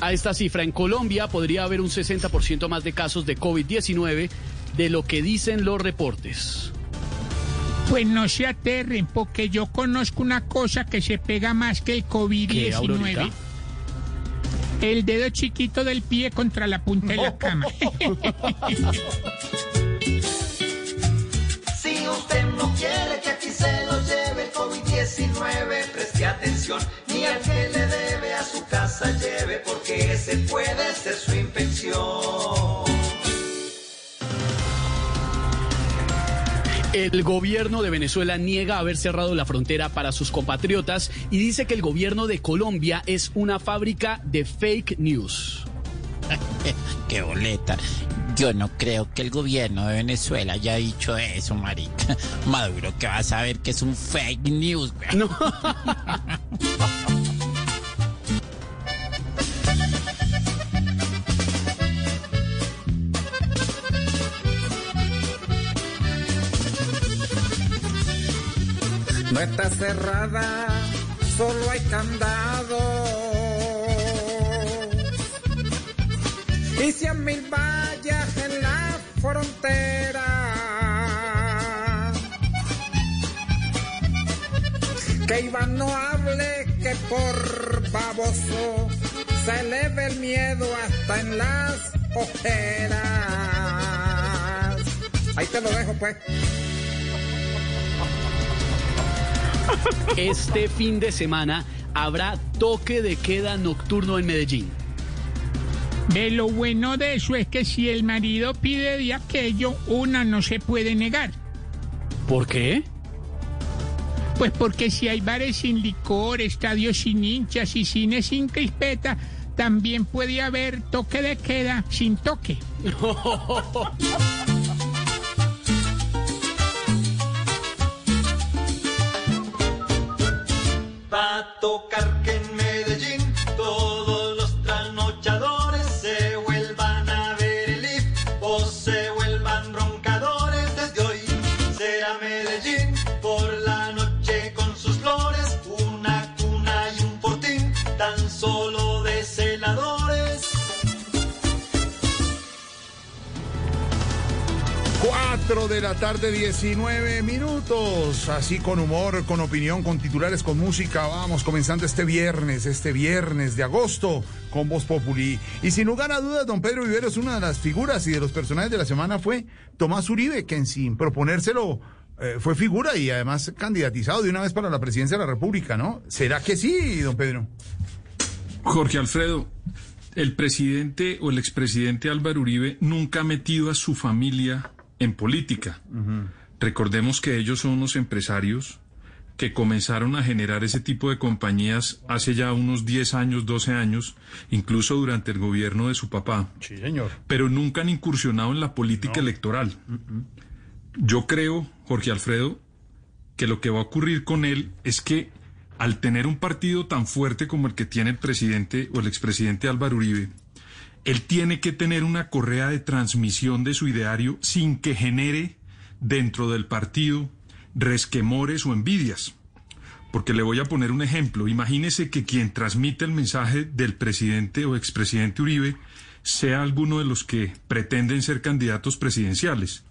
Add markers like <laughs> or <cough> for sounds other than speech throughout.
a esta cifra. En Colombia podría haber un 60% más de casos de COVID-19 de lo que dicen los reportes. Pues no se aterren, porque yo conozco una cosa que se pega más que el ¿Qué, Aurorita? COVID-19. El dedo chiquito del pie contra la punta de la <laughs> cama. Si usted no quiere que aquí se lo lleve el COVID-19, preste atención, ni al que le a su casa lleve, porque ese puede ser su infección. El gobierno de Venezuela niega haber cerrado la frontera para sus compatriotas y dice que el gobierno de Colombia es una fábrica de fake news. <laughs> Qué boleta. Yo no creo que el gobierno de Venezuela haya dicho eso, marica. <laughs> Maduro, que va a saber que es un fake news. güey. No. <laughs> No está cerrada, solo hay candado. Y cien mil vallas en la frontera. Que Iván no hable que por baboso se le ve el miedo hasta en las ojeras. Ahí te lo dejo pues. Este fin de semana habrá toque de queda nocturno en Medellín. De lo bueno de eso es que si el marido pide de aquello, una no se puede negar. ¿Por qué? Pues porque si hay bares sin licor, estadios sin hinchas y cines sin crispeta, también puede haber toque de queda sin toque. <laughs> tocar que 4 de la tarde, 19 minutos. Así con humor, con opinión, con titulares, con música. Vamos comenzando este viernes, este viernes de agosto con Voz Populi. Y sin lugar a dudas, don Pedro Viveros, una de las figuras y de los personajes de la semana fue Tomás Uribe, quien sin proponérselo eh, fue figura y además candidatizado de una vez para la presidencia de la República, ¿no? ¿Será que sí, don Pedro? Jorge Alfredo, el presidente o el expresidente Álvaro Uribe nunca ha metido a su familia en política. Recordemos que ellos son unos empresarios que comenzaron a generar ese tipo de compañías hace ya unos 10 años, 12 años, incluso durante el gobierno de su papá, Sí, señor. pero nunca han incursionado en la política electoral. Yo creo, Jorge Alfredo, que lo que va a ocurrir con él es que al tener un partido tan fuerte como el que tiene el presidente o el expresidente Álvaro Uribe, él tiene que tener una correa de transmisión de su ideario sin que genere dentro del partido resquemores o envidias. Porque le voy a poner un ejemplo. Imagínese que quien transmite el mensaje del presidente o expresidente Uribe sea alguno de los que pretenden ser candidatos presidenciales.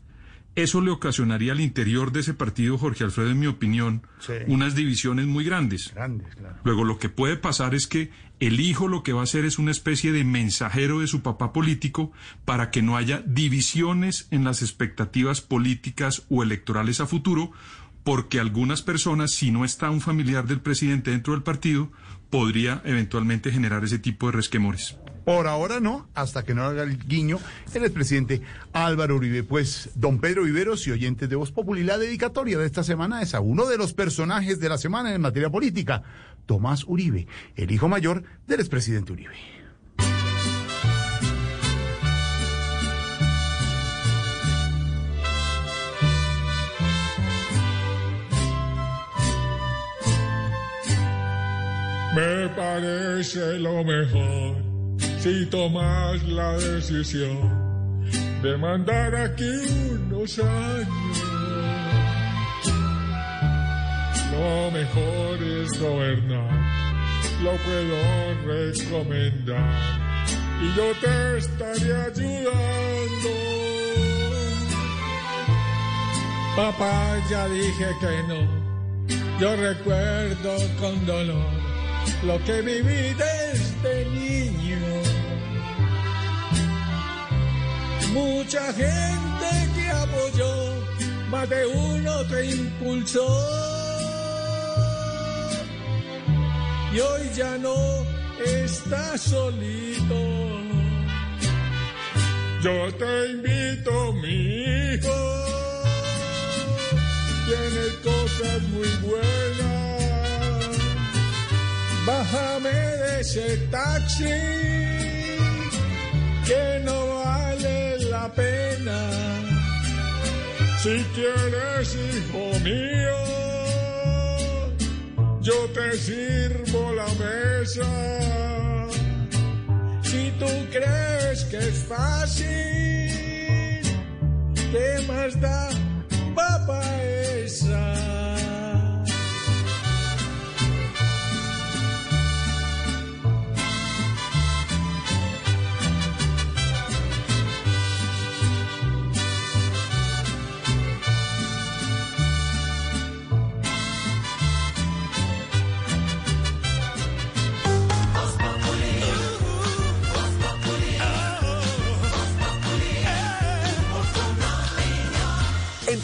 Eso le ocasionaría al interior de ese partido, Jorge Alfredo, en mi opinión, Sí. unas divisiones muy grandes. Grandes, claro. Luego lo que puede pasar es que el hijo lo que va a hacer es una especie de mensajero de su papá político para que no haya divisiones en las expectativas políticas o electorales a futuro, porque algunas personas, si no está un familiar del presidente dentro del partido, podría eventualmente generar ese tipo de resquemores. Por ahora no, hasta que no haga el guiño el expresidente Álvaro Uribe. Pues, don Pedro Viveros y oyentes de Voz Populi, la dedicatoria de esta semana es a uno de los personajes de la semana en materia política, Tomás Uribe, el hijo mayor del expresidente Uribe. Me parece lo mejor si tomas la decisión de mandar aquí unos años. Lo mejor es gobernar, lo puedo recomendar y yo te estaré ayudando. Papá, ya dije que no, yo recuerdo con dolor lo que viví desde niño. Mucha gente que apoyó, más de uno te impulsó. Y hoy ya no estás solito. Yo te invito, mi hijo. Tienes cosas muy buenas. Bájame de ese taxi que no vale la pena. Si quieres, hijo mío, yo te sirvo la mesa. Si tú crees que es fácil, ¿qué más da, papá esa?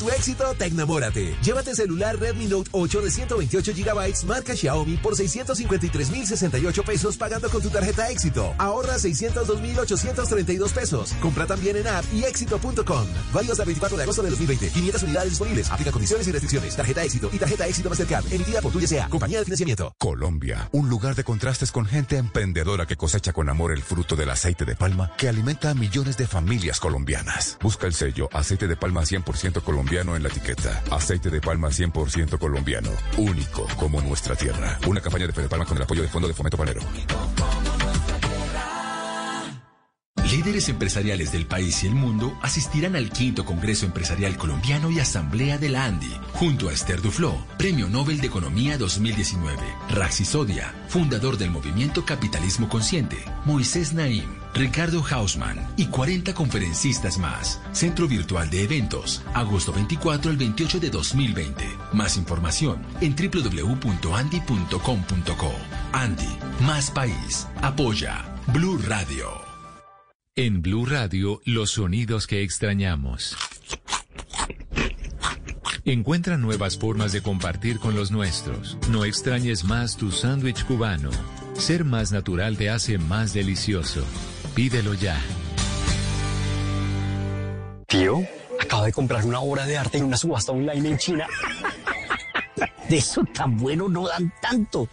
Tu éxito, tecnamórate. Llévate celular Redmi Note 8 de 128 GB marca Xiaomi por 653,068 pesos pagando con tu tarjeta éxito. Ahorra 602,832 pesos. Compra también en app y éxito.com. Válido hasta el 24 de agosto de 2020. 500 unidades disponibles. Aplica condiciones y restricciones. Tarjeta éxito y tarjeta éxito Mastercard. Emitida por tu sea Compañía de financiamiento. Colombia, un lugar de contrastes con gente emprendedora que cosecha con amor el fruto del aceite de palma que alimenta a millones de familias colombianas. Busca el sello aceite de palma 100% colombiano en la etiqueta. Aceite de palma 100% colombiano. Único como nuestra tierra. Una campaña de Fede Palma con el apoyo de Fondo de Fomento Panero. Líderes empresariales del país y el mundo asistirán al quinto Congreso Empresarial Colombiano y Asamblea de la ANDI, junto a Esther Duflo, Premio Nobel de Economía 2019, Raxi Sodia, fundador del movimiento Capitalismo Consciente, Moisés Naim, Ricardo Hausman y 40 conferencistas más. Centro Virtual de Eventos, agosto 24 al 28 de 2020. Más información en www.andi.com.co. Andy, más país. Apoya Blue Radio. En Blue Radio, los sonidos que extrañamos. Encuentra nuevas formas de compartir con los nuestros. No extrañes más tu sándwich cubano. Ser más natural te hace más delicioso. Pídelo ya. Tío, acabo de comprar una obra de arte en una subasta online en China. <laughs> De eso tan bueno no dan tanto.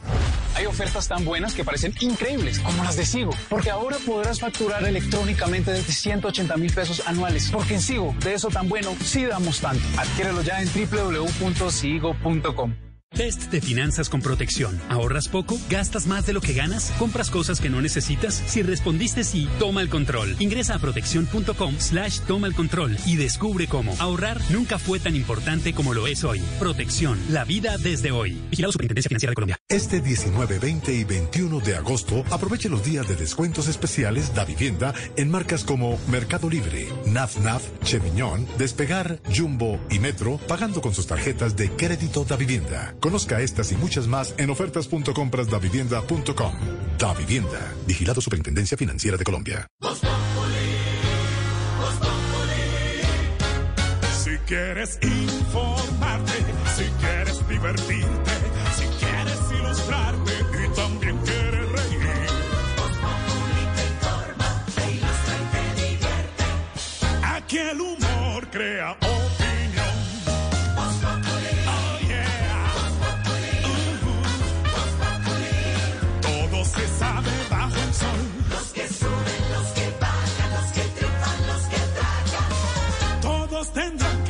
Hay ofertas tan buenas que parecen increíbles, como las de Sigo, porque ahora podrás facturar electrónicamente desde 180 mil pesos anuales, porque en Sigo, de eso tan bueno, sí damos tanto. Adquiérelo ya en www.sigo.com. Test de finanzas con protección. ¿Ahorras poco? ¿Gastas más de lo que ganas? ¿Compras cosas que no necesitas? Si respondiste sí, toma el control. Ingresa a protección.com slash toma el control y descubre cómo ahorrar nunca fue tan importante como lo es hoy. Protección. La vida desde hoy. Vigilado Superintendencia Financiera de Colombia. Este 19, 20 y 21 de agosto, aproveche los días de descuentos especiales da vivienda en marcas como Mercado Libre, Naf Naf, Chevignon, Despegar, Jumbo y Metro, pagando con sus tarjetas de crédito da vivienda. Conozca estas y muchas más en ofertas.comprasdavivienda.com. Da Vivienda, vigilado Superintendencia Financiera de Colombia. Si quieres informarte, si quieres divertirte, si quieres ilustrarte y también quieres reír. Aquí el humor crea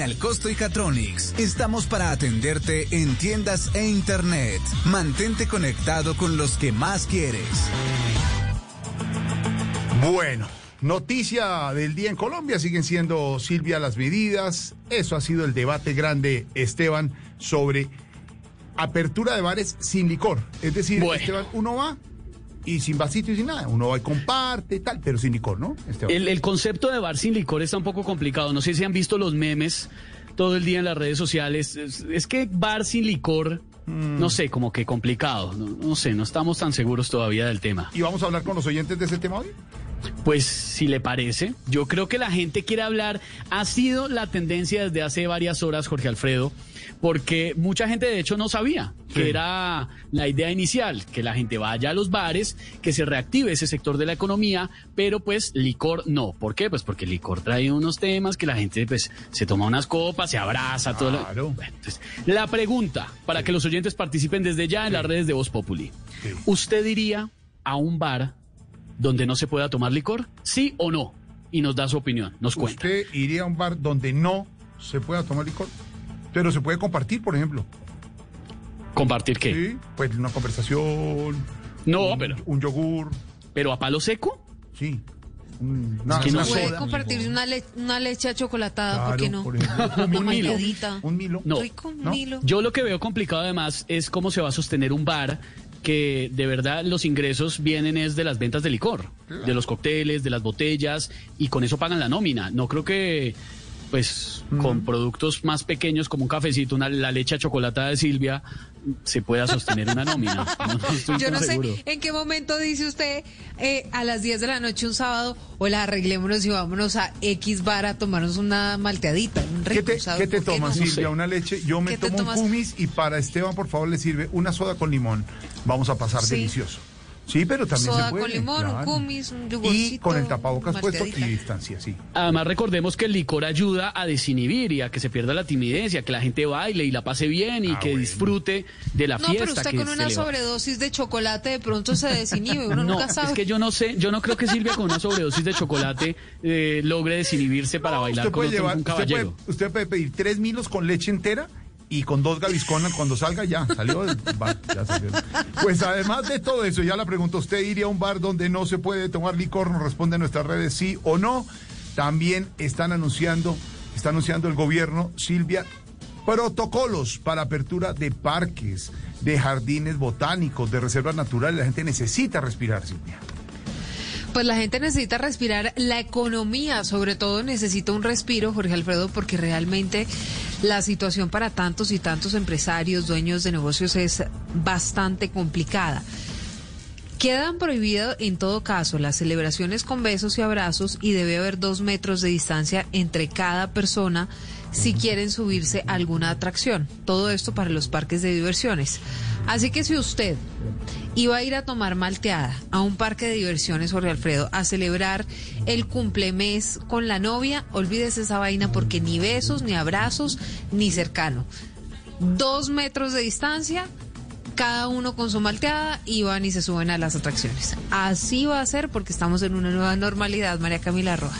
En Alcosto y Catronics estamos para atenderte en tiendas e internet. Mantente conectado con los que más quieres. Bueno, noticia del día en Colombia siguen siendo Silvia las medidas. Eso ha sido el debate grande, Esteban, sobre apertura de bares sin licor. Es decir, Esteban, uno va y sin vasito y sin nada. Uno va y comparte y tal, pero sin licor, ¿no? Esteban. El, el concepto de bar sin licor está un poco complicado. No sé si han visto los memes todo el día en las redes sociales. Es, es que bar sin licor, no sé, como que complicado. No, no sé, no estamos tan seguros todavía del tema. ¿Y vamos a hablar con los oyentes de ese tema hoy? Pues si le parece, yo creo que la gente quiere hablar. Ha sido la tendencia desde hace varias horas, Jorge Alfredo, porque mucha gente de hecho no sabía que Sí. era la idea inicial, que la gente vaya a los bares, que se reactive ese sector de la economía, pero pues licor no. ¿Por qué? Pues porque el licor trae unos temas que la gente pues se toma unas copas, se abraza, todo. lo- Bueno, entonces, la pregunta para que los oyentes participen desde ya en las redes de Voz Populi. ¿Usted iría a un bar donde no se pueda tomar licor? ¿Sí o no? Y nos da su opinión, nos cuenta. ¿Usted iría a un bar donde no se pueda tomar licor? Pero se puede compartir, por ejemplo. ¿Compartir qué? Sí, pues una conversación. No, un- pero- Un yogur. ¿Pero a palo seco? Sí. Es que no sé. Puede soda. compartir una, le- una leche achocolatada, ¿por qué Claro, no? por. <laughs> Un Milo. Un Milo. No. Rico, un ¿No? Milo. Yo lo que veo complicado además es cómo se va a sostener un bar que de verdad los ingresos vienen es de las ventas de licor, de los cócteles, de las botellas y con eso pagan la nómina. No creo que pues con productos más pequeños como un cafecito, una, la leche chocolatada de Silvia se pueda sostener una nómina. <laughs> No, no estoy Yo no sé seguro. en qué momento dice usted eh, a las 10 de la noche un sábado, hola, arreglémonos y vámonos a X bar a tomarnos una malteadita, un ¿Qué te, qué te tomas, no? Silvia? ¿Una leche? Yo me ¿Qué te tomo un kumis y para Esteban, por favor, le sirve una soda con limón. Vamos a pasar Sí. delicioso. Sí, pero también Soda se puede. con limón, un claro. kumis, un Y yogurcito, con el tapabocas puesto y distancia, sí. Además, recordemos que el licor ayuda a desinhibir y a que se pierda la timidez y a que la gente baile y la pase bien y que disfrute de la No, fiesta. pero usted que con una sobredosis de chocolate de pronto se desinhibe, uno <laughs> No, nunca sabe. es que yo no sé, yo no creo que Silvia con una sobredosis de chocolate eh, logre desinhibirse para bailar Usted con puede, otro- llevar, un usted, caballero. puede, usted puede pedir tres milos con leche entera y con dos gavisconas cuando salga ya, salió, ya salió. Pues además de todo eso, ya la pregunto, ¿usted iría a un bar donde no se puede tomar licor? Nos responde en nuestras redes sí o no. También están anunciando, está anunciando el gobierno, Silvia, protocolos para apertura de parques, de jardines botánicos, de reservas naturales. La gente necesita respirar, Silvia. Pues la gente necesita respirar, la economía sobre todo necesita un respiro, Jorge Alfredo, porque realmente la situación para tantos y tantos empresarios, dueños de negocios es bastante complicada. Quedan prohibidas en todo caso las celebraciones con besos y abrazos y debe haber dos metros de distancia entre cada persona si quieren subirse a alguna atracción. Todo esto para los parques de diversiones. Así que si usted iba a ir a tomar malteada a un parque de diversiones, Jorge Alfredo, a celebrar el cumplemes con la novia, olvídese esa vaina porque ni besos, ni abrazos, ni cercano. Dos metros de distancia, cada uno con su malteada y van y se suben a las atracciones. Así va a ser porque estamos en una nueva normalidad, María Camila Roja.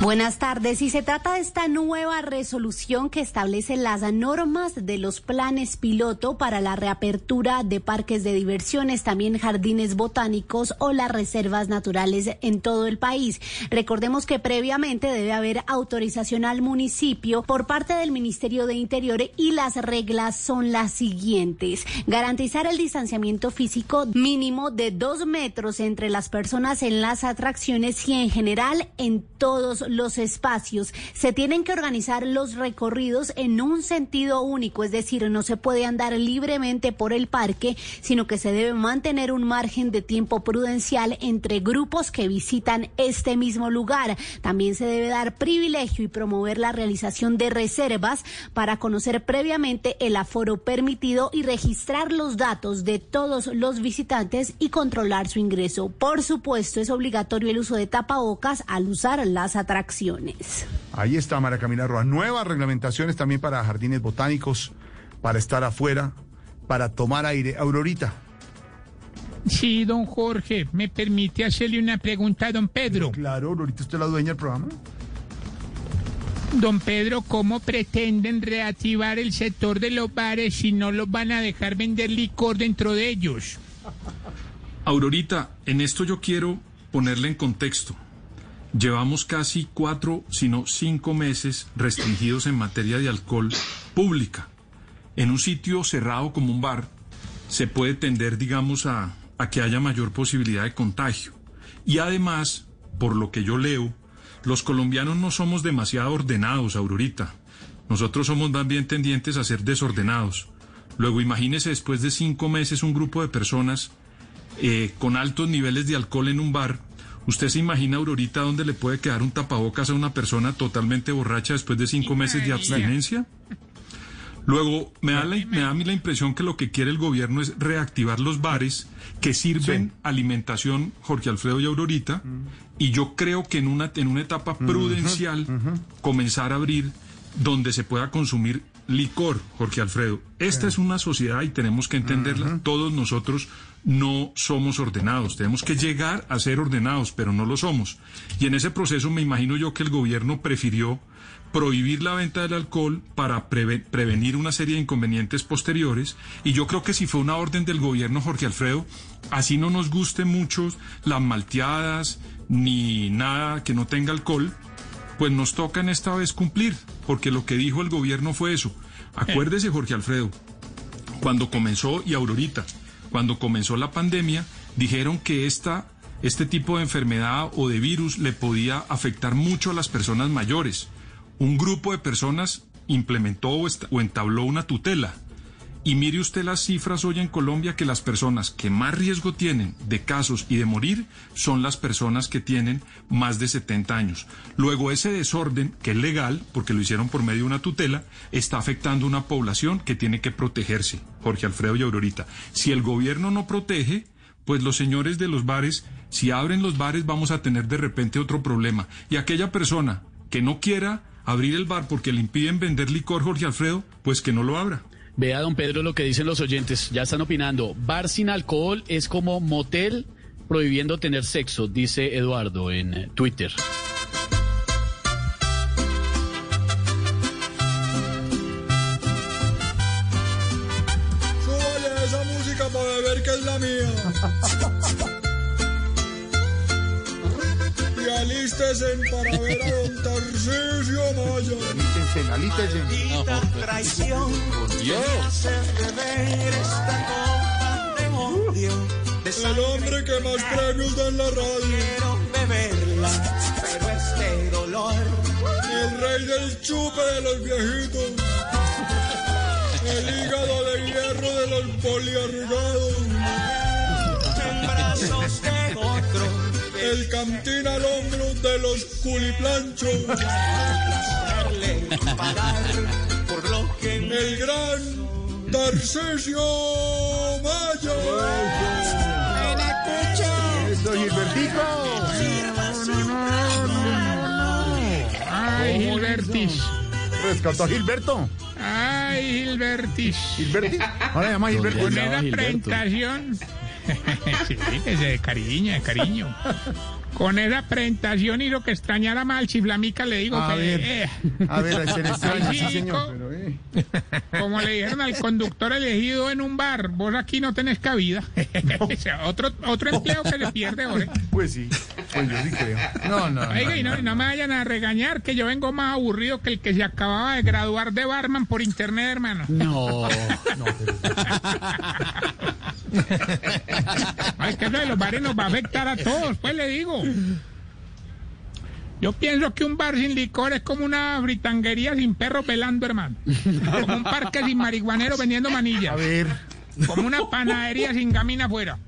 Buenas tardes. Y se trata de esta nueva resolución que establece las normas de los planes piloto para la reapertura de parques de diversiones, también jardines botánicos o las reservas naturales en todo el país. Recordemos que previamente debe haber autorización al municipio por parte del Ministerio de Interior y las reglas son las siguientes. Garantizar el distanciamiento físico mínimo de dos metros entre las personas en las atracciones y en general en todos los espacios. Se tienen que organizar los recorridos en un sentido único, es decir, no se puede andar libremente por el parque, sino que se debe mantener un margen de tiempo prudencial entre grupos que visitan este mismo lugar. También se debe dar privilegio y promover la realización de reservas para conocer previamente el aforo permitido y registrar los datos de todos los visitantes y controlar su ingreso. Por supuesto, es obligatorio el uso de tapabocas al usar las atracciones. Ahí está, María Camila Roa. Nuevas reglamentaciones también para jardines botánicos, para estar afuera, para tomar aire. Aurorita. Sí, don Jorge, ¿me permite hacerle una pregunta a don Pedro? Claro, Aurorita, ¿usted es la dueña del programa? Don Pedro, ¿cómo pretenden reactivar el sector de los bares si no los van a dejar vender licor dentro de ellos? Aurorita, en esto yo quiero ponerle en contexto. Llevamos casi cuatro, sino cinco meses restringidos en materia de alcohol pública. En un sitio cerrado como un bar se puede tender, digamos, a, que haya mayor posibilidad de contagio. Y además, por lo que yo leo, los colombianos no somos demasiado ordenados, Aurorita. Nosotros somos más bien tendientes a ser desordenados. Luego imagínese después de cinco meses un grupo de personas eh, con altos niveles de alcohol en un bar. ¿Usted se imagina, Aurorita, dónde le puede quedar un tapabocas a una persona totalmente borracha después de cinco meses de abstinencia? Luego, me da, la- me da a mí la impresión que lo que quiere el gobierno es reactivar los bares que sirven alimentación, Jorge Alfredo y Aurorita, y yo creo que en una, en una etapa prudencial comenzar a abrir donde se pueda consumir licor, Jorge Alfredo. Esta es una sociedad y tenemos que entenderla. Todos nosotros no somos ordenados. Tenemos que llegar a ser ordenados, pero no lo somos. Y en ese proceso me imagino yo que el gobierno prefirió prohibir la venta del alcohol para preve- prevenir una serie de inconvenientes posteriores. Y yo creo que si fue una orden del gobierno, Jorge Alfredo, así no nos guste mucho las malteadas ni nada que no tenga alcohol, pues nos toca en esta vez cumplir, porque lo que dijo el gobierno fue eso. Acuérdese, Jorge Alfredo, cuando comenzó, y Aurorita, cuando comenzó la pandemia, dijeron que esta, este tipo de enfermedad o de virus le podía afectar mucho a las personas mayores. Un grupo de personas implementó o, entabló una tutela. Y mire usted las cifras hoy en Colombia que las personas que más riesgo tienen de casos y de morir son las personas que tienen más de 70 años. Luego ese desorden, que es legal, porque lo hicieron por medio de una tutela, está afectando a una población que tiene que protegerse, Jorge Alfredo y Aurorita. Si el gobierno no protege, pues los señores de los bares, si abren los bares vamos a tener de repente otro problema. Y aquella persona que no quiera abrir el bar porque le impiden vender licor, Jorge Alfredo, pues que no lo abra. Vea, don Pedro, lo que dicen los oyentes. Ya están opinando. Bar sin alcohol es como motel prohibiendo tener sexo, dice Eduardo en Twitter. Súbale esa música para ver que es la mía. <laughs> Y alístese para ver a don Tarcisio Maya. Alítense. traición Por Dios. El hombre que más premios da en la radio. Quiero beberla, pero este dolor. El rey del chupe de los viejitos. El hígado de hierro de los poliarrugados. En brazos de otro. El cantín al hombro de los culiplanchos. pagar por lo que el gran Tarcisio Maya. Eso, Gilbertico. Ay, Gilbertis. Rescató a Gilberto. Ay, Gilbertis. ¿Gilberti? Ahora llama Gilberto. Con esa presentación. <laughs> sí, que se de cariño, de cariño. Con esa presentación y lo que extrañara más al chiflamica, le digo A que, ver, eh, a ver, <laughs> se le extraña, sí, señor. Pero, eh. como le dijeron al conductor elegido en un bar, vos aquí no tenés cabida. <laughs> O sea, otro, otro empleo que se pierde, ahora. Pues sí, pues yo sí creo. No, no. Oiga, no, y no, no me vayan a regañar que yo vengo más aburrido que el que se acababa de graduar de barman por internet, hermano. No. <laughs> Ay, que eso de los bares nos va a afectar a todos, pues le digo. Yo pienso que un bar sin licor es como una fritanguería sin perros velando, hermano. Como un parque sin marihuanero vendiendo manillas. A ver. Como una panadería sin camina afuera.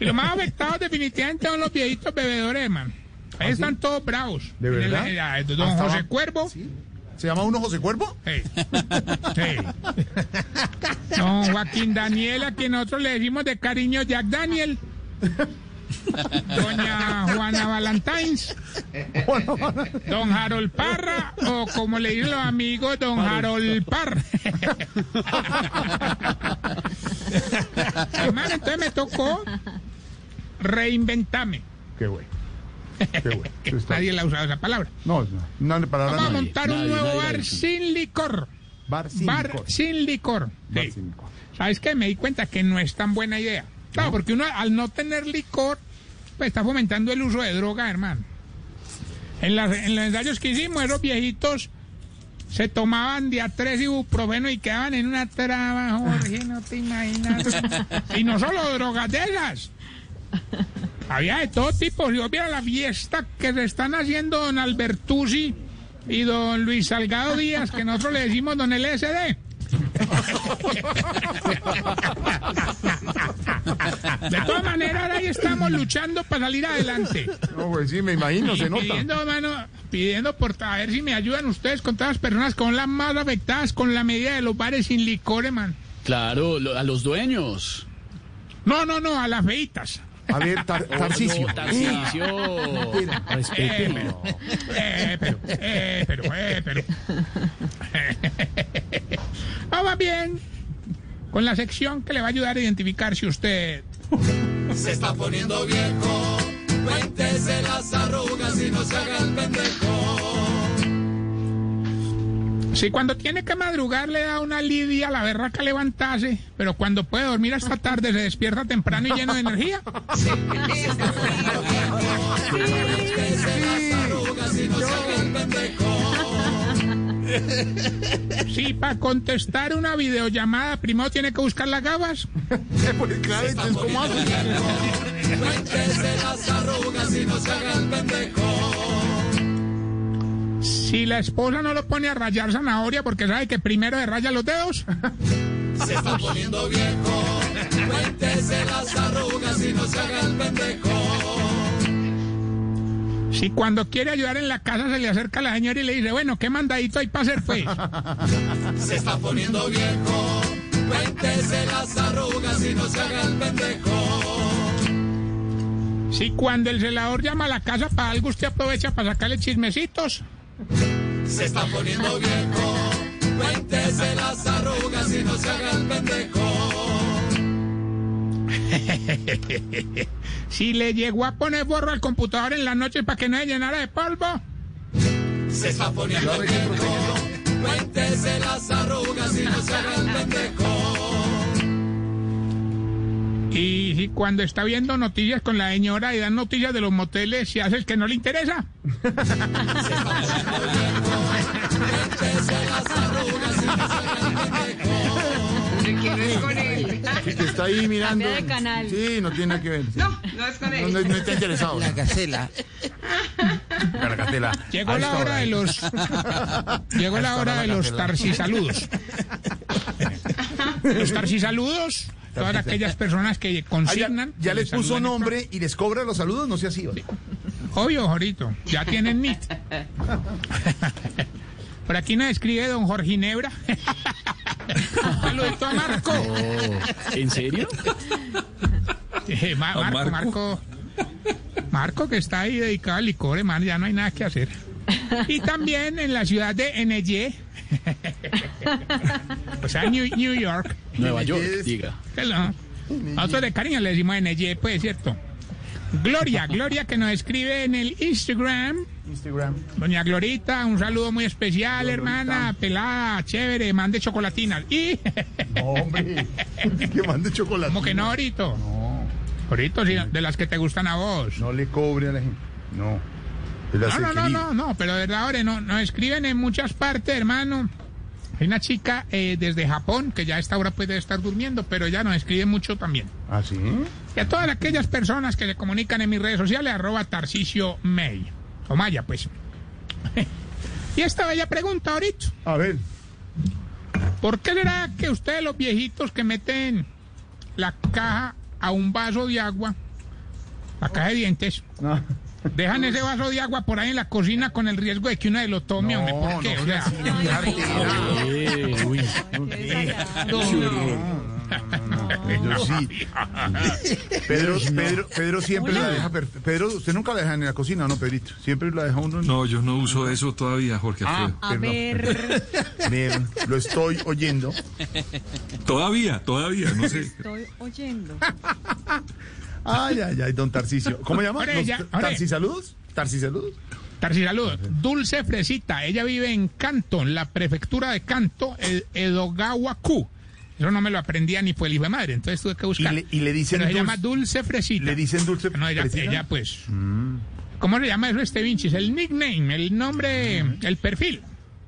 Y los más afectados definitivamente son los viejitos bebedores, hermano. Ahí están todos bravos. ¿De el- verdad? Don Hasta José. Cuervo. ¿Se llama uno José Cuervo? Sí. Sí. <laughs> Don Joaquín Daniel, a quien nosotros le decimos de cariño Jack Daniel. Doña Juana Valentines. Don Harold Parra, o como le dicen los amigos, Don Harold Parra. <laughs> Hermano, entonces me tocó reinventarme. Qué bueno. Qué bueno. Eso <laughs> está Nadie la ha usado esa palabra. No, no, no, palabra Vamos a nadie. montar un nuevo nadie bar sin licor. Bar sin bar licor. sin licor. Bar Sí. sin licor. ¿Sabes qué? Me di cuenta que no es tan buena idea. Claro, porque uno al no tener licor, pues está fomentando el uso de droga, hermano. En, las- en los ensayos que hicimos, esos viejitos se tomaban de a tres ibuprofeno y quedaban en una traba, Jorge, no te imaginas. <laughs> y no solo drogas de esas. Había de todo tipo. Si vos vieras la fiesta que se están haciendo don Albertuzzi y don Luis Salgado Díaz, que nosotros le decimos don LSD. De todas maneras, ahí estamos luchando para salir adelante. No, pues sí, me imagino, Y se nota. pidiendo, mano, pidiendo por a ver si me ayudan ustedes con todas las personas que son las más afectadas con la medida de los bares sin licores, man. Claro, lo- a los dueños. No, no, no, a las feitas. A ver, Tar- Tarcisio. No, Tarcisio. Respételo. Eh, pero, eh, pero, eh, pero. <laughs> Vamos bien con la sección que le va a ayudar a identificar si usted Se está poniendo viejo, cuéntese las arrugas y no se haga el pendejo. Si cuando tiene que madrugar le da una lidia a la berraca levantarse, pero cuando puede dormir hasta tarde se despierta temprano y lleno de energía. Si para contestar una videollamada primero tiene que buscar las gafas. Pues claro, entonces, ¿cómo hace? Las arrugas y no se haga el pendejo. Si la esposa no lo pone a rayar zanahoria porque sabe que primero se raya los dedos. <laughs> Se está poniendo viejo, cuéntese las arrugas y no se haga el pendejo. Si cuando quiere ayudar en la casa se le acerca a la señora y le dice, bueno, ¿qué mandadito hay para hacer pues? <laughs> Se está poniendo viejo, cuéntese las arrugas y no se haga el pendejo. Si cuando el celador llama a la casa para algo usted aprovecha para sacarle chismecitos. Se está poniendo viejo, cuéntese las arrugas y no se haga el pendejo. <laughs> Si le llegó a poner borro al computador en la noche para que no se llenara de polvo. Se está poniendo viejo, cuéntese las arrugas y no se haga el pendejo. Y si cuando está viendo noticias con la señora y dan noticias de los moteles, se hace el que no le interesa. Sí, que está ahí mirando. Cambia de canal. Sí, no tiene nada que ver. No, no es con él. no- no está interesado. La gacela. Caracatela. <laughs> Llegó la hora de los llegó la hora de los tarsisaludos. Los tarsisaludos, todas aquellas personas que Ah, ya, consignan. ya les le puso nombre y les cobra los saludos, no sea así. ¿vale? Obvio, Jorito, ya tienen <laughs> NIT. Por aquí nos escribe don Jorge Ginebra. Saludito <laughs> a Marco. Oh, ¿En serio? <laughs> Eh, Ma- ¿A Marco, Marco? Marco. Marco que está ahí dedicado al licor, hermano, ya no hay nada que hacer. Y también en la ciudad de NY. o sea, New, New York. Nueva York, diga. Hello. Nosotros de cariño le decimos NY, pues, ¿cierto? Gloria, <laughs> Gloria que nos escribe en el Instagram. Instagram. Doña Glorita, un saludo muy especial, Glorita. hermana, pelada, chévere, mande chocolatinas. Y... <laughs> Hombre, <laughs> que mande chocolate. ¿Cómo que no, Orito? No. Orito, sí, de las que te gustan a vos. No le cobre a la gente. No. No, no, no, no, no, pero de verdad, ahora no, nos escriben en muchas partes, hermano. Hay una chica eh, desde Japón que ya a esta hora puede estar durmiendo, pero ella nos escribe mucho también. ¿Ah, sí? Y a todas aquellas personas que se comunican en mis redes sociales, arroba Tarcicio May. O Maya, pues. <laughs> y esta bella pregunta ahorita. A ver. ¿Por qué será que ustedes los viejitos que meten la caja a un vaso de agua, la caja de dientes, dejan ese vaso de agua por ahí en la cocina con el riesgo de que uno de lo tome, hombre? ¿Por qué? Pedro, Pedro, Pedro siempre la deja. Pedro, usted nunca la deja en la cocina, ¿no, Pedrito? Siempre la deja uno en... No, yo no uso eso todavía, Jorge Ah, Alfredo. perdón. Bien, lo estoy oyendo. Todavía, todavía, no sé. Estoy oyendo. <laughs> Ay, ay, ay, don Tarcicio. ¿Cómo llama? Ore, ¿Los ya, t- ore. ¿Tarcisaludos? ¿Tarcisaludos? Tarsi, saludos. Dulce Fresita, ella vive en Canto, en la prefectura de Canto, Edogawa-ku. Eso no me lo aprendía ni fue el hijo de madre, entonces tuve que buscar. Y le- y le dicen Pero se llama Dulce Fresita. ¿Le dicen dulce No, ella, Fresita? ella, pues. ¿Cómo se llama eso este Vinci? Es el nickname, el nombre, el perfil.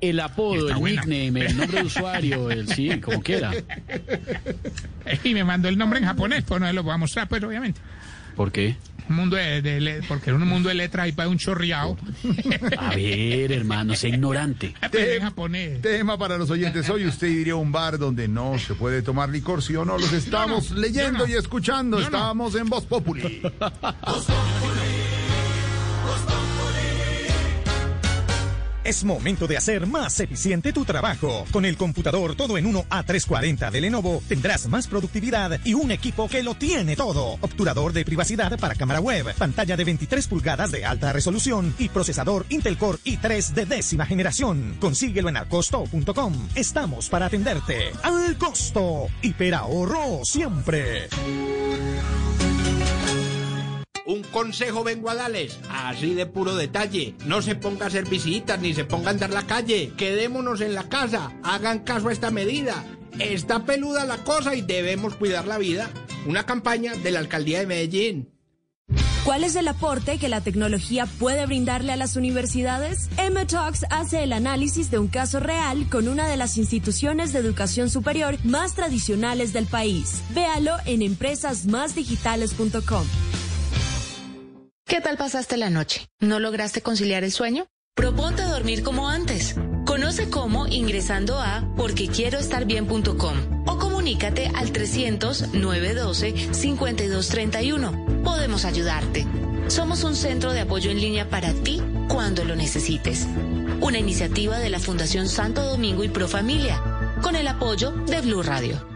El apodo, el buena. nickname, el nombre de usuario, el sí, como quiera. <laughs> Y me mandó el nombre en japonés, pues no se lo voy a mostrar, pues obviamente. ¿Por qué? Un mundo de, de porque es un mundo de letras y para un chorreado. <laughs> A ver, hermano, sea ignorante. En japonés. Tema para los oyentes. Hoy usted iría a un bar donde no se puede tomar licor, ¿sí o no? Los estamos no, leyendo no. y escuchando. Yo no. Estamos en Voz Populi. <laughs> Es momento de hacer más eficiente tu trabajo. Con el computador todo en uno A340 de Lenovo tendrás más productividad y un equipo que lo tiene todo. Obturador de privacidad para cámara web, pantalla de 23 pulgadas de alta resolución y procesador Intel Core i3 de décima generación. Consíguelo en alcosto.com. Estamos para atenderte. Al costo. Hiperahorro siempre. Un consejo vengo a darles, así de puro detalle. No se ponga a hacer visitas ni se ponga a andar la calle. Quedémonos en la casa. Hagan caso a esta medida. Está peluda la cosa y debemos cuidar la vida. Una campaña de la alcaldía de Medellín. ¿Cuál es el aporte que la tecnología puede brindarle a las universidades? M-Talks hace el análisis de un caso real con una de las instituciones de educación superior más tradicionales del país. Véalo en empresasmásdigitales.com. ¿Qué tal pasaste la noche? ¿No lograste conciliar el sueño? Proponte dormir como antes. Conoce cómo ingresando a porquequieroestarbien.com o comunícate al 300-912-5231. Podemos ayudarte. Somos un centro de apoyo en línea para ti cuando lo necesites. Una iniciativa de la Fundación Santo Domingo y Pro Familia, con el apoyo de Blue Radio.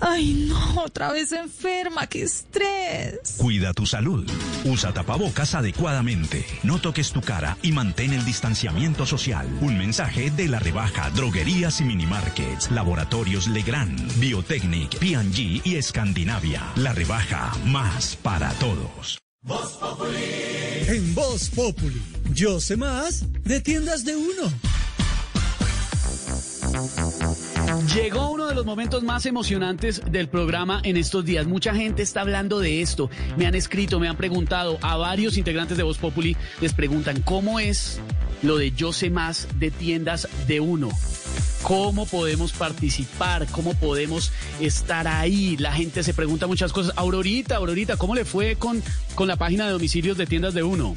Ay, no, otra vez enferma, qué estrés. Cuida tu salud. Usa tapabocas adecuadamente. No toques tu cara y mantén el distanciamiento social. Un mensaje de la rebaja Droguerías y Minimarkets, Laboratorios Legrand, Biotechnic, P&G y Escandinavia. La rebaja más para todos. En Voz Populi, yo sé más de tiendas de uno. Llegó uno de los momentos más emocionantes del programa en estos días. Mucha gente está hablando de esto. Me han escrito, me han preguntado. A varios integrantes de Voz Populi les preguntan cómo es lo de Yo sé más de tiendas de uno. ¿Cómo podemos participar? ¿Cómo podemos estar ahí? La gente se pregunta muchas cosas. Aurorita, Aurorita, ¿cómo le fue con, con la página de domicilios de tiendas de uno?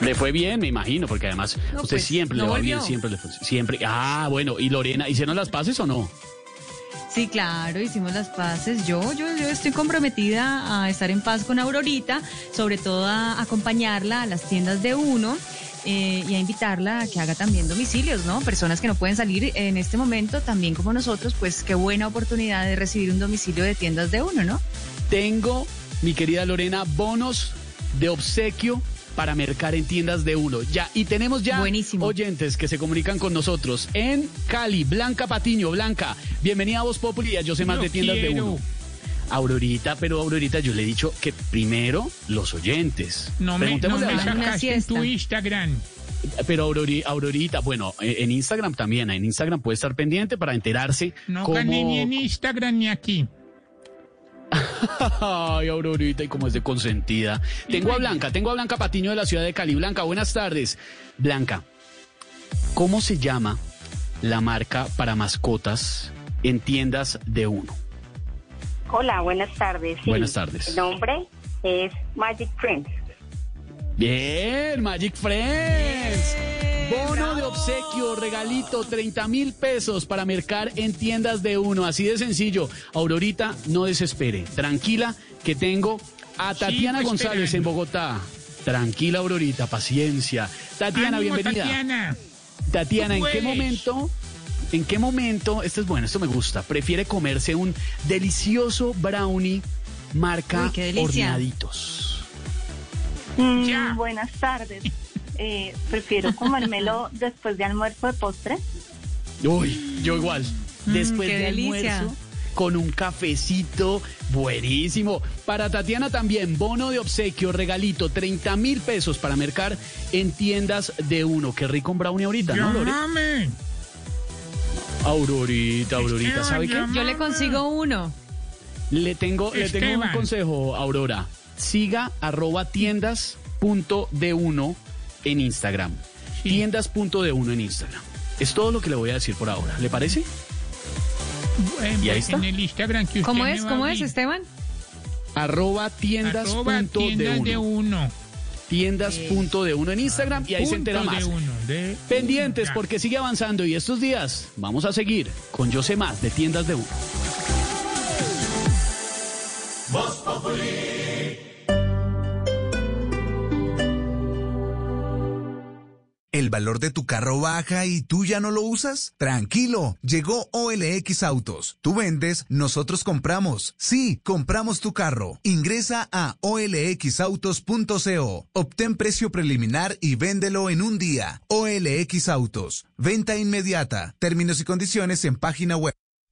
Le fue bien, me imagino, porque además No, usted pues, siempre no le va volvió. bien, siempre le fue, siempre. Ah, bueno, y Lorena, ¿hicieron las paces o no? Sí, claro, hicimos las paces. Yo, yo, yo estoy comprometida a estar en paz con Aurorita, sobre todo a acompañarla a las tiendas de uno. eh, y a invitarla a que haga también domicilios, ¿no? Personas que no pueden salir en este momento, también como nosotros, pues qué buena oportunidad de recibir un domicilio de tiendas de uno, ¿no? Tengo, mi querida Lorena, bonos de obsequio para mercar en tiendas de uno. Ya, y tenemos ya oyentes que se comunican con nosotros en Cali. Blanca Patiño, Blanca, bienvenida a Voz Populi y a Yo sé más de tiendas de uno. Aurorita, pero Aurorita, yo le he dicho que primero los oyentes. No me, no Preguntémosle me sacaste en tu Instagram. Pero Aurori- Aurorita, bueno, eh, en Instagram también, en Instagram puede estar pendiente para enterarse No cómo... gané ni en Instagram ni aquí. Ay, Aurorita, y como es de consentida. Tengo a Blanca, tengo a Blanca Patiño de la ciudad de Cali. Blanca, buenas tardes. Blanca, ¿cómo se llama la marca para mascotas en tiendas de uno? Hola, buenas tardes. Sí, Buenas tardes. El nombre es Magic Friends. Bien, Magic Friends. Bono de obsequio, regalito, 30 mil pesos para mercar en tiendas de uno. Así de sencillo. Aurorita, no desespere. Tranquila, que tengo a Tatiana Sigo González esperando. en Bogotá. Tranquila, Aurorita, paciencia. Tatiana, Ánimo, bienvenida. Tatiana. Tatiana, ¿en qué momento? ¿En qué momento? Esto es bueno, esto me gusta. Prefiere comerse un delicioso brownie marca Uy, qué delicia. Horneaditos. Mm, buenas tardes. Eh, prefiero <laughs> comérmelo después de almuerzo de postre. Uy, yo igual. Después Mm, qué de delicia. almuerzo, con un cafecito buenísimo. Para Tatiana también, bono de obsequio, regalito, 30 mil pesos para mercar en tiendas de uno. Qué rico un brownie ahorita, ¿no, Lore? Llámame. Aurorita, Aurorita, ¿sabe qué? Yo le consigo uno. Le tengo, le tengo un consejo, Aurora. Siga arroba tiendas punto de uno en Instagram. Tiendas punto de uno en Instagram. Es todo lo que le voy a decir por ahora. ¿Le parece? En, ¿Y ahí está? en el Instagram que usted ¿Cómo es? ¿Cómo es. Esteban? Arroba tiendas Arroba punto de tiendas de uno. uno. Tiendas punto de uno en Instagram y ahí se entera de más. uno, de Pendientes uno. porque sigue avanzando y estos días vamos a seguir con Yo sé más de tiendas de uno. Voz ¿El valor de tu carro baja y tú ya no lo usas? Tranquilo, llegó OLX Autos. Tú vendes, nosotros compramos. Sí, compramos tu carro. Ingresa a olxautos.co. Obtén precio preliminar y véndelo en un día. OLX Autos. Venta inmediata. Términos y condiciones en página web.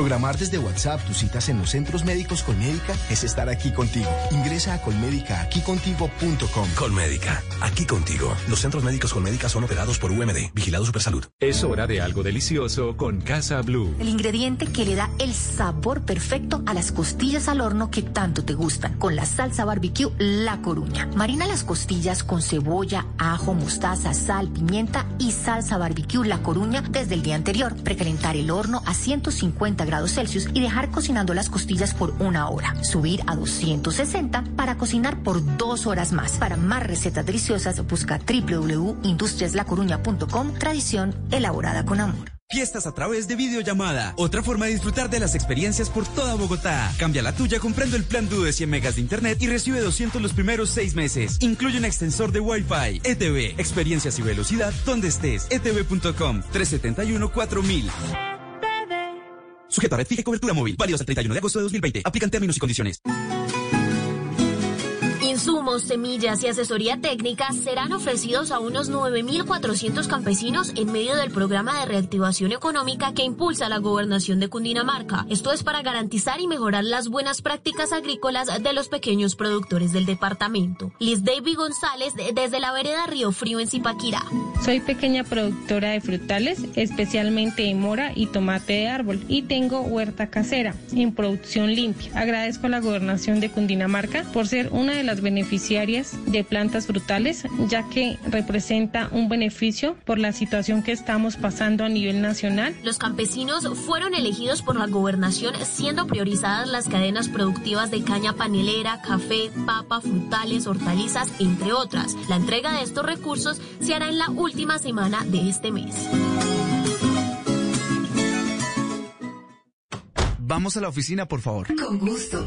Programar desde WhatsApp tus citas en los centros médicos Colmédica es estar aquí contigo. Ingresa a colmédicaaquicontigo.com. Colmédica, aquí contigo. Los centros médicos Colmédica son operados por UMD, Vigilado Supersalud. Es hora de algo delicioso con Casa Blue. El ingrediente que le da el sabor perfecto a las costillas al horno que tanto te gustan, con la salsa barbecue La Coruña. Marina las costillas con cebolla, ajo, mostaza, sal, pimienta y salsa barbecue La Coruña desde el día anterior. Precalentar el horno a 150 grados Celsius y dejar cocinando las costillas por una hora. Subir a 260 para cocinar por dos horas más. Para más recetas deliciosas, busca www.industriaslacoruña.com. Tradición elaborada con amor. Fiestas a través de videollamada. Otra forma de disfrutar de las experiencias por toda Bogotá. Cambia la tuya comprando el plan Duo de 100 megas de internet y recibe 200 los primeros seis meses. Incluye un extensor de Wi-Fi. ETV. Experiencias y velocidad donde estés. Etv.com. 371-4000. Sujeto a red fija y cobertura móvil. Válido hasta el 31 de agosto de 2020. Aplican términos y condiciones. Insumos, semillas y asesoría técnica serán ofrecidos a unos 9.400 campesinos en medio del programa de reactivación económica que impulsa la gobernación de Cundinamarca. Esto es para garantizar y mejorar las buenas prácticas agrícolas de los pequeños productores del departamento. Liz David González de- desde la vereda Río Frío en Zipaquirá. Soy pequeña productora de frutales, especialmente de mora y tomate de árbol, y tengo huerta casera en producción limpia. Agradezco a la gobernación de Cundinamarca por ser una de las beneficiarias de plantas frutales, ya que representa un beneficio por la situación que estamos pasando a nivel nacional. Los campesinos fueron elegidos por la gobernación siendo priorizadas las cadenas productivas de caña panelera, café, papa, frutales, hortalizas, entre otras. La entrega de estos recursos se hará en la última semana de este mes. Vamos a la oficina, por favor. Con gusto.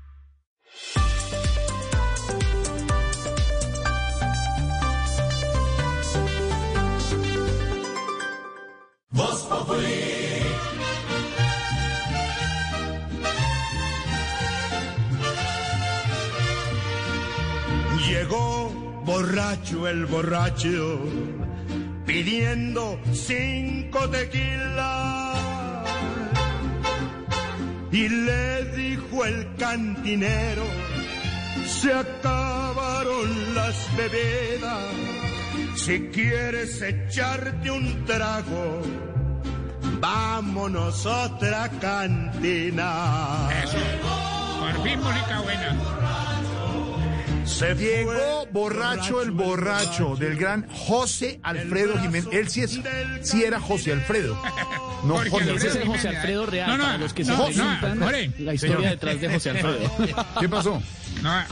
Populi. Llegó borracho el borracho pidiendo cinco tequilas y le dijo el cantinero se acabaron las bebidas si quieres echarte un trago vámonos a otra cantina Por fin música buena. Se llegó borracho el borracho del gran José Alfredo Jiménez. Él sí, es, sí era José Alfredo. <laughs> No Jorge José Ese es el. José Alfredo real, No, no, para los que se no, preguntan no, Jorge. la historia Señor. detrás de José Alfredo. <laughs> ¿Qué pasó? No, a,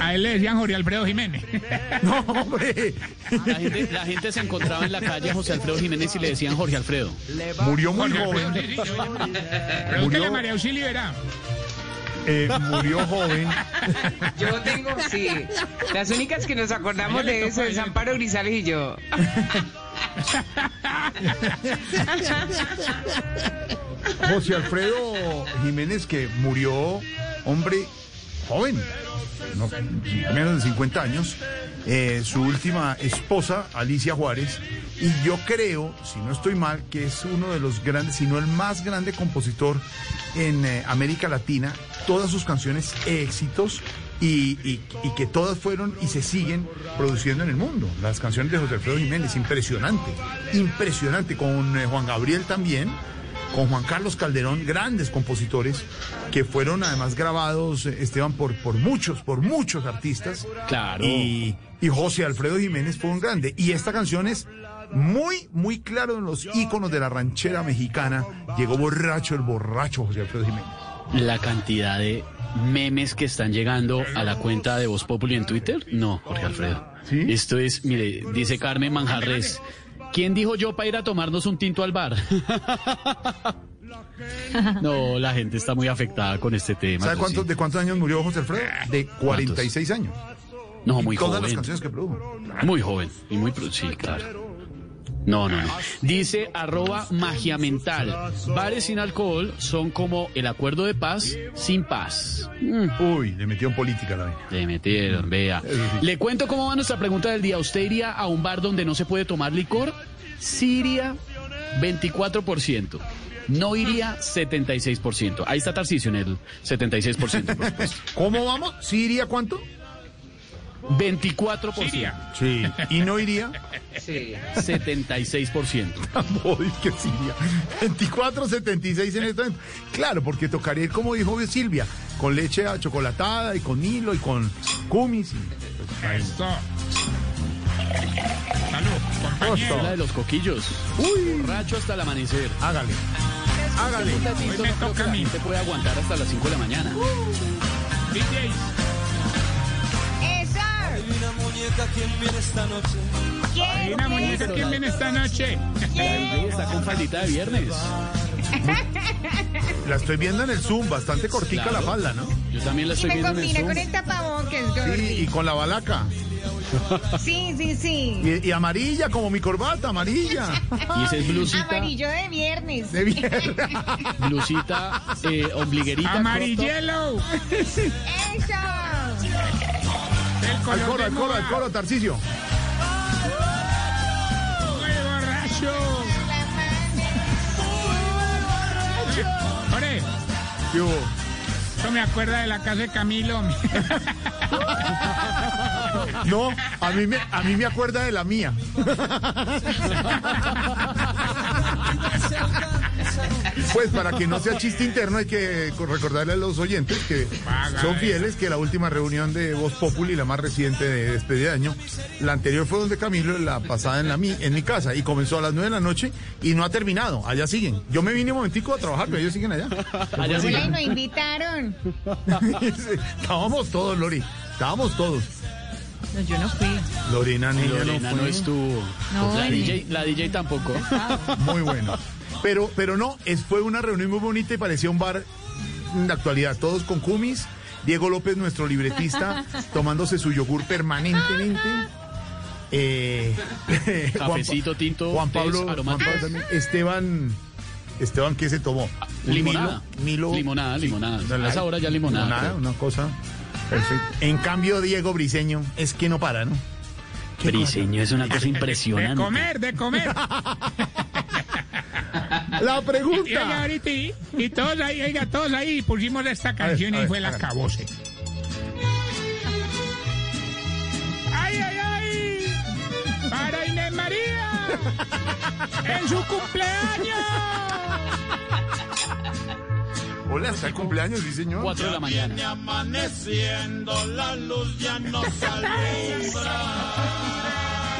a él le decían Jorge Alfredo Jiménez. <laughs> No, hombre. La gente, la gente se encontraba en la calle a José Alfredo Jiménez y le decían Jorge Alfredo. Murió muy Jorge joven. Alfredo, sí, sí. Pregúntele a María Auxilio. Eh, murió joven. <laughs> Yo tengo, sí. Las únicas que nos acordamos de eso es Amparo Grisales y yo. <laughs> José Alfredo Jiménez que murió, hombre, joven, no, menos de 50 años. Eh, su última esposa, Alicia Juárez, y yo creo, si no estoy mal, que es uno de los grandes, si no el más grande compositor en eh, América Latina. Todas sus canciones éxitos y, y- y que todas fueron y se siguen produciendo en el mundo. Las canciones de José Alfredo Jiménez, impresionante, impresionante, con eh, Juan Gabriel también con Juan Carlos Calderón, grandes compositores que fueron además grabados, eh, Esteban, por, por muchos, por muchos artistas. Claro. Y, y José Alfredo Jiménez fue un grande. Y esta canción es muy, muy claro en los íconos de la ranchera mexicana. Llegó borracho el borracho José Alfredo Jiménez. La cantidad de memes que están llegando a la cuenta de Voz Populi en Twitter. No, Jorge Alfredo. Esto es, mire, dice Carmen Manjarres. ¿Quién dijo yo para ir a tomarnos un tinto al bar? <laughs> no, la gente está muy afectada con este tema. ¿Sabe sí. de cuántos años murió José Alfredo? De 46 años. No, muy Todas las joven. canciones que produjo. Muy joven y muy... Sí, claro. No, no, no. Dice arroba magia mental. Bares sin alcohol son como el acuerdo de paz sin paz. Uy, le metió en política la vaina. Le metieron, vea. Le cuento cómo va nuestra pregunta del día. ¿Usted iría a un bar donde no se puede tomar licor? Sí iría 24%. No iría 76%. Ahí está Tarcisio en el 76%, por supuesto. ¿Cómo vamos? ¿Sí iría cuánto? 24%. Sí. ¿Y no iría? Sí. 76%. Uy, que sí, 24, 76 en este momento. Claro, porque tocaría ir, como dijo Silvia, con leche chocolatada y con hilo y con cumis. Esto. Salud. La de los coquillos. Uy. Borracho hasta el amanecer. Hágale. Hágale. Hoy me no toca a la mí. gente puede aguantar hasta las 5 de la mañana. DJs. Hay una muñeca que viene esta noche. Ahí está con faldita de viernes. La estoy viendo en el Zoom, bastante cortica Claro. la falda, ¿no? Yo también la Y estoy me viendo en el combina Zoom. con el tapabocas, Sí, y Gordy. con la balaca. Sí, sí, sí. Y, y amarilla, como mi corbata, amarilla. Y esa es blusita, Amarillo de viernes. De viernes. blusita, eh, ombliguerita. <laughs> Amarillelo. ¡Eso! Al coro, al coro, al coro, Tarcicio. Ore, ¿Qué hubo? eso me acuerda de la casa de Camilo. No, a mí, me, a mí me acuerda de la mía. <laughs> Pues para que no sea chiste interno hay que recordarle a los oyentes que son fieles que la última reunión de Voz Populi, la más reciente de despedida de año, la anterior fue donde Camilo, la pasada en, la, mi- en mi casa y comenzó a las 9 de la noche y no ha terminado. Allá siguen. Yo me vine un momentico a trabajar, pero ellos siguen allá. Hola, y nos invitaron. <laughs> Estábamos todos, Lori. Estábamos todos. No, yo no fui. Lorena, niña, Lorena no, no estuvo. No, la, ni- DJ, la DJ tampoco. Muy bueno. Pero, pero no, es, fue una reunión muy bonita y parecía un bar de actualidad. Todos con cumis. Diego López, nuestro libretista, <laughs> tomándose su yogur permanentemente. Eh, <laughs> Juan Cafecito, tinto, Juan tés, Pablo, Juan aromáticos. Pablo también. Esteban, Esteban, ¿qué se tomó? Limonada. Milo, Milo- Limonada, sí, limonada. A esa hora ya limonada, una cosa perfecta. En cambio, Diego Briseño es que no para, ¿no? Briseño es una cosa <laughs> De impresionante. comer, de comer. <laughs> La Y, pregunta. oiga, ahorita, y, y todos ahí, oiga, todos ahí pusimos esta canción a y ver, fue la cabose. ¡Ay, ay, ay! ¡Para Inés María! ¡En su cumpleaños! Hola, está el cumpleaños, sí, señor. 4 de la mañana. amaneciendo, la luz ya nos <laughs>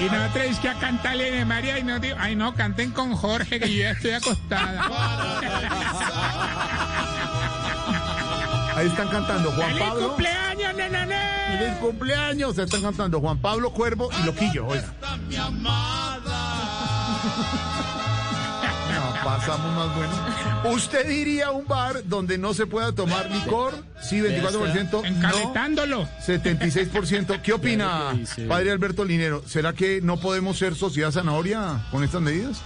Y nosotros es que a cantarle a Inés María y nos digo, ay no, canten con Jorge que yo ya estoy acostada. <laughs> Ahí están cantando Juan ¡Feliz Pablo. cumpleaños, nenané! ¡Feliz cumpleaños! Se están cantando Juan Pablo, Cuervo y Loquillo. Oiga. Pasamos más bueno. ¿Usted diría un bar donde no se pueda tomar licor? Sí, 24%. Encaletándolo. No, 76%. ¿Qué opina, padre Alberto Linero? ¿Será que no podemos ser sociedad zanahoria con estas medidas?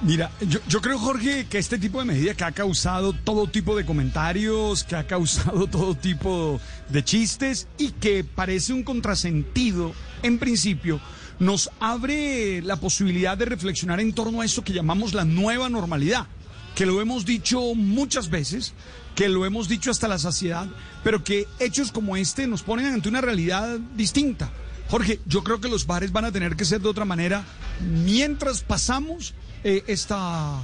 Mira, yo, yo creo, Jorge, que este tipo de medida que ha causado todo tipo de comentarios, que ha causado <laughs> todo tipo de chistes y que parece un contrasentido, en principio, nos abre la posibilidad de reflexionar en torno a eso que llamamos la nueva normalidad, que lo hemos dicho muchas veces, que lo hemos dicho hasta la saciedad, pero que hechos como este nos ponen ante una realidad distinta. Jorge, yo creo que los bares van a tener que ser de otra manera mientras pasamos eh, estas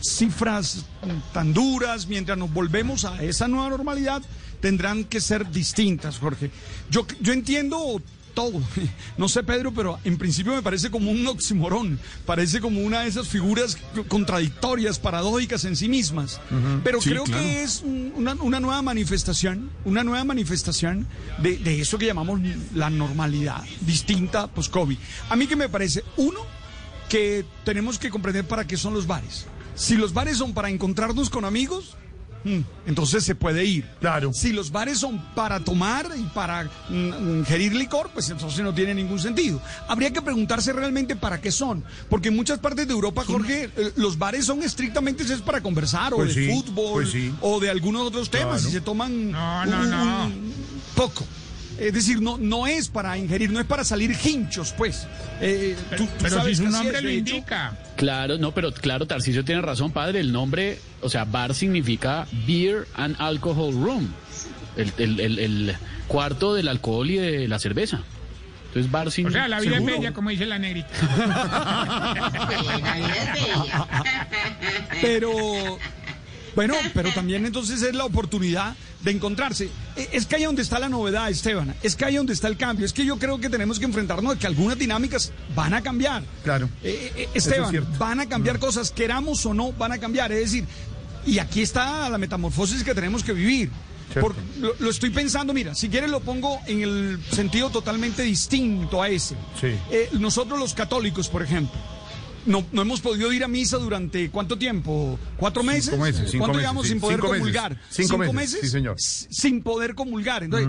cifras tan duras, mientras nos volvemos a esa nueva normalidad, tendrán que ser distintas, Jorge. Yo, yo entiendo todo. <laughs> No sé, Pedro, pero en principio me parece como un oximorón. Parece como una de esas figuras contradictorias, paradójicas en sí mismas. Pero Sí, creo claro. que es un- una, una nueva manifestación, una nueva manifestación de, de eso que llamamos la normalidad, distinta post-COVID. A mí que me parece, uno, que tenemos que comprender para qué son los bares. Si los bares son para encontrarnos con amigos, entonces se puede ir. Claro. Si los bares son para tomar y para mm, ingerir licor, pues entonces no tiene ningún sentido. Habría que preguntarse realmente para qué son. Porque en muchas partes de Europa, Jorge, eh, los bares son estrictamente es para conversar o Pues de sí, fútbol pues sí. o de algunos otros temas Claro. y se toman No, no, un- no. un poco. Es decir, no, no es para ingerir, no es para salir hinchos, pues. Eh, tú- tú Pero si sabes su que así nombre lo indica. Claro, no, pero claro, Tarcisio tiene razón, padre. El nombre, o sea, bar significa Beer and Alcohol Room. El, el- el- el cuarto del alcohol y de la cerveza. Entonces, bar O significa. sea, la vida es bella, como dice la negrita. <laughs> Pero, bueno, pero también entonces es la oportunidad de encontrarse. E- Es que ahí donde está la novedad, Esteban. Es que ahí donde está el cambio. Es que yo creo que tenemos que enfrentarnos a que algunas dinámicas van a cambiar. Claro. Eh, eh, es Esteban. Mm. van a cambiar cosas, queramos o no, van a cambiar. Es decir, y aquí está la metamorfosis que tenemos que vivir. Por- lo, lo estoy pensando, mira, si quieres lo pongo en el sentido totalmente distinto a ese. Sí. Eh, nosotros los católicos, por ejemplo, no, no hemos podido ir a misa durante cuánto tiempo? ¿Cuatro meses? Cinco meses, cinco ¿Cuánto meses, llevamos sí. sin poder Cinco meses. comulgar? Cinco meses, sí, señor. Mm. Sin poder comulgar. Entonces,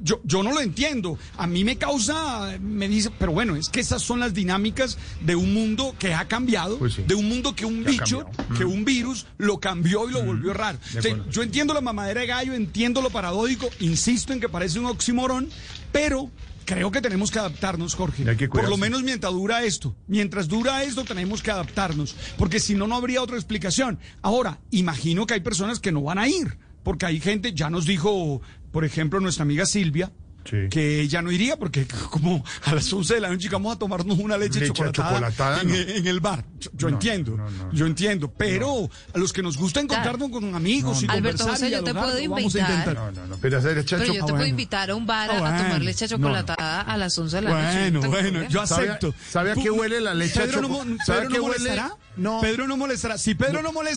yo, yo no lo entiendo. A mí me causa, me dice, pero bueno, es que esas son las dinámicas de un mundo que ha cambiado, Pues sí. de un mundo que un Que bicho, cambiado. que Mm. un virus lo cambió y lo volvió raro. O sea, yo entiendo la mamadera de gallo, entiendo lo paradójico, insisto en que parece un oxímoron, pero creo que tenemos que adaptarnos, Jorge. Que Por lo menos mientras dura esto. Mientras dura esto tenemos que adaptarnos, porque si no, no habría otra explicación. Ahora, imagino que hay personas que no van a ir, porque hay gente, ya nos dijo, por ejemplo, nuestra amiga Silvia, que ella no iría porque como a las 11 de la noche vamos a tomarnos una leche, Leche chocolatada, chocolatada, en, no. en el bar. Yo, yo No, entiendo, no, no, yo entiendo, pero a los que nos gusta encontrarnos con amigos y Alberto, conversar José, y yo te puedo lo vamos a invitar. intentar. No, no, no, pero hacer leche Pero yo te puedo bueno. invitar a un bar Ah, a, a tomar leche No, chocolatada a las 11 de la noche. Bueno, ¿Te bueno, yo ¿Sabe a- acepto. sabe a qué huele la leche Pedro no, choco- mo- sabe a Pedro no molestará? No. Pedro no molestará. Si Pedro no molesta.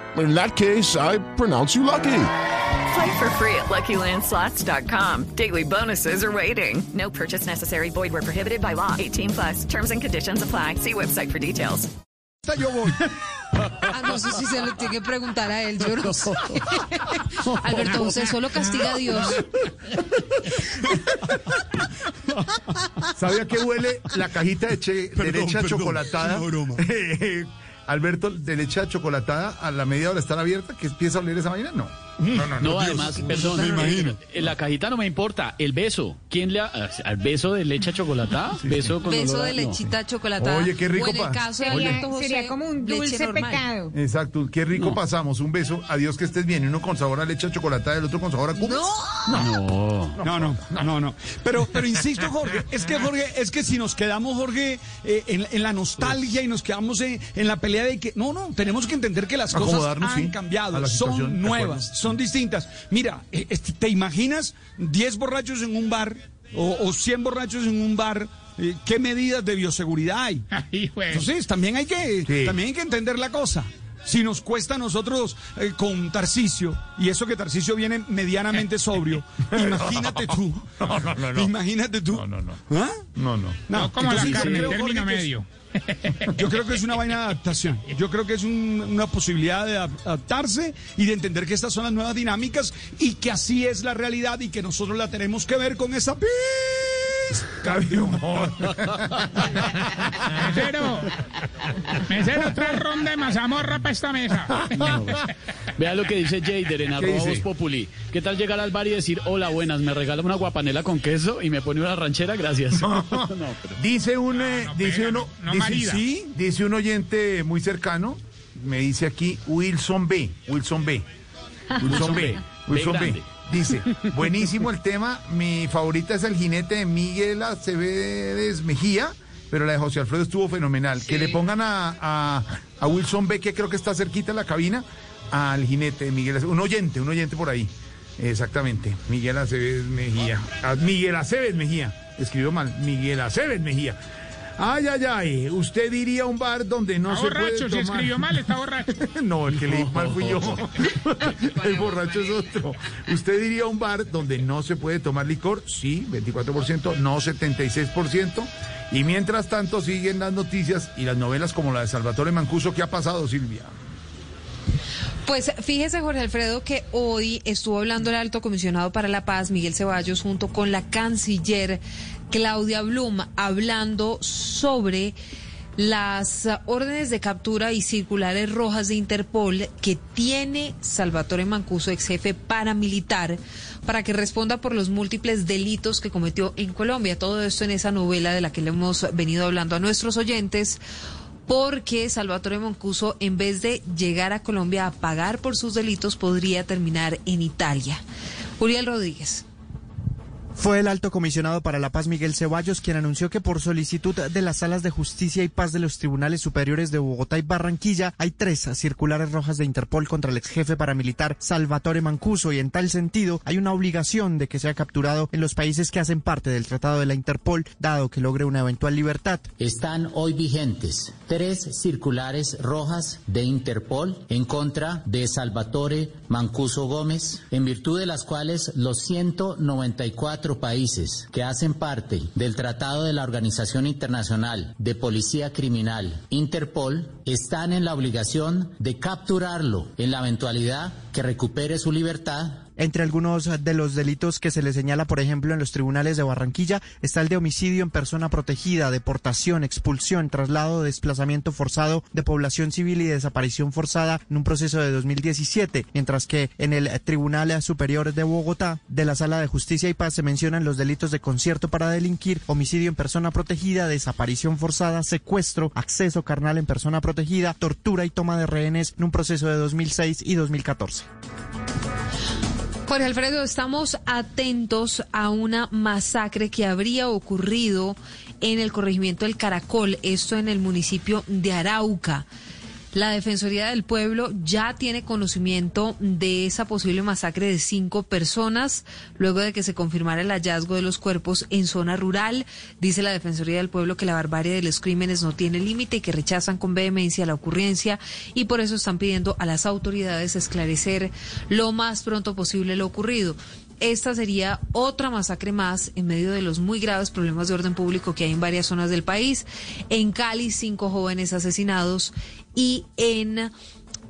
In that case, I pronounce you lucky. Play for free at LuckyLandSlots.com. Daily bonuses are waiting. No purchase necessary. Void where prohibited by law. 18 plus. Terms and conditions apply. See website for details. Yo voy. Ah, no sé si se lo tiene que preguntar a él, yo no sé. <laughs> Alberto, usted solo castiga a Dios. ¿Sabe a qué huele la cajita de, che- de Perdón, leche perdón, chocolatada? una broma. <laughs> Alberto, de leche chocolatada a la media hora estar abierta, que empieza a oler esa vaina? No. No, no, No, Dios. además, perdón, Me eh, imagino. eh, la cajita no me importa, el beso. ¿Quién le ha, al beso de leche chocolatada? Beso con Beso olor a- de no. lechita chocolatada. Oye, qué rico O en el caso de José, Sería como un dulce pecado. Exacto, qué rico pasamos. Un beso, adiós que estés bien. Y uno con sabor a leche chocolatada, el otro con sabor a cubo. No. No, no, no, no. Pero, pero insisto, Jorge, es que Jorge, es que si nos quedamos, Jorge, eh, en, en la nostalgia y nos quedamos en, en la pelea de que, no, no, tenemos que entender que las cosas han sí, cambiado, son nuevas, acuerdo. Son distintas. Mira, eh, este, ¿te imaginas 10 borrachos en un bar o, o 100 borrachos en un bar? Eh, ¿Qué medidas de bioseguridad hay? <laughs> Entonces, también hay que, también hay que entender la cosa. Si nos cuesta a nosotros eh, con Tarcisio, y eso que Tarcisio viene medianamente <laughs> sobrio, imagínate tú. No, no, no, no. Imagínate tú. No, no, no. ¿Ah? No, no. No como la entonces carne, término medio. Yo creo que es una vaina de adaptación. Yo creo que es un- una posibilidad de adap- adaptarse y de entender que estas son las nuevas dinámicas y que así es la realidad y que nosotros la tenemos que ver con esa pizca de humor. Mesero, mesero, tres ron de mazamorra para esta mesa. Vea lo que dice Jader en arroba? Voz populi. ¿Qué tal llegar al bar y decir, hola, buenas, me regala una guapanela con queso y me pone una ranchera? Gracias. No, <laughs> pero- Dice un, eh, dice uno, no dice, marida. sí, dice un oyente muy cercano, me dice aquí Wilson B, Wilson B, <laughs> Wilson B, B Wilson B. Dice, buenísimo el tema, mi favorita es el jinete de Miguel Acevedes Mejía, pero la de José Alfredo estuvo fenomenal. Que le pongan a, a, a Wilson B, que creo que está cerquita en la cabina, al jinete de Miguel Acevedes, un oyente, un oyente por ahí. Exactamente, Miguel Aceves Mejía. Ah, Miguel Aceves Mejía, escribió mal, Miguel Aceves Mejía. Ay, ay, ay, usted diría un bar donde no Está se borracho, puede si tomar... escribió mal, está borracho. <laughs> No, el que leí mal fui yo. <laughs> El borracho es otro. ¿Usted diría un bar donde no se puede tomar licor? Sí, 24%, no 76%. Y mientras tanto siguen las noticias y las novelas como la de Salvatore Mancuso. ¿Qué ha pasado, Silvia? Pues fíjese, Jorge Alfredo, que hoy estuvo hablando el alto comisionado para la paz, Miguel Ceballos, junto con la canciller Claudia Blum, hablando sobre las órdenes de captura y circulares rojas de Interpol que tiene Salvatore Mancuso, ex jefe paramilitar, para que responda por los múltiples delitos que cometió en Colombia. Todo esto en esa novela de la que le hemos venido hablando a nuestros oyentes porque Salvatore Mancuso, en vez de llegar a Colombia a pagar por sus delitos, podría terminar en Italia. Uriel Rodríguez. Fue el alto comisionado para la paz Miguel Ceballos quien anunció que por solicitud de las salas de justicia y paz de los tribunales superiores de Bogotá y Barranquilla hay tres circulares rojas de Interpol contra el ex jefe paramilitar Salvatore Mancuso y en tal sentido hay una obligación de que sea capturado en los países que hacen parte del tratado de la Interpol dado que logre una eventual libertad. Están hoy vigentes tres circulares rojas de Interpol en contra de Salvatore Mancuso Gómez, en virtud de las cuales los 194 países que hacen parte del Tratado de la Organización Internacional de Policía Criminal, Interpol, están en la obligación de capturarlo en la eventualidad que recupere su libertad Entre algunos de los delitos que se le señala, por ejemplo, en los tribunales de Barranquilla, está el de homicidio en persona protegida, deportación, expulsión, traslado, desplazamiento forzado de población civil y desaparición forzada en un proceso de 2017, mientras que en el Tribunal Superior de Bogotá, de la Sala de Justicia y Paz, se mencionan los delitos de concierto para delinquir, homicidio en persona protegida, desaparición forzada, secuestro, acceso carnal en persona protegida, tortura y toma de rehenes en un proceso de 2006 y 2014. Jorge Alfredo, estamos atentos a una masacre que habría ocurrido en el corregimiento del Caracol, esto en el municipio de Arauca. La Defensoría del Pueblo ya tiene conocimiento de esa posible masacre de cinco personas luego de que se confirmara el hallazgo de los cuerpos en zona rural. Dice la Defensoría del Pueblo que la barbarie de los crímenes no tiene límite y que rechazan con vehemencia la ocurrencia y por eso están pidiendo a las autoridades esclarecer lo más pronto posible lo ocurrido esta sería otra masacre más en medio de los muy graves problemas de orden público que hay en varias zonas del país. En Cali, cinco jóvenes asesinados y en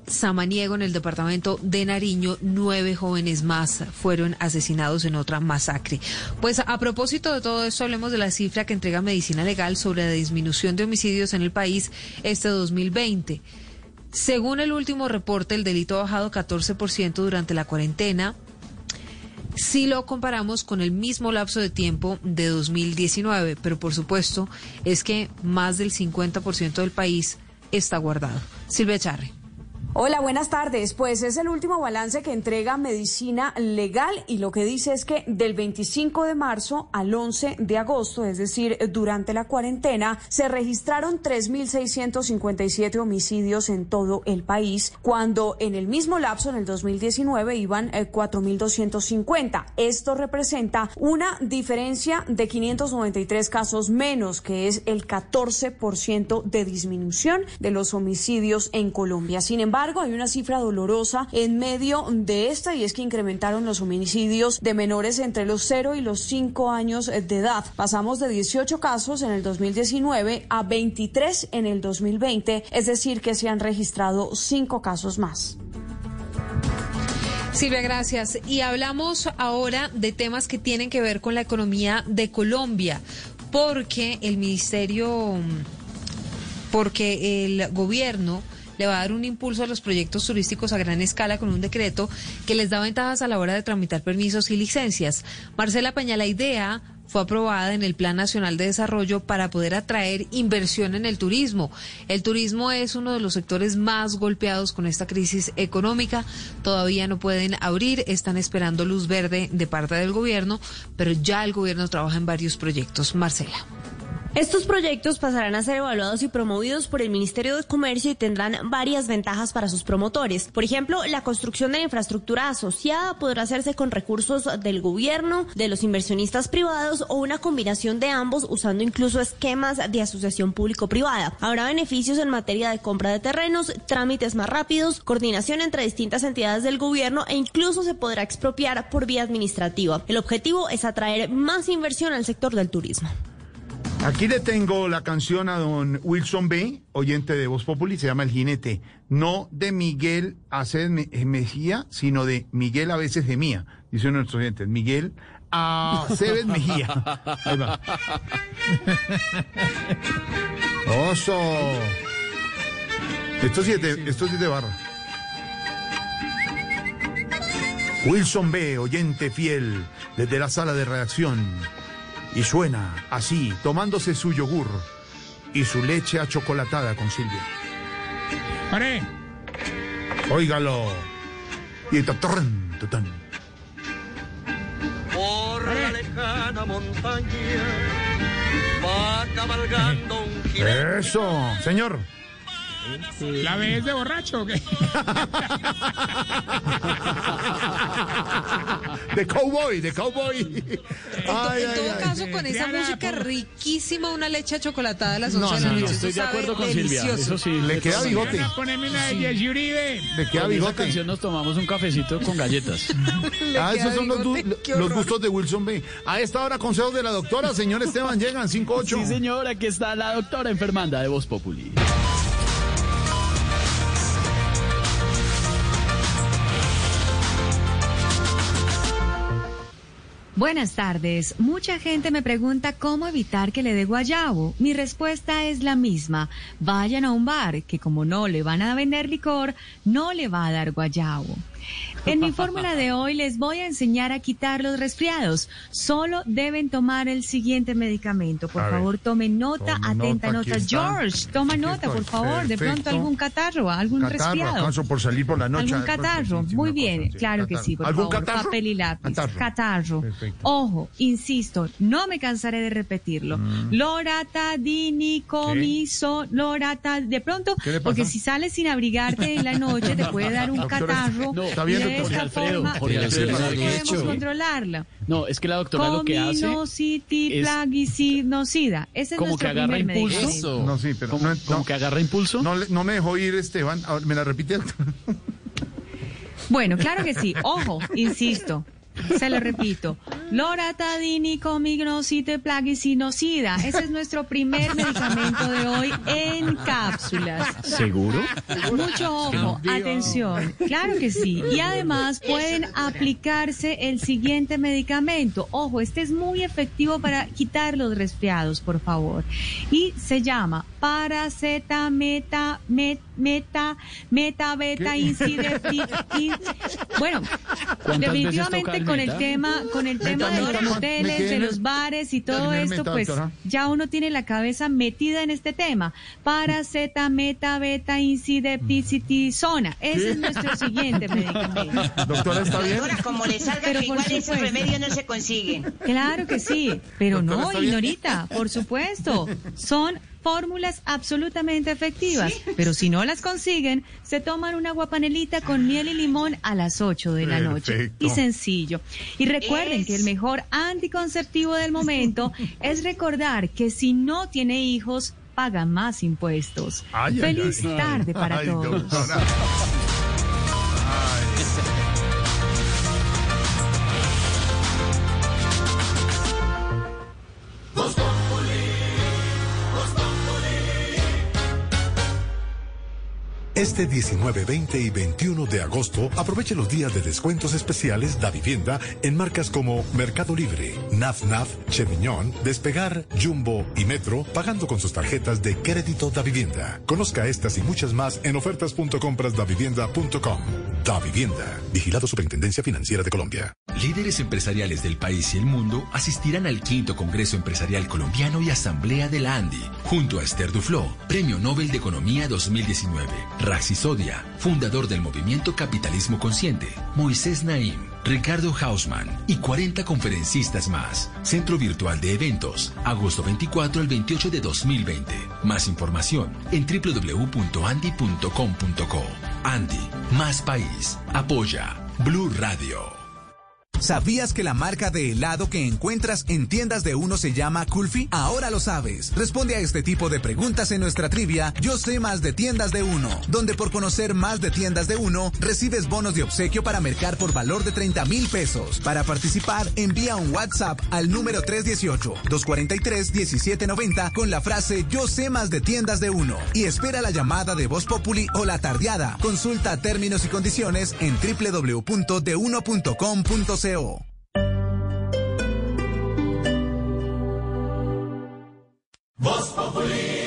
Samaniego, en el departamento de Nariño, nueve jóvenes más fueron asesinados en otra masacre. Pues a propósito de todo esto, hablemos de la cifra que entrega Medicina Legal sobre la disminución de homicidios en el país este 2020. Según el último reporte, el delito ha bajado 14% durante la cuarentena, si lo comparamos con el mismo lapso de tiempo de 2019, pero por supuesto es que más del 50% del país está guardado. Silvia Charre. Hola, buenas tardes. Pues es el último balance que entrega Medicina Legal y lo que dice es que del 25 de marzo al 11 de agosto, es decir, durante la cuarentena, se registraron 3.657 homicidios en todo el país, cuando en el mismo lapso, en el 2019, iban 4.250. Esto representa una diferencia de 593 casos menos, que es el 14% de disminución de los homicidios en Colombia. Sin embargo, hay una cifra dolorosa en medio de esta y es que incrementaron los homicidios de menores entre los 0 y los 5 años de edad. Pasamos de 18 casos en el 2019 a 23 en el 2020, es decir, que se han registrado 5 casos más. Silvia, gracias. Y hablamos ahora de temas que tienen que ver con la economía de Colombia, porque el ministerio, porque el gobierno le va a dar un impulso a los proyectos turísticos a gran escala con un decreto que les da ventajas a la hora de tramitar permisos y licencias. Marcela Peña, la idea fue aprobada en el Plan Nacional de Desarrollo para poder atraer inversión en el turismo. El turismo es uno de los sectores más golpeados con esta crisis económica. Todavía no pueden abrir, están esperando luz verde de parte del gobierno, pero ya el gobierno trabaja en varios proyectos. Marcela. Estos proyectos pasarán a ser evaluados y promovidos por el Ministerio de Comercio y tendrán varias ventajas para sus promotores. Por ejemplo, la construcción de la infraestructura asociada podrá hacerse con recursos del gobierno, de los inversionistas privados o una combinación de ambos usando incluso esquemas de asociación público-privada. Habrá beneficios en materia de compra de terrenos, trámites más rápidos, coordinación entre distintas entidades del gobierno e incluso se podrá expropiar por vía administrativa. El objetivo es atraer más inversión al sector del turismo. Aquí le tengo la canción a don Wilson B., oyente de Voz Populi, se llama El Jinete. No de Miguel Aceves Mejía, sino de Miguel a veces gemía, dice uno de nuestros oyentes. Miguel Aceves Mejía. Ahí va. <laughs> Oso. Esto sí es de, esto sí es de barra. Wilson B., oyente fiel, desde la sala de redacción. Y suena así, tomándose su yogur y su leche achocolatada con Silvia. ¡Pare! Óigalo. Y tatán, tatán. Por la lejana montaña va cabalgando un jinete. Eso, señor. ¿La ves de borracho o qué? <laughs> De cowboy, de cowboy. En, to- en todo caso, con esa música riquísima, una leche chocolatada a las 11 No, de la no, noche. no, estoy de acuerdo con Silvia. delicioso. Eso sí. Le queda bigote. maneras. Poneme una de Jesse Uribe. Le queda Con esa bigote. canción nos tomamos un cafecito con galletas. <laughs> Ah, esos son los, gustos de Wilson B. A esta hora, consejos de la doctora. Señor Esteban, llegan 5-8. Sí, señor, aquí está la doctora enfermanda de Voz Populi. Buenas tardes. Mucha gente me pregunta cómo evitar que le dé guayabo. Mi respuesta es la misma. Vayan a un bar que como no le van a vender licor, no le va a dar guayabo. En mi fórmula de <laughs> hoy les voy a enseñar a quitar los resfriados. Solo deben tomar el siguiente medicamento. Por A ver. favor, tomen nota, Tome atenta nota. George, toma Aquí nota, por favor. De pronto algún catarro, algún Catarro, resfriado. por salir por la noche. Algún catarro, muy bien, claro que sí, por ¿Algún favor, catarro? papel y lápiz. Catarro. Ojo, insisto, no me cansaré de repetirlo. Mm. Loratadinicomiso, lorata, de pronto, porque si sales sin abrigarte en la noche te puede dar un <laughs> catarro. no, está bien, de doctor esta Alfredo, forma Jorge Alfredo, no podemos dicho. controlarla. No, es que la doctora lo que hace Cominocytiplaguicidnocida. Ese es como que agarra impulso. No, sí, pero como, no, como que agarra impulso. No, le- no me dejó ir, Esteban. A ver, ¿Me la repite? Bueno, claro que sí. Ojo, insisto. Se lo repito. Loratadinicomignociteplaguicinocida. Ese es nuestro primer medicamento de hoy en cápsulas. ¿Seguro? Mucho ojo, atención. Claro que sí. Y además pueden aplicarse el siguiente medicamento. Ojo, este es muy efectivo para quitar los resfriados, por favor. Y se llama paracetameta met, meta meta beta incidenti- in- <laughs> Bueno, ¿Cuántas veces definitivamente con el tema con el tema de los quedé de los bares y todo esto, pues ya uno tiene la cabeza metida en este tema. Paraceta, meta, beta, incidepticitizona. Ese es nuestro siguiente medicamento. <laughs> Doctora, ¿está bien? Doctora, como le salga Pero igual esos supuesto. remedios no se consiguen. Claro que sí, pero Doctora, no. Ignorita, por supuesto. Son fórmulas absolutamente efectivas, pero si no las consiguen, se toman una guapanelita con miel y limón a las 8 de la noche. Perfecto. Y sencillo. Y recuerden Es- que el mejor anticonceptivo del momento <laughs> es recordar que si no tiene hijos, paga más impuestos. Ay, Feliz ay. tarde para todos. Este 19, 20 y 21 de agosto, aproveche los días de descuentos especiales da vivienda en marcas como Mercado Libre, Naf Naf, Chevignon, Despegar, Jumbo y Metro, pagando con sus tarjetas de crédito da vivienda. Conozca estas y muchas más en ofertas.comprasdavivienda.com. Da Vivienda, vigilado Superintendencia Financiera de Colombia. Líderes empresariales del país y el mundo asistirán al quinto Congreso Empresarial Colombiano y Asamblea de la ANDI, junto a Esther Duflo, Premio Nobel de Economía 2019, Raxi Sodia, fundador del movimiento Capitalismo Consciente, Moisés Naim, Ricardo Hausman y 40 conferencistas más. Centro Virtual de Eventos, agosto 24 al 28 de 2020. Más información en www.andi.com.co. Andy, más país. Apoya Blue Radio. ¿Sabías que la marca de helado que encuentras en tiendas de uno se llama Kulfi? Ahora lo sabes. Responde a este tipo de preguntas en nuestra trivia Yo sé más de tiendas de uno, donde por conocer más de tiendas de uno, recibes bonos de obsequio para mercar por valor de 30 mil pesos. Para participar, envía un WhatsApp al número 318-243-1790 con la frase Yo sé más de tiendas de uno y espera la llamada de Voz Populi o la tardeada. Consulta términos y condiciones en www.deuno.com.co co. Voz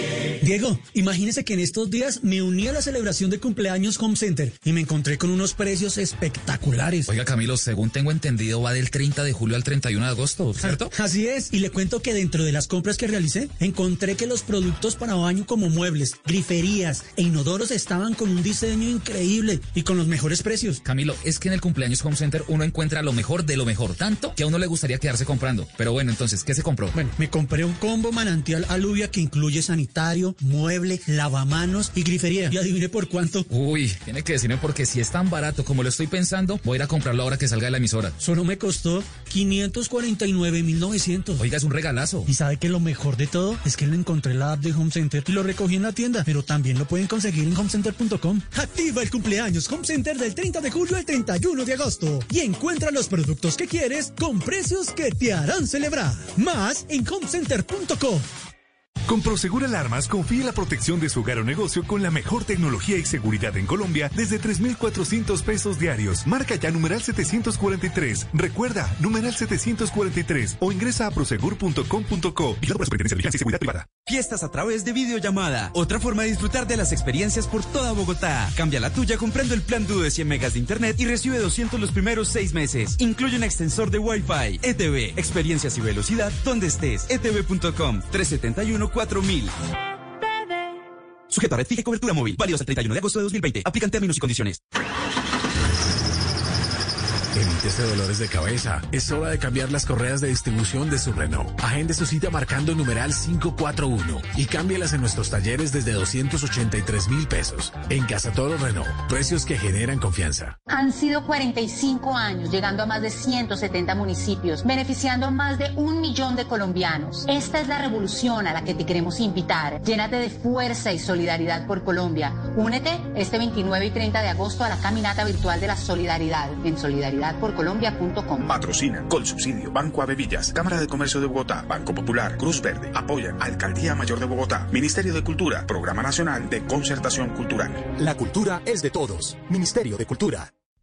Diego, imagínese que en estos días me uní a la celebración de cumpleaños Home Center y me encontré con unos precios espectaculares. Oiga, Camilo, según tengo entendido, va del 30 de julio al 31 de agosto, <laughs> ¿cierto? Así es, y le cuento que dentro de las compras que realicé, encontré que los productos para baño como muebles, griferías e inodoros estaban con un diseño increíble y con los mejores precios. Camilo, es que en el cumpleaños Home Center uno encuentra lo mejor de lo mejor, tanto que a uno le gustaría quedarse comprando. Pero bueno, entonces, ¿qué se compró? Bueno, me compré un combo manantial aluvia que incluye sanitario, mueble, lavamanos y grifería. Y adivine por cuánto. Uy, tiene que decirme porque si es tan barato como lo estoy pensando, voy a ir a comprarlo ahora que salga de la emisora. Solo me costó 549.900. Oiga, es un regalazo. Y sabe que lo mejor de todo es que lo encontré en la app de Home Center y lo recogí en la tienda, pero también lo pueden conseguir en homecenter.com. Activa el cumpleaños Home Center del 30 de julio al 31 de agosto y encuentra los productos que quieres con precios que te harán celebrar. Más en homecenter.com. Con Prosegur Alarmas confíe la protección de su hogar o negocio con la mejor tecnología y seguridad en Colombia desde 3,400 pesos diarios. Marca ya numeral 743. Recuerda, numeral 743 o ingresa a prosegur.com.co. Y la Superintendencia de y Seguridad Privada. Fiestas a través de videollamada. Otra forma de disfrutar de las experiencias por toda Bogotá. Cambia la tuya comprando el plan Duo de 100 megas de internet y recibe 200 los primeros seis meses. Incluye un extensor de Wi-Fi. ETV. Experiencias y velocidad donde estés. Etv.com 371 4000. Sujeto a red fija y cobertura móvil. Válido hasta el 31 de agosto de 2020. Aplican términos y condiciones. Emite este dolores de cabeza. Es hora de cambiar las correas de distribución de su Renault. Agende su cita marcando el numeral 541 y cámbielas en nuestros talleres desde 283 mil pesos. En Casa Toro Renault, precios que generan confianza. Han sido 45 años, llegando a más de 170 municipios, beneficiando a más de un millón de colombianos. Esta es la revolución a la que te queremos invitar. Llénate de fuerza y solidaridad por Colombia. Únete este 29 y 30 de agosto a la caminata virtual de la solidaridad en solidaridad Colombia.com. Patrocina, con subsidio, Banco Avevillas, Cámara de Comercio de Bogotá, Banco Popular, Cruz Verde, apoyan Alcaldía Mayor de Bogotá, Ministerio de Cultura, Programa Nacional de Concertación Cultural. La cultura es de todos. Ministerio de Cultura.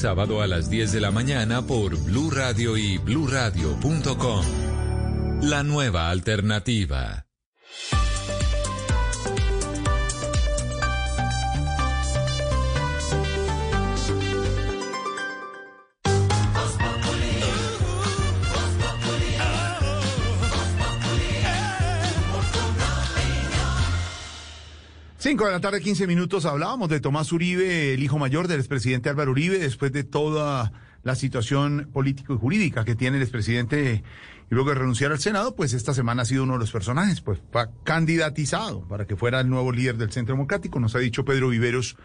sábado a las 10 de la mañana por Blue Radio y bluradio.com. La nueva alternativa. Cinco de la tarde, 15 minutos. Hablábamos de Tomás Uribe, el hijo mayor del expresidente Álvaro Uribe, después de toda la situación político y jurídica que tiene el expresidente y luego de renunciar al Senado, pues esta semana ha sido uno de los personajes, pues fue candidatizado para que fuera el nuevo líder del Centro Democrático. Nos ha dicho Pedro Viveros,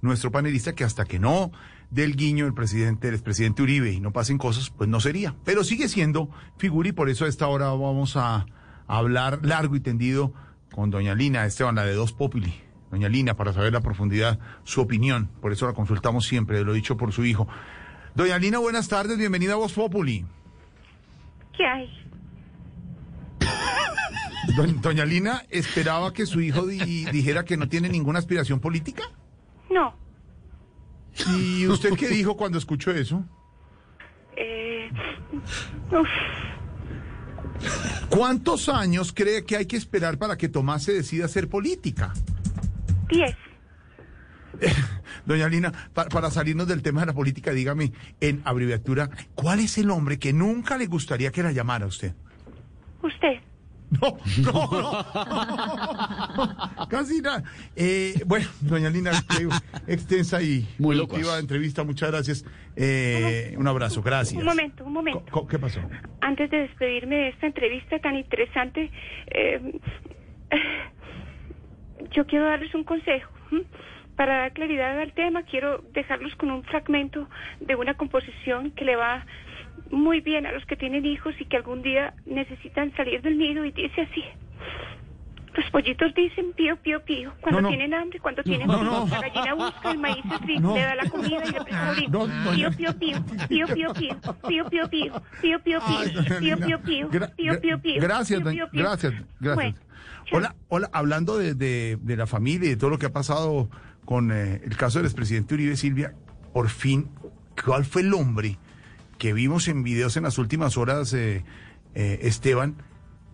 nuestro panelista, que hasta que no del guiño el presidente, el expresidente Uribe y no pasen cosas, pues no sería. Pero sigue siendo figura y por eso a esta hora vamos a hablar largo y tendido con doña Lina Esteban, la de Dos Populi. Doña Lina, para saber la profundidad, su opinión. Por eso la consultamos siempre, lo dicho por su hijo. Doña Lina, buenas tardes, bienvenida a Voz Populi. ¿Qué hay? <laughs> doña Lina, ¿esperaba que su hijo dijera que no tiene ninguna aspiración política? No. ¿Y usted qué dijo cuando escuchó eso? Eh, ¿Cuántos años cree que hay que esperar para que Tomás se decida hacer política? Diez. <laughs> Doña Lina, para salirnos del tema de la política, dígame en abreviatura, ¿cuál es el hombre que nunca le gustaría que la llamara a usted? Usted. No, no, no, <laughs> casi nada. Eh, bueno, doña Lina, extensa y muy productiva entrevista, muchas gracias. Eh, un abrazo, gracias. Un momento, un momento. ¿Qué pasó? Antes de despedirme de esta entrevista tan interesante, eh, yo quiero darles un consejo. Para dar claridad al tema, quiero dejarlos con un fragmento de una composición que le va muy bien a los que tienen hijos y que algún día necesitan salir del nido y dice así. Los pollitos dicen pío, pío, pío. Cuando tienen hambre, cuando tienen frío, la gallina busca el maíz es le da la comida y le presta abrir. Pío, pío, pío, pío, pío, pío, pío, pío, pío, pío, pío, pío, pío, pío, pío, pío, pío, pío. Gracias, gracias, gracias. Hola, hola, hablando de, de, de la familia y de todo lo que ha pasado con eh, el caso del expresidente Uribe Silvia, por fin, ¿cuál fue el hombre que vimos en videos en las últimas horas, eh, eh, Esteban,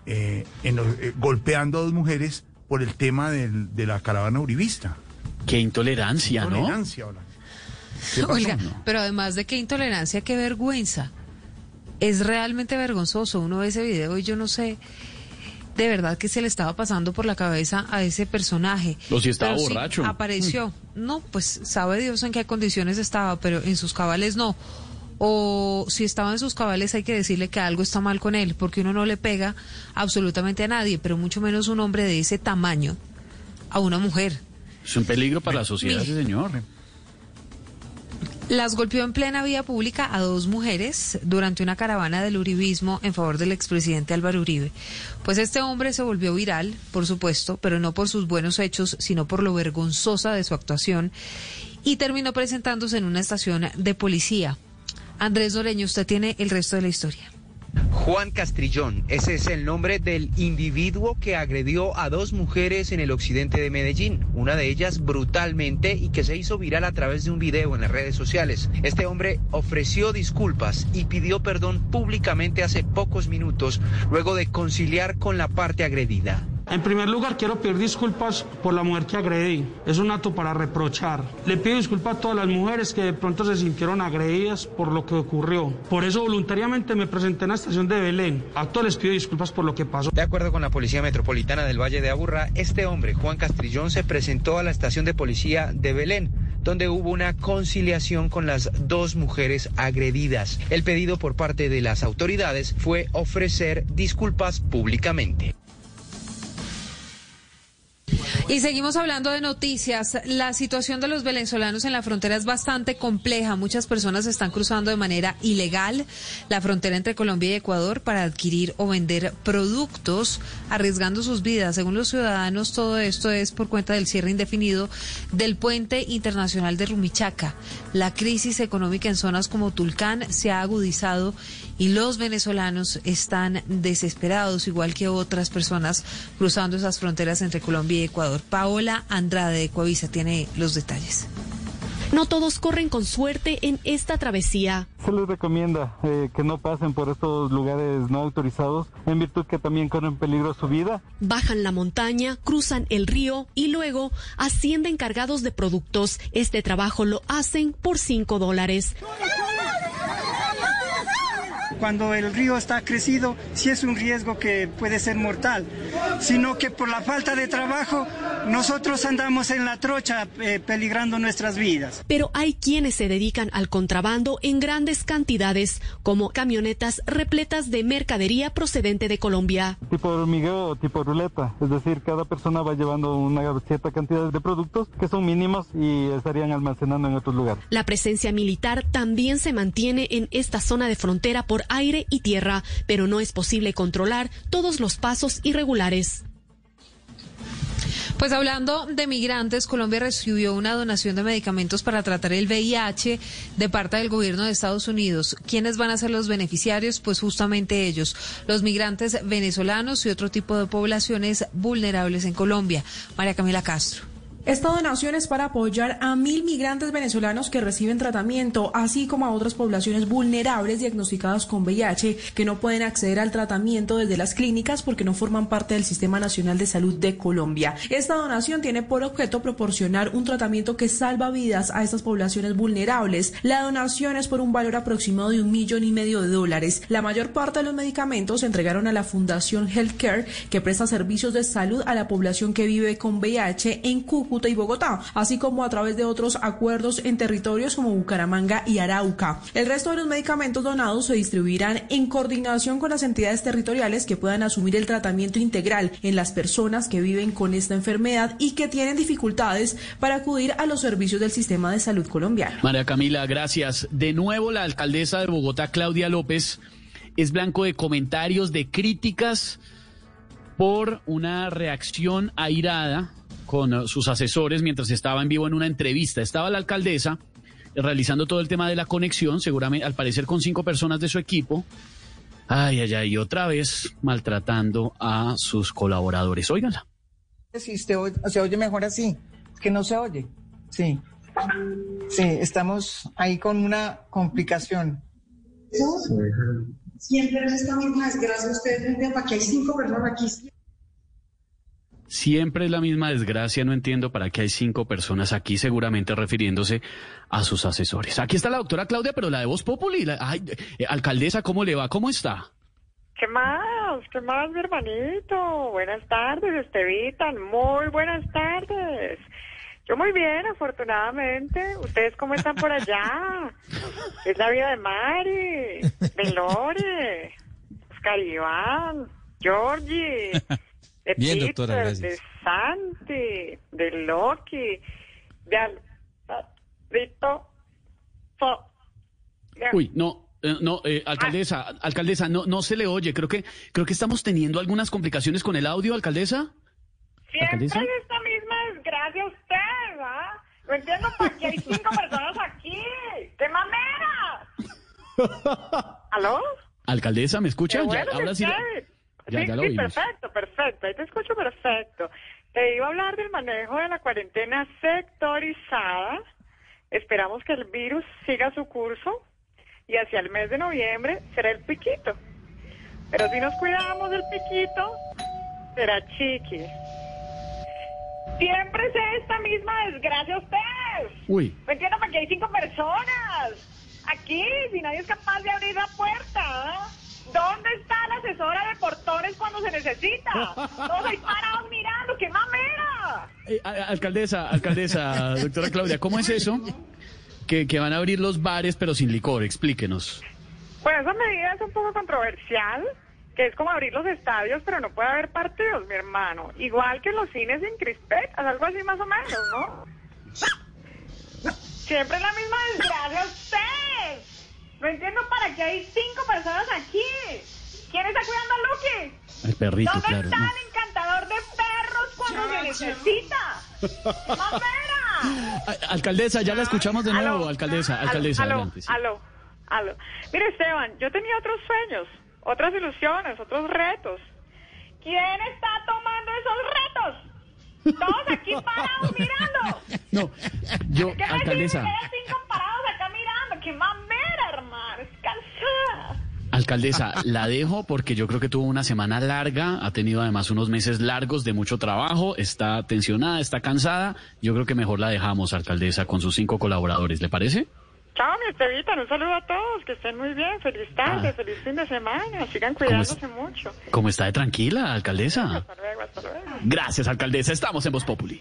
en, golpeando a dos mujeres por el tema del, de la caravana uribista? Qué intolerancia, ¿no? Intolerancia, hola. Oiga, pero además de qué intolerancia, qué vergüenza. Es realmente vergonzoso. Uno ve ese video y yo no sé de verdad que se le estaba pasando por la cabeza a ese personaje. O si estaba borracho. apareció. No, pues sabe Dios en qué condiciones estaba, pero en sus cabales no. O si estaba en sus cabales hay que decirle que algo está mal con él, porque uno no le pega absolutamente a nadie, pero mucho menos un hombre de ese tamaño a una mujer. Es un peligro para la sociedad, ese señor. Las golpeó en plena vía pública a dos mujeres durante una caravana del uribismo en favor del expresidente Álvaro Uribe. Pues este hombre se volvió viral, por supuesto, pero no por sus buenos hechos, sino por lo vergonzosa de su actuación y terminó presentándose en una estación de policía. Andrés Doreño, usted tiene el resto de la historia. Juan Castrillón, ese es el nombre del individuo que agredió a dos mujeres en el occidente de Medellín, una de ellas brutalmente y que se hizo viral a través de un video en las redes sociales. Este hombre ofreció disculpas y pidió perdón públicamente hace pocos minutos luego de conciliar con la parte agredida. En primer lugar, quiero pedir disculpas por la mujer que agredí. Es un acto para reprochar. Le pido disculpas a todas las mujeres que de pronto se sintieron agredidas por lo que ocurrió. Por eso voluntariamente me presenté en la estación de Belén. A todos les pido disculpas por lo que pasó. De acuerdo con la Policía Metropolitana del Valle de Aburrá, este hombre, Juan Castrillón, se presentó a la estación de policía de Belén donde hubo una conciliación con las dos mujeres agredidas. El pedido por parte de las autoridades fue ofrecer disculpas públicamente. Y seguimos hablando de noticias. La situación de los venezolanos en la frontera es bastante compleja. Muchas personas están cruzando de manera ilegal la frontera entre Colombia y Ecuador para adquirir o vender productos, arriesgando sus vidas. Según los ciudadanos, todo esto es por cuenta del cierre indefinido del puente internacional de Rumichaca. La crisis económica en zonas como Tulcán se ha agudizado y los venezolanos están desesperados, igual que otras personas cruzando esas fronteras entre Colombia Ecuador. Paola Andrade de Coavisa tiene los detalles. No todos corren con suerte en esta travesía. Se les recomienda eh, que no pasen por estos lugares no autorizados, en virtud que también corren peligro su vida. Bajan la montaña, cruzan el río y luego ascienden cargados de productos. Este trabajo lo hacen por 5 dólares. Cuando el río está crecido, sí es un riesgo que puede ser mortal, sino que por la falta de trabajo nosotros andamos en la trocha eh, peligrando nuestras vidas. Pero hay quienes se dedican al contrabando en grandes cantidades, como camionetas repletas de mercadería procedente de Colombia. Tipo hormigueo tipo ruleta, es decir, cada persona va llevando una cierta cantidad de productos que son mínimos y estarían almacenando en otros lugares. La presencia militar también se mantiene en esta zona de frontera por aire y tierra, pero no es posible controlar todos los pasos irregulares. Pues hablando de migrantes, Colombia recibió una donación de medicamentos para tratar el VIH de parte del gobierno de Estados Unidos. ¿Quiénes van a ser los beneficiarios? Pues justamente ellos, los migrantes venezolanos y otro tipo de poblaciones vulnerables en Colombia. María Camila Castro. Esta donación es para apoyar a mil migrantes venezolanos que reciben tratamiento, así como a otras poblaciones vulnerables diagnosticadas con VIH que no pueden acceder al tratamiento desde las clínicas porque no forman parte del Sistema Nacional de Salud de Colombia. Esta donación tiene por objeto proporcionar un tratamiento que salva vidas a estas poblaciones vulnerables. La donación es por un valor aproximado de un millón y medio de dólares. La mayor parte de los medicamentos se entregaron a la Fundación Healthcare, que presta servicios de salud a la población que vive con VIH en Cúcuta y Bogotá, así como a través de otros acuerdos en territorios como Bucaramanga y Arauca. El resto de los medicamentos donados se distribuirán en coordinación con las entidades territoriales que puedan asumir el tratamiento integral en las personas que viven con esta enfermedad y que tienen dificultades para acudir a los servicios del sistema de salud colombiano. María Camila, gracias. De nuevo, la alcaldesa de Bogotá, Claudia López, es blanco de comentarios, de críticas por una reacción airada con sus asesores mientras estaba en vivo en una entrevista. Estaba la alcaldesa realizando todo el tema de la conexión, seguramente al parecer con cinco personas de su equipo. Ay, ay, ay, y otra vez maltratando a sus colaboradores. Óiganla. Sí, se oye, se oye mejor así, que no se oye. Sí. Sí, estamos ahí con una complicación. Siempre es esta misma desgracia. Ustedes ven para que hay cinco personas aquí. Siempre es la misma desgracia, no entiendo para qué hay cinco personas aquí, seguramente refiriéndose a sus asesores. Aquí está la doctora Claudia, pero la de Voz Populi. La- ay, eh, alcaldesa, ¿cómo le va? ¿Cómo está? ¿Qué más? ¿Qué más, mi hermanito? Buenas tardes, Estevitan. Muy buenas tardes. Yo muy bien, afortunadamente. ¿Ustedes cómo están por allá? <laughs> Es la vida de Mari, de Lore, Oscar Iván, Georgie, <laughs> de Bien, Peter, doctora, gracias. de Santi, de Loki, de Alberto. Uy, no. eh, No, eh, alcaldesa, alcaldesa, no, no se le oye. Creo que, creo que estamos teniendo algunas complicaciones con el audio, alcaldesa. Siempre ¿Alcaldesa? es esta misma desgracia usted, ¿ah? No entiendo por qué hay cinco personas aquí. ¡Qué mamera! <laughs> ¿Aló? Alcaldesa, ¿me escucha? Ya, ahora sí. Ya, sí, ya lo sí, perfecto, perfecto. Ahí te escucho perfecto. Te iba a hablar del manejo de la cuarentena sectorizada. Esperamos que el virus siga su curso y hacia el mes de noviembre será el piquito. Pero si nos cuidamos del piquito, será chiqui. Siempre es esta misma desgracia ustedes. Uy. No entiendo por qué hay cinco personas. Aquí, si nadie es capaz de abrir la puerta. ¿ah? ¿Dónde está la asesora de portones cuando se necesita? Todos ahí parados mirando, ¡qué mamera! Eh, alcaldesa, alcaldesa, doctora Claudia, ¿cómo es eso? Que, que van a abrir los bares pero sin licor, explíquenos. Pues esa medida es un poco controversial, que es como abrir los estadios, pero no puede haber partidos, mi hermano. Igual que los cines sin crispetas, algo así más o menos, ¿no? <laughs> Siempre es la misma desgracia usted. No entiendo para qué hay cinco personas aquí. ¿Quién está cuidando a Lucky? El perrito, ¿Dónde claro. está no. el encantador de perros cuando se necesita? ¡Mamera! Alcaldesa, ya la escuchamos de nuevo, Aló. alcaldesa, alcaldesa, aló, adelante. sí. aló, aló. Mire, Esteban, yo tenía otros sueños, otras ilusiones, otros retos. ¿Quién está tomando esos retos? Todos aquí parados mirando. <laughs> No, yo, ¿Qué me alcaldesa, dicen que hay cinco parados acá mirando? ¡Qué. Alcaldesa, la dejo porque yo creo que tuvo una semana larga, ha tenido además unos meses largos de mucho trabajo, está tensionada, está cansada. Yo creo que mejor la dejamos, alcaldesa, con sus cinco colaboradores, ¿le parece? Chao, mi Estevita, un saludo a todos, que estén muy bien, feliz tarde, Ah. feliz fin de semana, sigan cuidándose mucho. ¿Cómo está de tranquila, alcaldesa? Hasta luego, hasta luego. Gracias, alcaldesa, estamos en Voz Populi.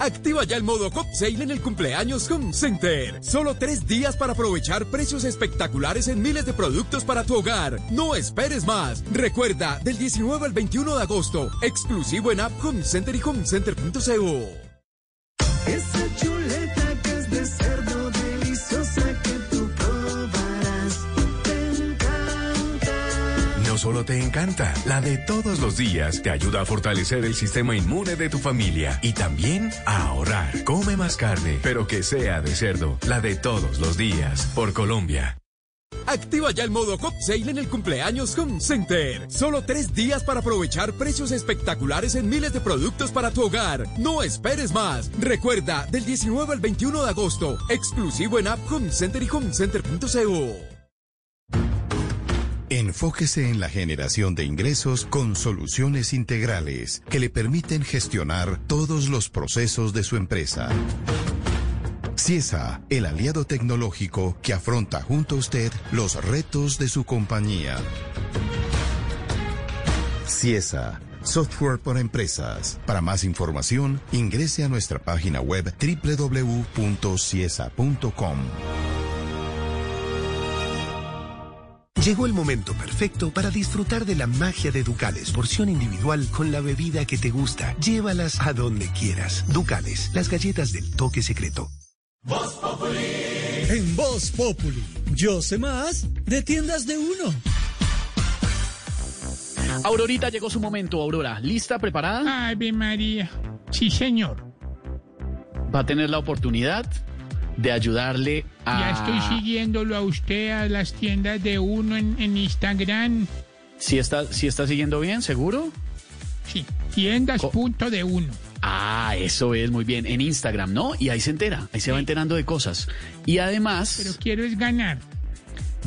Activa ya el modo Hot Sale en el cumpleaños Home Center. Solo tres días para aprovechar precios espectaculares en miles de productos para tu hogar. No esperes más. Recuerda, del 19 al 21 de agosto, exclusivo en App Home Center y homecenter.co. solo te encanta, la de todos los días te ayuda a fortalecer el sistema inmune de tu familia y también a ahorrar. Come más carne, pero que sea de cerdo, la de todos los días, por Colombia. Activa ya el modo Hot Sale en el cumpleaños Home Center. Solo tres días para aprovechar precios espectaculares en miles de productos para tu hogar. No esperes más. Recuerda, del 19 al 21 de agosto, exclusivo en App Home Center y homecenter.co. Enfóquese en la generación de ingresos con soluciones integrales que le permiten gestionar todos los procesos de su empresa. CIESA, el aliado tecnológico que afronta junto a usted los retos de su compañía. CIESA, software para empresas. Para más información, ingrese a nuestra página web www.ciesa.com. Llegó el momento perfecto para disfrutar de la magia de Ducales, porción individual con la bebida que te gusta. Llévalas a donde quieras. Ducales, las galletas del toque secreto. En Voz Populi, yo sé más de tiendas de uno. Aurorita, llegó su momento, Aurora. ¿Lista, preparada? Ave María. Sí, señor. Va a tener la oportunidad de ayudarle a... Ya estoy siguiéndolo a usted a las tiendas de uno en, en Instagram. ¿Si está, si está siguiendo bien, seguro? Sí, tiendas punto de uno. Ah, eso es muy bien. En Instagram, ¿no? Y ahí se entera, ahí se va enterando de cosas. Y además... Pero quiero es ganar.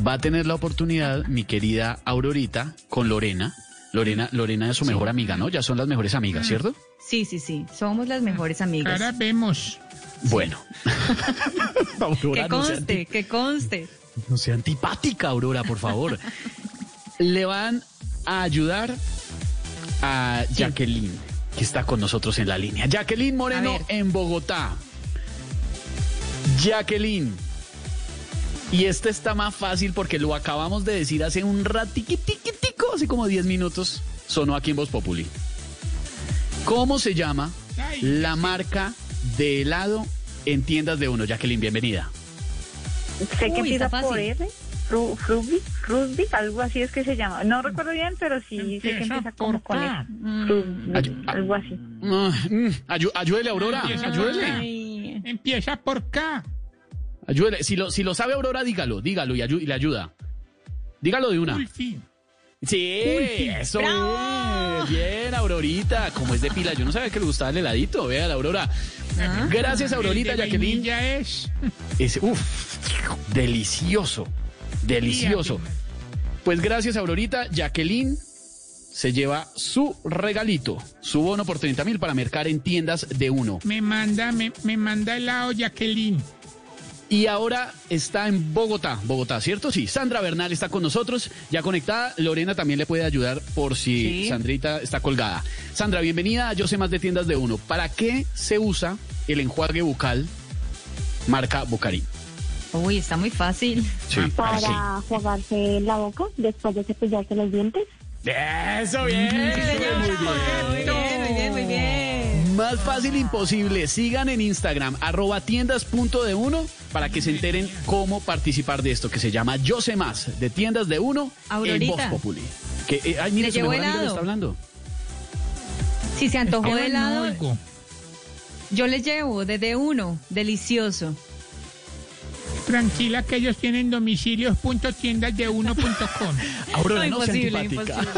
va a tener la oportunidad, mi querida Aurorita, con Lorena. Lorena, Lorena es su mejor amiga, ¿no? Ya son las mejores amigas, ¿cierto? Sí, sí, sí. Somos las mejores amigas. Ahora vemos. Bueno. <laughs> Aurora, Que no conste, que conste. No sea antipática, Aurora, por favor. Le van a ayudar a Jacqueline, que está con nosotros en la línea. Jacqueline Moreno en Bogotá. Jacqueline. Y este está más fácil porque lo acabamos de decir hace un ratiquitiquitico, hace como 10 minutos, sonó aquí en Voz Populi. ¿Cómo se llama la marca de helado en tiendas de uno? Jacqueline, bienvenida. Sé que empieza por. R, Frubi, Frusby, algo así es que se llama. No recuerdo bien, pero sí sé que Empieza como con eso. Frusby, algo así. Mm, ayu- ayúdele, Aurora. Empieza por Ayúdele. K. Empieza por K. Ayúdele. Si lo, si lo sabe Aurora, dígalo, dígalo y, le ayuda. Dígalo de una. Ulfi. Sí, Ulfi. eso. Bien, Aurorita. Como es de pila, yo no sabía que le gustaba el heladito. Vea, la Gracias, Aurorita, Jacqueline. vainilla es. Ese, uf, delicioso. Delicioso. Pues gracias, Aurorita. Jacqueline se lleva su regalito, su bono por 30 mil para mercar en tiendas de uno. Me manda, me, me manda helado Jacqueline. Y ahora está en Bogotá, Bogotá, ¿cierto? Sí, Sandra Bernal está con nosotros, ya conectada. Lorena también le puede ayudar por si Sí. Sandrita está colgada. Sandra, bienvenida a Yo sé más de tiendas de uno. ¿Para qué se usa el enjuague bucal marca Bucarín? Uy, está muy fácil. Sí, ¿para jugarse la boca después de cepillarse los dientes. Eso, bien. Sí, señora. Muy bien, muy bien, muy bien. Más fácil imposible. Sigan en Instagram, arroba tiendas punto de uno, para que se enteren cómo participar de esto que se llama Yo sé más, de tiendas de uno en Aurorita. Voz Populi. Que, eh, ay, mire, Le su llevó mejor amiga le helado. está hablando. Si se antojó de no helado, yo les llevo desde uno. Delicioso. Tranquila que ellos tienen domicilios.tiendasdeuno.com. <laughs> Aurora, No, no sea imposible, antipática. <laughs>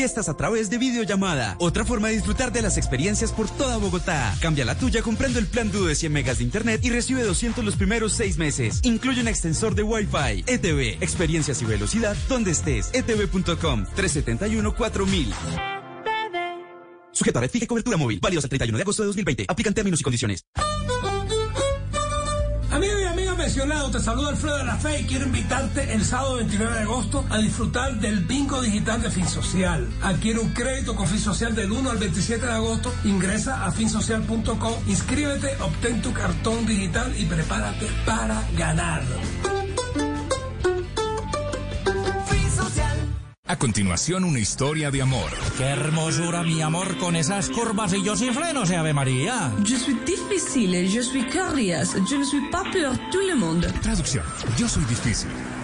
Fiestas a través de videollamada. Otra forma de disfrutar de las experiencias por toda Bogotá. Cambia la tuya comprando el plan Duo de 100 megas de internet y recibe 200 los primeros seis meses. Incluye un extensor de Wi-Fi. ETV. Experiencias y velocidad donde estés. Etv.com. 371 4000. Sujeto a red fija y cobertura móvil. Válidos el 31 de agosto de 2020. Aplican términos y condiciones. Mencionado, te saluda Alfredo de la Fe y quiero invitarte el sábado 29 de agosto a disfrutar del bingo digital de FinSocial. Adquiere un crédito con FinSocial del 1 al 27 de agosto, ingresa a finsocial.com, inscríbete, obtén tu cartón digital y prepárate para ganar. A continuación, una historia de amor. Qué hermosura, mi amor, con esas curvas y yo sin frenos, Ave María. Je suis difficile, je suis curious, je ne suis pas pour tout le monde. Traducción. Yo soy difícil,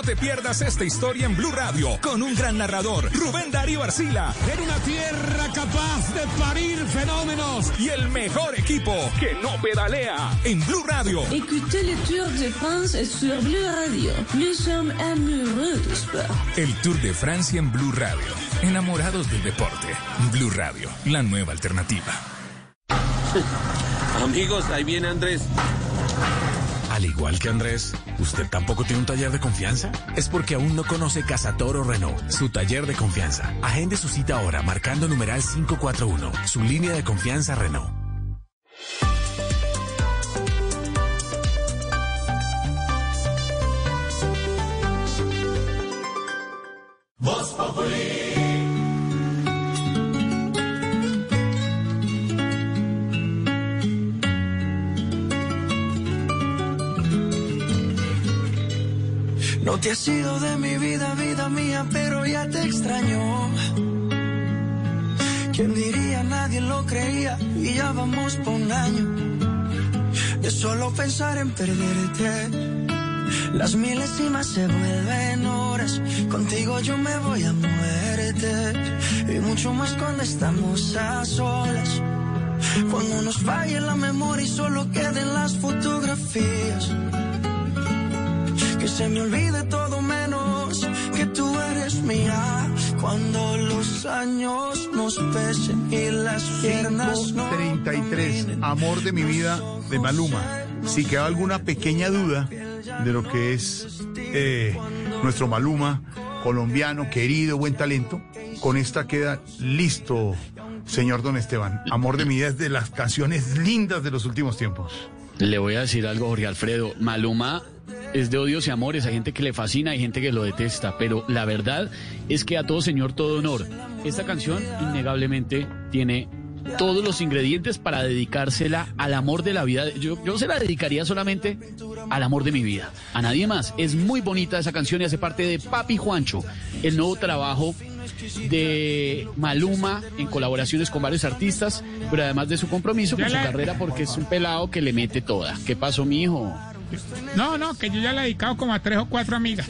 te pierdas esta historia en Blue Radio con un gran narrador, Rubén Darío Arcila. En una tierra capaz de parir fenómenos. Y el mejor equipo que no pedalea en Blue Radio. Écoutez le Tour de France sur Bleu Radio. Nous sommes amoureux du sport. El Tour de Francia en Blue Radio. Enamorados del deporte. Blue Radio, la nueva alternativa. <laughs> Amigos, ahí viene Andrés. Al igual que Andrés, ¿usted tampoco tiene un taller de confianza? Es porque aún no conoce Casa Toro Renault, su taller de confianza. Agende su cita ahora marcando numeral 541, su línea de confianza Renault. No te has ido de mi vida, vida mía, pero ya te extraño. ¿Quién diría? Nadie lo creía y ya vamos por un año. De solo pensar en perderte. Las milésimas se vuelven horas. Contigo yo me voy a muerte. Y mucho más cuando estamos a solas. Cuando nos falle la memoria y solo queden las fotografías. Que se me olvide todo menos que tú eres mía. Cuando los años nos pesen y las piernas no 33, Amor de mi vida de Maluma. Si queda alguna pequeña duda de lo que es eh, nuestro Maluma, colombiano, querido, buen talento, con esta queda listo, señor Don Esteban. Amor de mi vida es de las canciones lindas de los últimos tiempos. Le voy a decir algo, Jorge Alfredo. Maluma es de odios y amores. Hay gente que le fascina, hay gente que lo detesta. Pero la verdad es que a todo señor, todo honor. Esta canción, innegablemente, tiene todos los ingredientes para dedicársela al amor de la vida. Yo, yo se la dedicaría solamente al amor de mi vida. A nadie más. Es muy bonita esa canción y hace parte de Papi Juancho, el nuevo trabajo de Maluma en colaboraciones con varios artistas, pero además de su compromiso con su carrera porque es un pelado que le mete toda. ¿Qué pasó, mi hijo? No, no, que yo ya le he dedicado como a tres o cuatro amigas.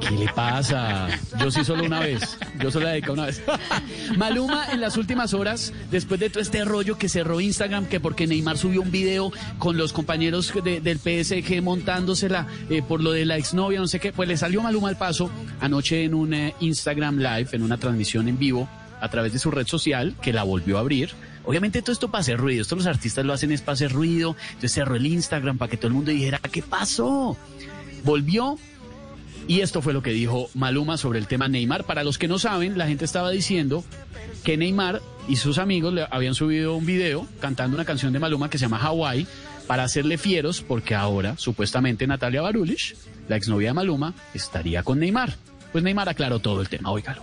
¿Qué le pasa? Yo sí solo una vez. Yo solo la dediqué una vez. <laughs> Maluma en las últimas horas, después de todo este rollo que cerró Instagram, que porque Neymar subió un video con los compañeros de- del PSG montándosela eh, por lo de la exnovia, no sé qué, pues le salió Maluma al paso anoche en un eh, Instagram Live, en una transmisión en vivo a través de su red social, que la volvió a abrir. Obviamente todo esto para hacer ruido, esto los artistas lo hacen es para hacer ruido, entonces cerró el Instagram para que todo el mundo dijera, ¿qué pasó? Volvió y esto fue lo que dijo Maluma sobre el tema Neymar. Para los que no saben, la gente estaba diciendo que Neymar y sus amigos le habían subido un video cantando una canción de Maluma que se llama Hawaii para hacerle fieros porque ahora supuestamente Natalia Barulich, la exnovia de Maluma, estaría con Neymar. Pues Neymar aclaró todo el tema, óigalo.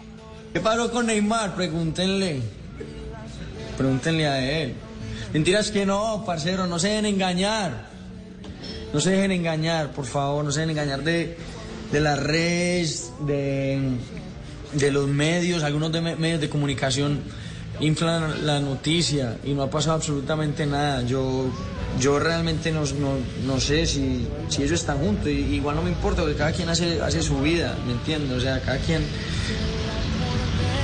¿Qué pasó con Neymar? Pregúntenle. Pregúntenle a él. Mentiras que no, parcero, no se dejen engañar. No se dejen engañar, por favor, no se dejen engañar de, de las redes, de, de los medios, algunos de me- medios de comunicación inflan la noticia y no ha pasado absolutamente nada. Yo, yo realmente no, no, no sé si, si ellos están juntos, y, igual no me importa, porque cada quien hace, hace su vida, ¿me entiendes? O sea, cada quien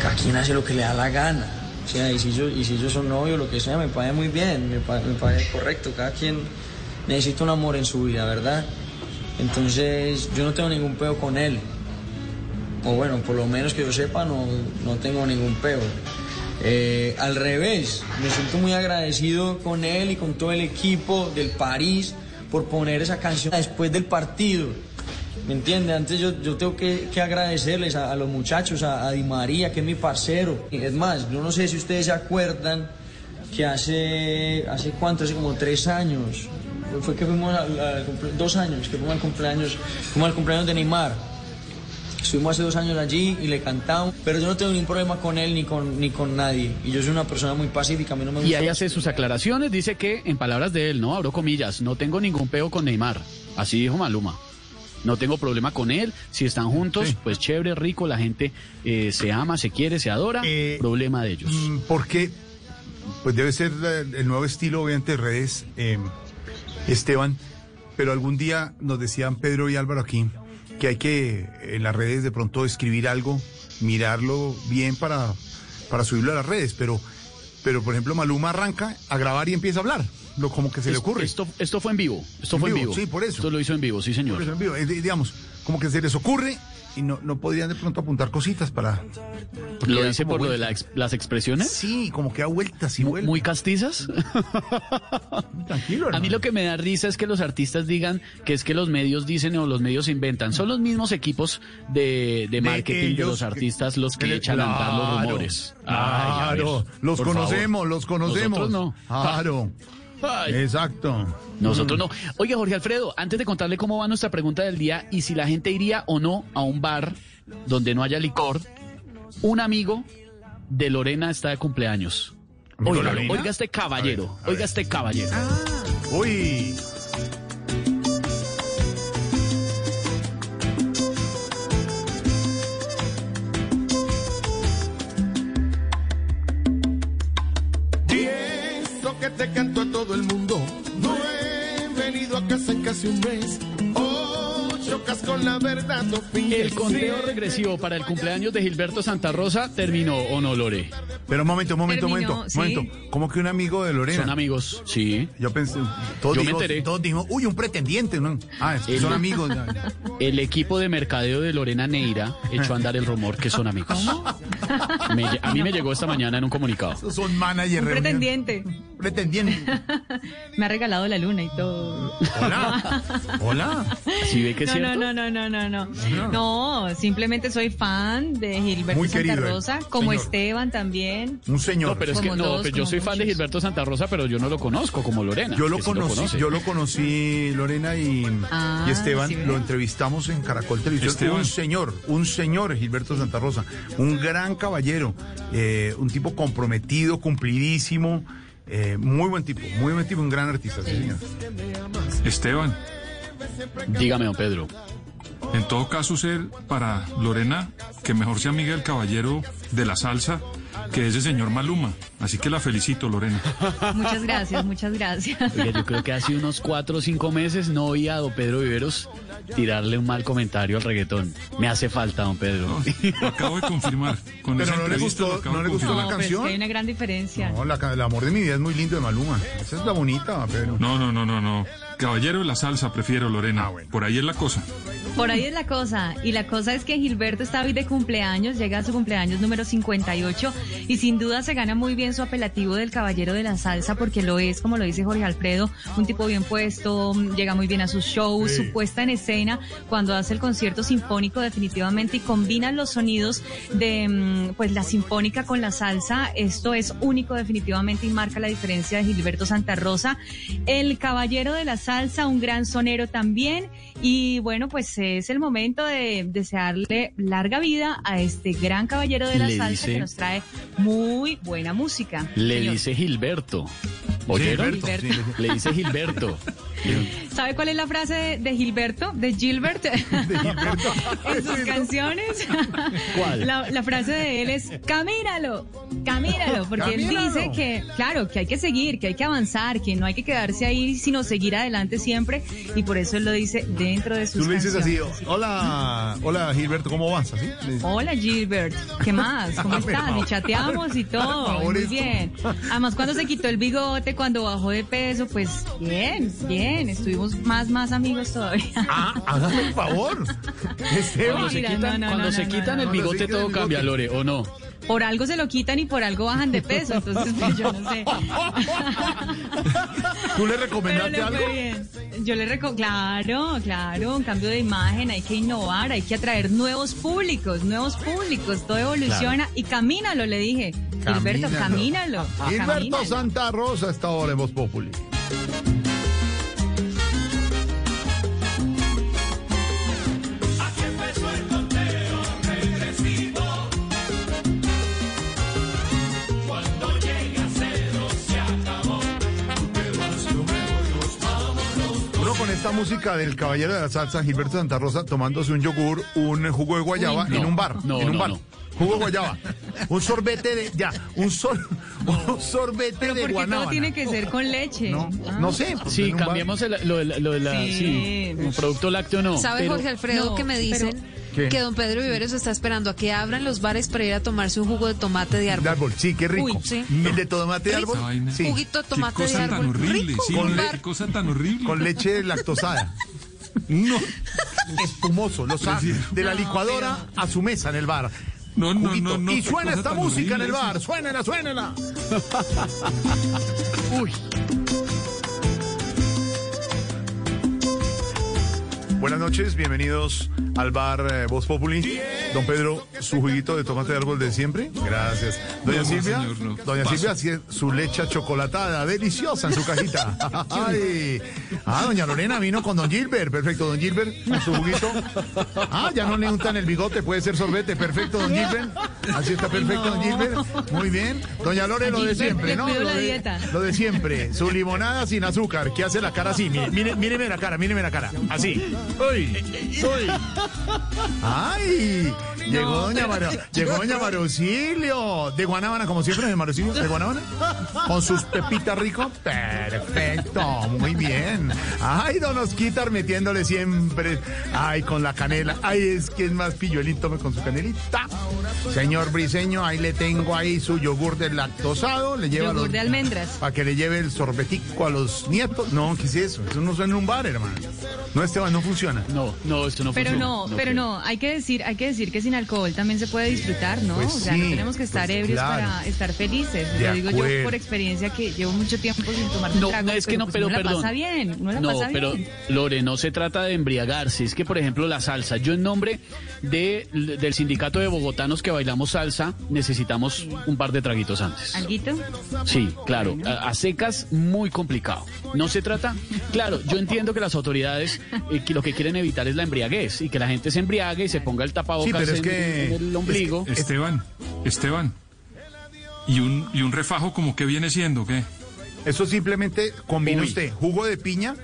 cada quien hace lo que le da la gana. O sea, y si yo, y si yo soy novio, lo que sea, me parece muy bien, me, pa- me correcto. Cada quien necesita un amor en su vida, ¿verdad? Entonces, yo no tengo ningún peo con él. O bueno, por lo menos que yo sepa, no, no tengo ningún peo. Eh, al revés, me siento muy agradecido con él y con todo el equipo del París por poner esa canción después del partido. ¿Me entiende? Antes yo, yo tengo que, que agradecerles a, a los muchachos, a, a Di María, que es mi parcero. Y es más, yo no sé si ustedes se acuerdan que hace, hace cuánto, hace como tres años, fue que fuimos cumple- dos años, que fuimos al cumpleaños, fuimos al cumpleaños de Neymar. Estuvimos hace dos años allí y le cantamos, pero yo no tengo ningún problema con él ni con, ni con nadie. Y yo soy una persona muy pacífica, a mí no me Y gusta... ahí hace sus aclaraciones, dice que, en palabras de él, no abro comillas, no tengo ningún peo con Neymar. Así dijo Maluma. No tengo problema con él. Si están juntos, pues chévere, rico, la gente eh, se ama, se quiere, se adora. problema de ellos. Mm, Porque, pues debe ser eh, el nuevo estilo, obviamente, de redes, eh, Esteban, pero algún día nos decían Pedro y Álvaro aquí que hay que en las redes de pronto escribir algo, mirarlo bien para, para subirlo a las redes, pero, pero por ejemplo Maluma arranca a grabar y empieza a hablar, lo como que se le ocurre. Esto, esto fue en vivo. Esto En fue en vivo, sí, por eso. Esto lo hizo en vivo, sí, señor. Por eso en vivo, eh, di- digamos, como que se les ocurre y no, no podrían de pronto apuntar cositas para... ¿Lo dice por lo de la ex- las expresiones? Sí, como que da vueltas y vueltas. ¿Muy castizas? Tranquilo, <laughs> A mí lo que me da risa es que los artistas digan que es que los medios dicen o los medios inventan. Son los mismos equipos de, de marketing de los artistas los que que- echan a andar los claro, rumores. Ay, a ver, Claro, los conocemos, los conocemos. Nosotros no. Claro. Ay. Exacto. Nosotros Mm. no. Oiga, Jorge Alfredo, antes de contarle cómo va nuestra pregunta del día y si la gente iría o no a un bar donde no haya licor, un amigo de Lorena está de cumpleaños. ¿Amigo Oiga, este caballero, A ver, a ver. oiga este caballero. Uy. Que te canto a todo el mundo. No he venido a casa en casi un mes. Oh, chocas con la verdad, no finges. El conteo regresivo para el cumpleaños de Gilberto Santa Rosa terminó, ¿o no, Lore? Pero un momento, un momento, un Terminó, momento, sí. un momento. ¿Cómo que un amigo de Lorena? Son amigos, sí. Yo pensé, todos Yo me dijimos- enteré. Todos dijimos, uy, un pretendiente, ¿no? Ah, es que El- son amigos. <laughs> El equipo de mercadeo de Lorena Neira echó a andar el rumor que son amigos. Me lle- a mí me llegó esta mañana en un comunicado. Son manager. Un pretendiente. Pretendiente. <laughs> Me ha regalado la luna y todo. Hola. <laughs> Hola. ¿Sí ve que es no, no, no, no, no, no, no. No, simplemente soy fan de Gilberto Muy Santa querido él, Rosa, como señor. Esteban también. Un señor. No, pero es que Como no, todos, pues yo soy fan de. Gilberto Santa Rosa, pero yo no lo conozco como Lorena. Yo lo sí conocí, yo lo conocí, Lorena y, Ah, y Esteban, sí, ve. lo entrevistamos en Caracol Televisión. Esteban. Un señor, un señor Gilberto Santa Rosa, un gran caballero, eh, un tipo comprometido, cumplidísimo, eh, muy buen tipo, muy buen tipo, un gran artista, sí, señor. Esteban, Dígame, don Pedro. en todo caso ser para Lorena que mejor sea amiga del caballero de la salsa que ese señor Maluma. Así que la felicito, Lorena. <laughs> Muchas gracias, <laughs> muchas gracias. Oiga, yo creo que hace unos cuatro o cinco meses no oía a don Pedro Viveros tirarle un mal comentario al reggaetón. Me hace falta, don Pedro. Lo acabo de confirmar. Con Pero esa no le gustó- no le gustó la. No, canción? que hay una gran diferencia. No, la el amor de mi vida es muy lindo de Maluma. Esa es la bonita, Pedro. No, no, no, no, no. Caballero de la salsa, prefiero Lorena. Por ahí es la cosa. Por ahí es la cosa. Y la cosa es que Gilberto está hoy de cumpleaños, llega a su cumpleaños número 58 y sin duda se gana muy bien su apelativo del caballero de la salsa porque lo es, como lo dice Jorge Alfredo, un tipo bien puesto, llega muy bien a sus shows, Sí. su puesta en escena cuando hace el concierto sinfónico definitivamente y combina los sonidos de mm, pues la sinfónica con la salsa. Esto es único definitivamente y marca la diferencia de Gilberto Santa Rosa. El caballero de la salsa, un gran sonero también. Y bueno, pues es el momento de desearle larga vida a este gran caballero de la Le salsa dice- que nos trae muy buena música. Le Señor. dice Gilberto. ¿Oyeron? Gilberto, sí. <laughs> Le dice Gilberto. ¿Sabe cuál es la frase de, de Gilberto? De Gilbert. <laughs> en sus canciones. ¿Cuál? La, la frase de él es camínalo, camínalo, porque él Camínalo. dice que, claro, que hay que seguir, que hay que avanzar, que no hay que quedarse ahí, sino seguir adelante siempre, y por eso él lo dice dentro de sus Tú le dices así, canciones. hola, hola Gilberto, ¿cómo vas? ¿Así? Hola Gilbert, ¿qué más? ¿Cómo <laughs> Hazme estás? Y chateamos y Hazme todo, muy bien. Además, cuando se quitó el bigote, cuando bajó de peso, pues bien, bien, estuvimos más, más amigos todavía. Ah, <laughs> hágame el favor. Esteban. Cuando se quitan, cuando se el bigote todo cambia. Lore, ¿o no? Por algo se lo quitan y por algo bajan de peso, entonces pues yo no sé. <laughs> ¿Tú le recomendaste le algo? bien. Yo le reco claro, claro, un cambio de imagen, hay que innovar, hay que atraer nuevos públicos, nuevos públicos, todo evoluciona y camínalo, le dije. Gilberto, camínalo. Gilberto camínalo. Santa Rosa está ahora en Voz Populi. Esta música del caballero de la salsa, Gilberto Santa Rosa, tomándose un yogur, un jugo de guayaba no. en un bar. No, en un no, bar. Jugo guayaba. Un sorbete de. Ya, un, sor, un sorbete Pero de porque guanábana. todo tiene que ser con leche. No, Ah. no sé. pues, Sí, en un bar. cambiamos el- lo, de la- lo de la. Sí. Sí. un producto lácteo no. ¿Sabe pero- Jorge Alfredo no, que me dicen ¿Qué? que don Pedro Viveros está esperando a que abran los bares para ir a tomarse un jugo de tomate de árbol? De árbol, sí, qué rico. Uy, sí. El de tomate de Rico. árbol. Sí. Juguito de Qué tomate de cosa árbol. tan horrible, Rico. sí, Un qué bar. cosa tan horrible. Con leche lactosada. No. Espumoso. Lo sa- de la licuadora a su mesa en el bar. No, no, no, no. Y suena esta música en el bar. Suénela, suénela. <laughs> Uy. Buenas noches, bienvenidos al bar eh, Voz Populi. Don Pedro, su juguito de tomate de árbol de siempre. Gracias. Doña Silvia, señor, no. doña Paso. Silvia, su leche chocolatada, deliciosa en su cajita. <laughs> Ay. Ah, doña Lorena vino con don Gilbert. Perfecto, don Gilbert, con su juguito. Ah, ya no le untan el bigote, puede ser sorbete. Perfecto, don Gilbert. Así está perfecto, don Gilbert. Muy bien. Doña Lore, lo de siempre, ¿no? Lo la de, dieta. lo de siempre. Su limonada sin azúcar, que hace la cara así. Míreme la cara, míreme la cara. Así. Uy, uy. Ay, Llegó No, doña pero- María, llegó doña Marocilio, de Guanábana, como siempre, de Marocilio, de Guanábana, con sus pepitas rico. Perfecto, muy bien. Ay, don Osquitar metiéndole siempre, ay, con la canela. Ay, es que es más pilluelito con su canelita. Señor Briseño, ahí le tengo ahí su yogur del lactosado, le lleva Yogur los- de almendras. para que le lleve el sorbetico a los nietos. No, ¿qué es eso? Eso no suena en un bar, hermano. No, Esteban, no funciona. No, no, esto no Pero funciona. no, pero creo. no, hay que decir, hay que decir que sin alcohol también se puede disfrutar, ¿no? Pues o sea, no tenemos que estar pues ebrios claro. para estar felices. De Lo digo yo por experiencia que llevo mucho tiempo sin tomar No, trago, no, es que no, pues pero uno la perdón. pasa bien, uno la no, pasa pero bien. Lore, no se trata de embriagarse. Es que, por ejemplo, la salsa. Yo en nombre de, del sindicato de bogotanos que bailamos salsa, necesitamos un par de traguitos antes. ¿Alguito? Sí, claro. A, a secas, muy complicado. No se trata. Claro, yo entiendo que las autoridades eh, que lo que quieren evitar es la embriaguez y que la gente se embriague y se ponga el tapabocas Sí, pero es en, que- en el ombligo. Esteban, Esteban. ¿Y un, ¿Y un refajo como que viene siendo? ¿Qué? Eso simplemente combina Uy. usted jugo de piña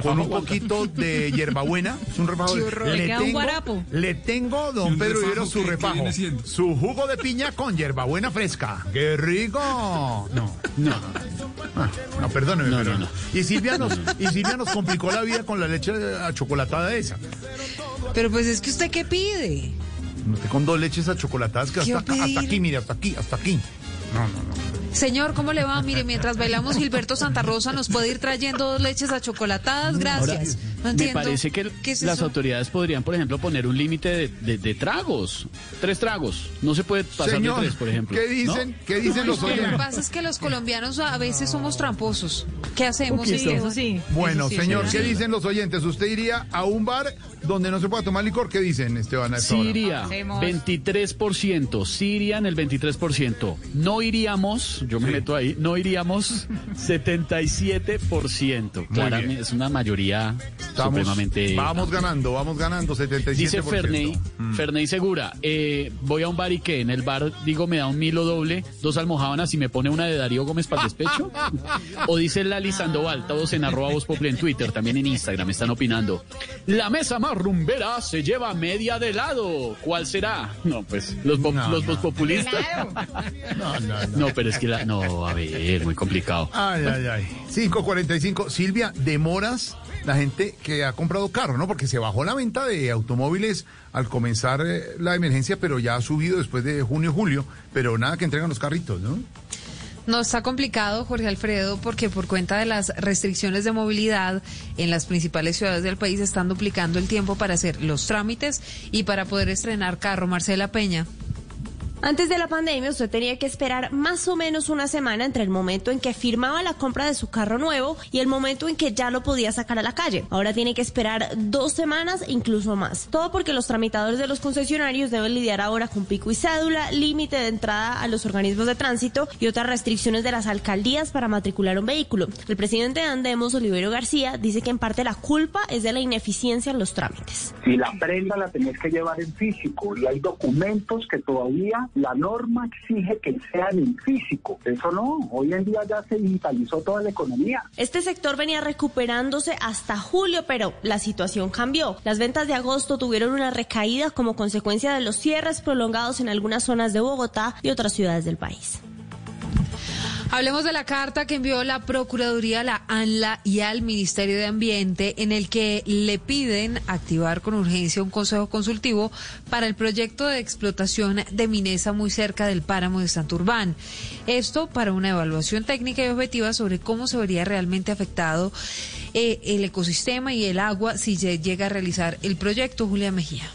con un poquito de hierbabuena. Es un refajo. Horror. Le queda un guarapo. le tengo, ¿Y don Pedro Rivero, su refajo. Su jugo de piña con hierbabuena fresca. ¡Qué rico! No, no, Ah, no, perdóneme, No, pero no, no. Y Silvia, nos, y Silvia nos complicó la vida con la leche achocolatada esa. Pero pues es que usted qué pide. Usted Con dos leches achocolatadas que ¿Qué hasta, aquí, mire, hasta aquí, hasta aquí. No, no, no. Señor, ¿cómo le va? Mire, mientras bailamos Gilberto Santa Rosa nos puede ir trayendo dos leches achocolatadas. Gracias. no Me parece que ¿Qué es las eso? autoridades podrían, por ejemplo, poner un límite de, de- de tragos. Tres tragos. No se puede pasar Señor, de tres, por ejemplo. ¿qué dicen? ¿Qué dicen los Lo que oyentes? pasa es que los colombianos a veces somos tramposos. ¿Qué hacemos? Sí, eso sí. Bueno, Eso sí, señor, ¿qué dicen los oyentes? ¿Usted iría a un bar donde no se pueda tomar licor? ¿Qué dicen, Esteban? a? Siria, Hacemos. 23%. Siria en el 23%. No iríamos, yo me Sí. meto ahí, no iríamos 77%. Claramente es una mayoría Estamos- supremamente. vamos ganando, vamos ganando, 77%. Dice Ferney, Mm. Ferney Segura, eh, voy a un bar y que en el bar digo me da un milo doble, dos almohábanas y me pone una de Darío Gómez para el despecho. <laughs> o dice Lali Sandoval, todos en arroba Voz en Twitter, también en Instagram están opinando. La mesa más rumbera se lleva media de lado. ¿Cuál será? No, pues los, No, los no. voz populistas. No, no, no. No, pero es que la, no, a ver, muy complicado. Ay, ay, ay. 545. Silvia, demoras la gente que ha comprado carro, ¿no? Porque se bajó la venta de automóviles al comenzar eh, la emergencia, pero ya ha subido después de junio, julio, pero nada que entregan los carritos, ¿no? No está complicado, Jorge Alfredo, porque por cuenta de las restricciones de movilidad en las principales ciudades del país están duplicando el tiempo para hacer los trámites y para poder estrenar carro. Marcela Peña. Antes de la pandemia, usted tenía que esperar más o menos una semana entre el momento en que firmaba la compra de su carro nuevo y el momento en que ya lo podía sacar a la calle. Ahora tiene que esperar dos semanas incluso más. Todo porque los tramitadores de los concesionarios deben lidiar ahora con pico y cédula, límite de entrada a los organismos de tránsito y otras restricciones de las alcaldías para matricular un vehículo. El presidente de Andemos, Oliverio García, dice que en parte la culpa es de la ineficiencia en los trámites. Si la prenda la tenés que llevar en físico y hay documentos que todavía la norma exige que sean en físico. Eso no, hoy en día ya se digitalizó toda la economía. Este sector venía recuperándose hasta julio, pero la situación cambió. Las ventas de agosto tuvieron una recaída como consecuencia de los cierres prolongados en algunas zonas de Bogotá y otras ciudades del país. Hablemos de la carta que envió la Procuraduría a la ANLA y al Ministerio de Ambiente en el que le piden activar con urgencia un consejo consultivo para el proyecto de explotación de Minesa muy cerca del páramo de Santurbán. Esto para una evaluación técnica y objetiva sobre cómo se vería realmente afectado eh, el ecosistema y el agua si llega a realizar el proyecto. Julia Mejía.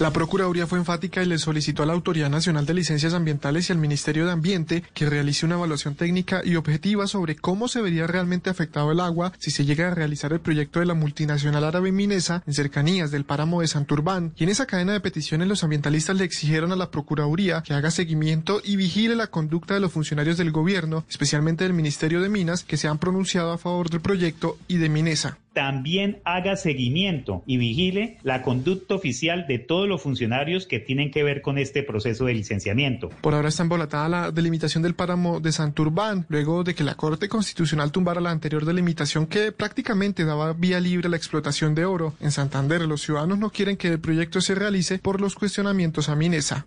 La Procuraduría fue enfática y le solicitó a la Autoridad Nacional de Licencias Ambientales y al Ministerio de Ambiente que realice una evaluación técnica y objetiva sobre cómo se vería realmente afectado el agua si se llega a realizar el proyecto de la multinacional árabe Minesa en cercanías del páramo de Santurbán. Y en esa cadena de peticiones los ambientalistas le exigieron a la Procuraduría que haga seguimiento y vigile la conducta de los funcionarios del gobierno, especialmente del Ministerio de Minas, que se han pronunciado a favor del proyecto y de Minesa. También haga seguimiento y vigile la conducta oficial de todos los funcionarios que tienen que ver con este proceso de licenciamiento. Por ahora está embolatada la delimitación del páramo de Santurbán, luego de que la Corte Constitucional tumbara la anterior delimitación que prácticamente daba vía libre a la explotación de oro. En Santander, los ciudadanos no quieren que el proyecto se realice por los cuestionamientos a Minesa.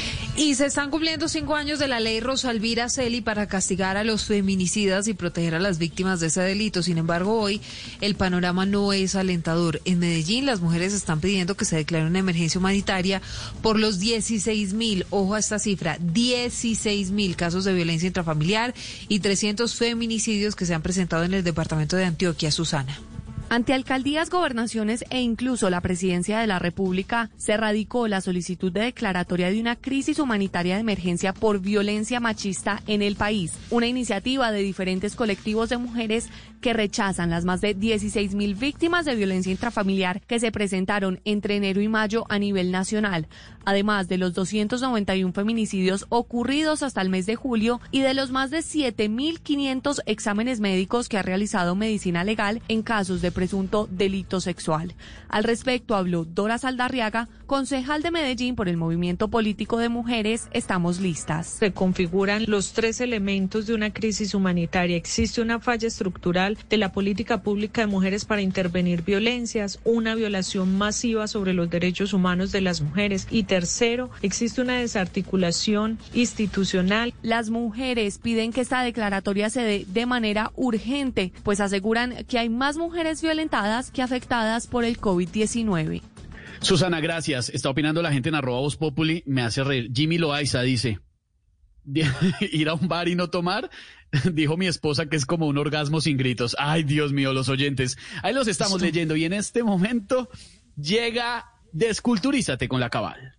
Y se están cumpliendo cinco años de la ley Rosalvira Celi para castigar a los feminicidas y proteger a las víctimas de ese delito. Sin embargo, hoy el panorama no es alentador. En Medellín, las mujeres están pidiendo que se declare una emergencia humanitaria por los 16 mil, ojo a esta cifra, 16 mil casos de violencia intrafamiliar y 300 feminicidios que se han presentado en el departamento de Antioquia, Susana. Ante alcaldías, gobernaciones e incluso la presidencia de la República, se radicó la solicitud de declaratoria de una crisis humanitaria de emergencia por violencia machista en el país, una iniciativa de diferentes colectivos de mujeres que rechazan las más de 16 mil víctimas de violencia intrafamiliar que se presentaron entre enero y mayo a nivel nacional, además de los 291 feminicidios ocurridos hasta el mes de julio y de los más de 7.500 exámenes médicos que ha realizado Medicina Legal en casos de presunto delito sexual. Al respecto habló Dora Saldarriaga, concejal de Medellín por el Movimiento Político de Mujeres Estamos Listas. Se configuran los tres elementos de una crisis humanitaria. Existe una falla estructural de la política pública de mujeres para intervenir violencias, una violación masiva sobre los derechos humanos de las mujeres y tercero, existe una desarticulación institucional. Las mujeres piden que esta declaratoria se dé de manera urgente, pues aseguran que hay más mujeres violentadas que afectadas por el COVID-19. Susana, gracias. Está opinando la gente en arroba Voz Populi. Me hace reír. Jimmy Loaiza dice, <laughs> ir a un bar y no tomar. <laughs> Dijo mi esposa que es como un orgasmo sin gritos. Ay, Dios mío, los oyentes. Ahí los estamos leyendo y en este momento llega Desculturízate con la cabal.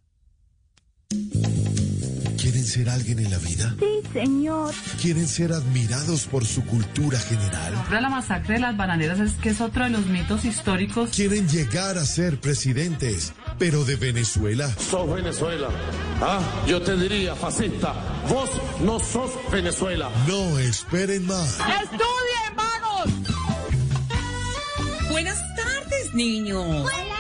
¿Quieren ser alguien en la vida? Sí, señor. ¿Quieren ser admirados por su cultura general? La masacre de las bananeras es que es otro de los mitos históricos. ¿Quieren llegar a ser presidentes, pero de Venezuela? Sos Venezuela. Ah, yo te diría, fascista, vos no sos Venezuela. No esperen más. ¡Estudien, vagos! Buenas tardes, niños. Buenas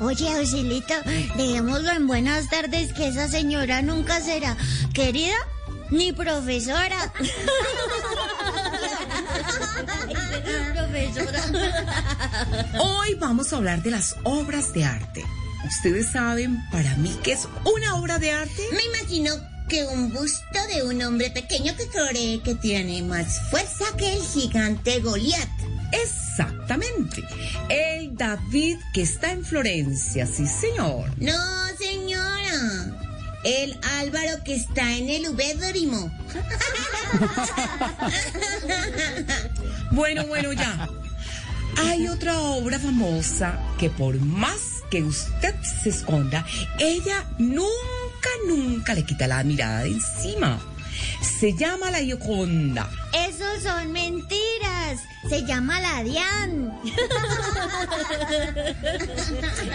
Oye, Auxilito, dejémoslo en buenas tardes que esa señora nunca será querida ni profesora. <laughs> profesora. Hoy vamos a hablar de las obras de arte. Ustedes saben para mí qué es una obra de arte. Me imagino que un busto de un hombre pequeño que cree que tiene más fuerza que el gigante Goliat. Exactamente. El David que está en Florencia, sí señor. No, señora. El Álvaro que está en el Ubédrimo. bueno, bueno, ya. Hay otra obra famosa que por más que usted se esconda, ella nunca, nunca le quita la mirada de encima. Se llama la Gioconda. Eso son mentiras. Se llama la Dian. <laughs>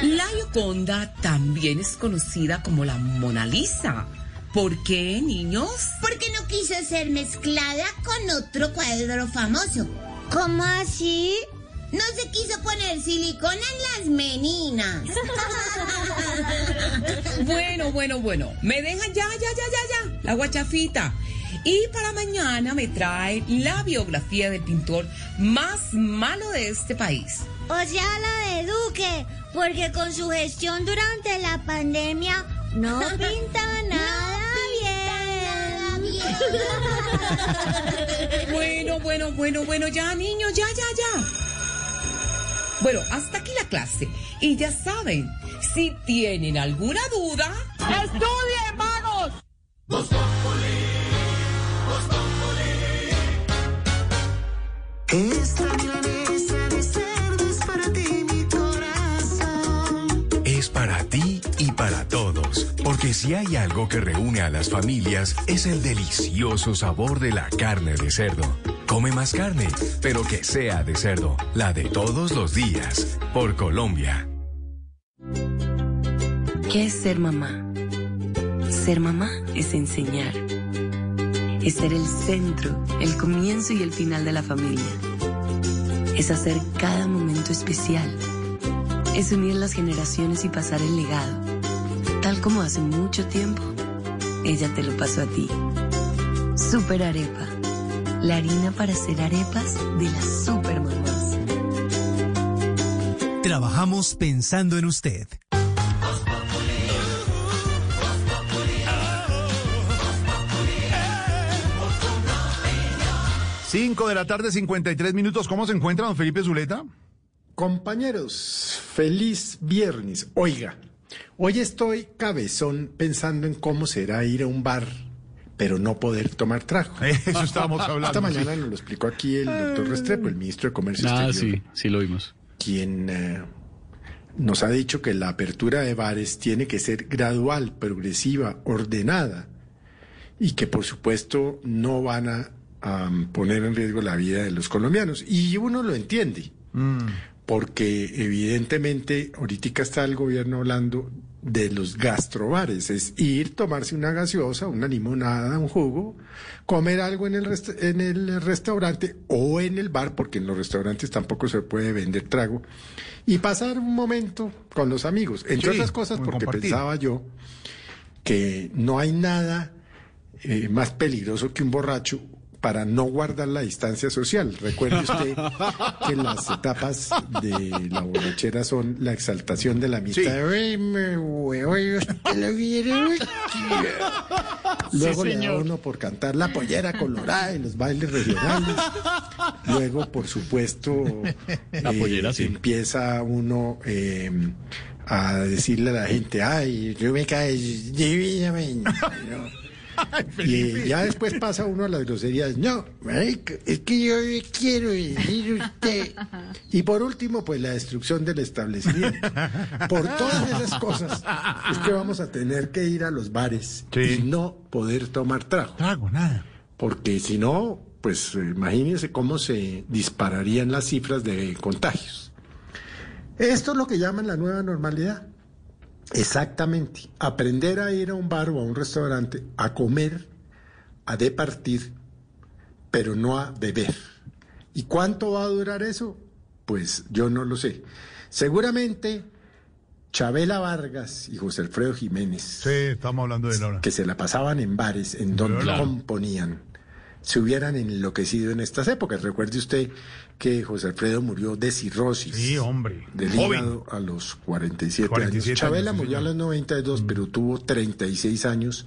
La Gioconda también es conocida como la Mona Lisa. ¿Por qué, niños? Porque no quiso ser mezclada con otro cuadro famoso. ¿Cómo así? No se quiso poner silicona en las meninas. <laughs> bueno, bueno, bueno. Me dejan ya, ya, ya, ya, ya. La guachafita. Y para mañana me trae la biografía del pintor más malo de este país. O sea, la de Duque, porque con su gestión durante la pandemia no <laughs> pinta nada bien. <laughs> bueno, bueno, bueno, bueno, ya, niños, ya, ya, ya. Bueno, hasta aquí la clase. Y ya saben, si tienen alguna duda, estudien, vagos. Esta de cerdo es para ti, mi corazón. Es para ti y para todos, porque si hay algo que reúne a las familias es el delicioso sabor de la carne de cerdo. Come más carne, pero que sea de cerdo, la de todos los días, por Colombia. ¿Qué es ser mamá? Ser mamá es enseñar. Es ser el centro, el comienzo y el final de la familia. Es hacer cada momento especial. Es unir las generaciones y pasar el legado. Tal como hace mucho tiempo, ella te lo pasó a ti. Super Arepa. La harina para hacer arepas de las super mamás. Trabajamos pensando en usted. Cinco de la tarde, 53 minutos. ¿Cómo se encuentra don Felipe Zuleta? Compañeros, feliz viernes. Oiga, hoy estoy cabezón pensando en cómo será ir a un bar, pero no poder tomar trago. <laughs> Eso estábamos hablando, Esta mañana sí. nos lo explicó aquí el doctor Restrepo, el ministro de Comercio Ah, Exterior. sí, sí lo vimos. quien eh, nos ha dicho que la apertura de bares tiene que ser gradual, progresiva, ordenada y que por supuesto no van a, a poner en riesgo la vida de los colombianos. Y uno lo entiende, porque evidentemente ahorita está el gobierno hablando de los gastrobares, es ir, tomarse una gaseosa, una limonada, un jugo, comer algo en el, en el restaurante o en el bar, porque en los restaurantes tampoco se puede vender trago, y pasar un momento con los amigos. Entre Sí, otras cosas, porque compartir. pensaba yo que no hay nada eh, más peligroso que un borracho para no guardar la distancia social. Recuerde usted que las <laughs> etapas de la borrachera son la exaltación de la amistad. Ay, me huevo, usted lo viene. <laughs> Luego Sí, le da uno por cantar la pollera colorada en los bailes regionales. <laughs> Luego, por supuesto, La eh, pollera, sí. empieza uno eh, a decirle a la gente, ay, yo me cae divina, men", ¿no? Y ya después pasa uno a las groserías. No, es que yo quiero decir usted. Y por último, pues la destrucción del establecimiento. Por todas esas cosas es que vamos a tener que ir a los bares y no poder tomar trago. Trago, nada. Porque si no, pues imagínense cómo se dispararían las cifras de contagios. Esto es lo que llaman la nueva normalidad. Exactamente. Aprender a ir a un bar o a un restaurante a comer, a departir, pero no a beber. ¿Y cuánto va a durar eso? Pues yo no lo sé. Seguramente Chabela Vargas y José Alfredo Jiménez, Sí, estamos hablando de Laura. que se la pasaban en bares en donde componían, se hubieran enloquecido en estas épocas. Recuerde usted que José Alfredo murió de cirrosis. Sí, hombre. Del hígado a los 47, 47 años. Chabela años, sí, murió a los 92, pero tuvo 36 años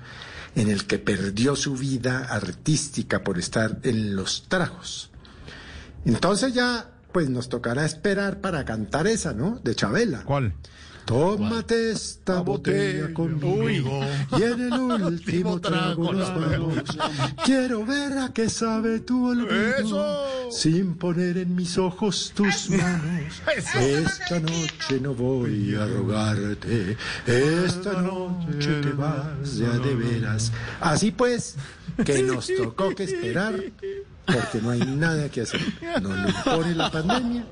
en el que perdió su vida artística por estar en los tragos. Entonces ya, pues nos tocará esperar para cantar esa, ¿no? De Chabela. ¿Cuál? Tómate esta botella conmigo. y en el <laughs> último trago nos vamos. Quiero ver a qué sabe tu olvido. Sin poner en mis ojos tus manos. <laughs> Esta noche no voy a rogarte, esta noche te vas ya de veras. Así pues, que nos tocó que esperar porque no hay nada que hacer. Nos lo impone la pandemia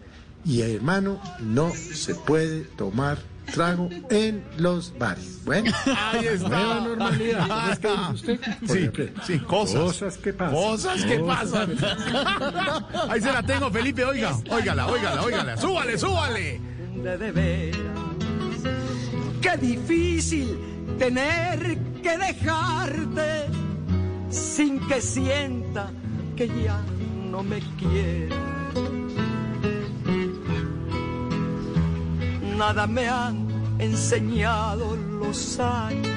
y hermano, no se puede tomar trago en los bares. Bueno, Ahí está. nueva normalidad. ¿Cómo es que dice usted? Sí, sí, cosas. Cosas que pasan. Cosas que pasan. <laughs> Ahí se la tengo, Felipe, oiga. Óigala, óigala, óigala. Súbale, súbale. De, veras. Qué difícil tener que dejarte sin que sienta que ya no me quiere. Nada me han enseñado los años.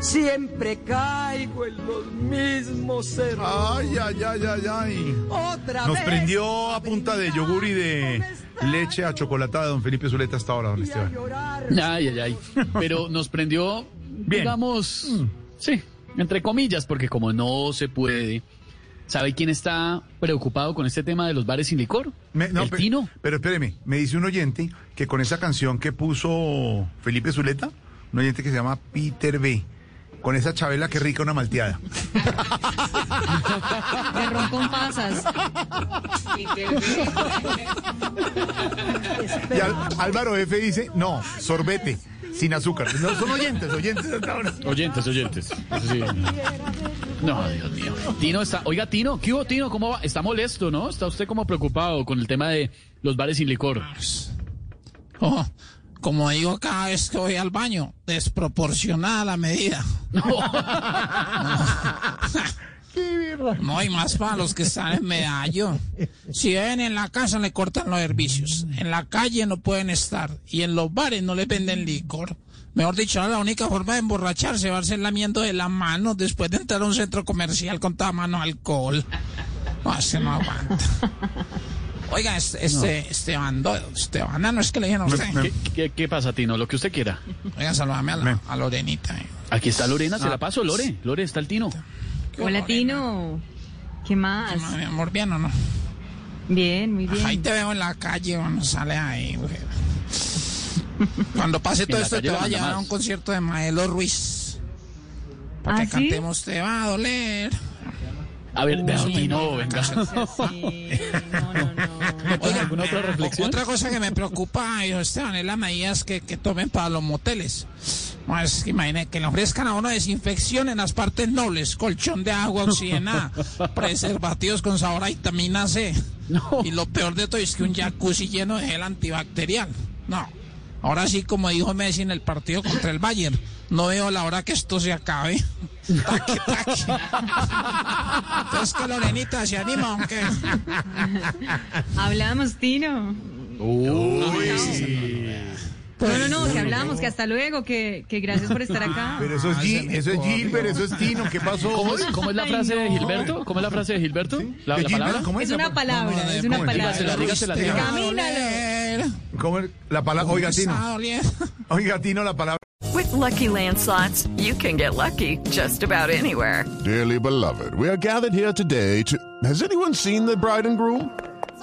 Siempre caigo en los mismos errores. Ay, ay, ay, ay, ay. Otra Nos vez prendió a punta de yogur y de leche a chocolatada don Felipe Zuleta hasta ahora, don Esteban. Ay, ay, ay. Pero nos prendió, digamos, sí, entre comillas, porque como no se puede ¿Sabe quién está preocupado con este tema de los bares sin licor? Me- no, el pe- Tino. Pero espéreme, me dice un oyente que con esa canción que puso Felipe Zuleta, un oyente que se llama Peter B. Con esa chabela que rica una malteada. <laughs> De ron con pasas. Y Al- Álvaro F dice, no, sorbete, sin azúcar. No, son oyentes, oyentes <laughs> hasta ahora. Oyentes, oyentes. Eso sí. No, Dios mío. Tino está. Oiga, Tino, ¿qué hubo, Tino? ¿Cómo va? Está molesto, ¿no? Está usted como preocupado con el tema de los bares sin licor. Oh, como digo cada vez que voy al baño, desproporcionada la medida. <laughs> <laughs> No hay más para los que están en medallo. Si ven en la casa le cortan los servicios, en la calle no pueden estar y en los bares no les venden licor. Mejor dicho, ahora la única forma de emborracharse va a ser lamiendo de la mano después de entrar a un centro comercial con toda mano alcohol. No, ese no aguanta. Oiga, este, este, Esteban, do- Esteban, ah, no es que le dijeron a usted. ¿Qué, qué- qué pasa, Tino? Lo que usted quiera. Oiga, saludame a, la, a Lorenita. eh. Aquí está Lorena, se Ah. la paso, Lore. Lore, está el Tino. Hola, Tino. ¿Qué más? Mi amor, ¿bien o no? Bien, muy bien. Ahí te veo en la calle, bueno, sale ahí, mujer. Cuando pase <laughs> todo esto, te voy a llevar a un concierto de Maelo Ruiz. Para ¿Ah, que sí? cantemos, te va a doler. A ver, vea, Uy, Tino, venga. Oiga, <laughs> ¿Alguna otra reflexión? Otra cosa que me preocupa, Esteban, es las medidas que, que tomen para los moteles. No, es que imagine que le ofrezcan a uno desinfección en las partes nobles, colchón de agua oxigenada, <laughs> preservativos con sabor a vitamina C. Y lo peor de todo es que un jacuzzi lleno de gel antibacterial. No. Ahora sí, como dijo Messi en el partido contra el Bayern, no veo la hora que esto se acabe. <laughs> Taque, taque. Entonces que Lorenita se anima, aunque. Hablamos, Tino. No, no, no, que hablamos, que hasta luego, que, que gracias por estar acá. <laughs> Pero eso es, Gil- eso es Gilbert, eso es Tino, ¿qué pasó? ¿Cómo es, cómo es la frase de Gilberto? ¿Cómo es la frase de Gilberto? ¿La, ¿De la Gilbert? palabra? ¿Cómo Es una palabra, es una palabra. Dígasela, dígasela. Camínalo. ¿Cómo es la palabra? Oiga, Tino. Oiga, Tino, la palabra. With Lucky Land slots, you can get lucky just about anywhere. Dearly beloved, we are gathered here today to. Has anyone seen the bride and groom?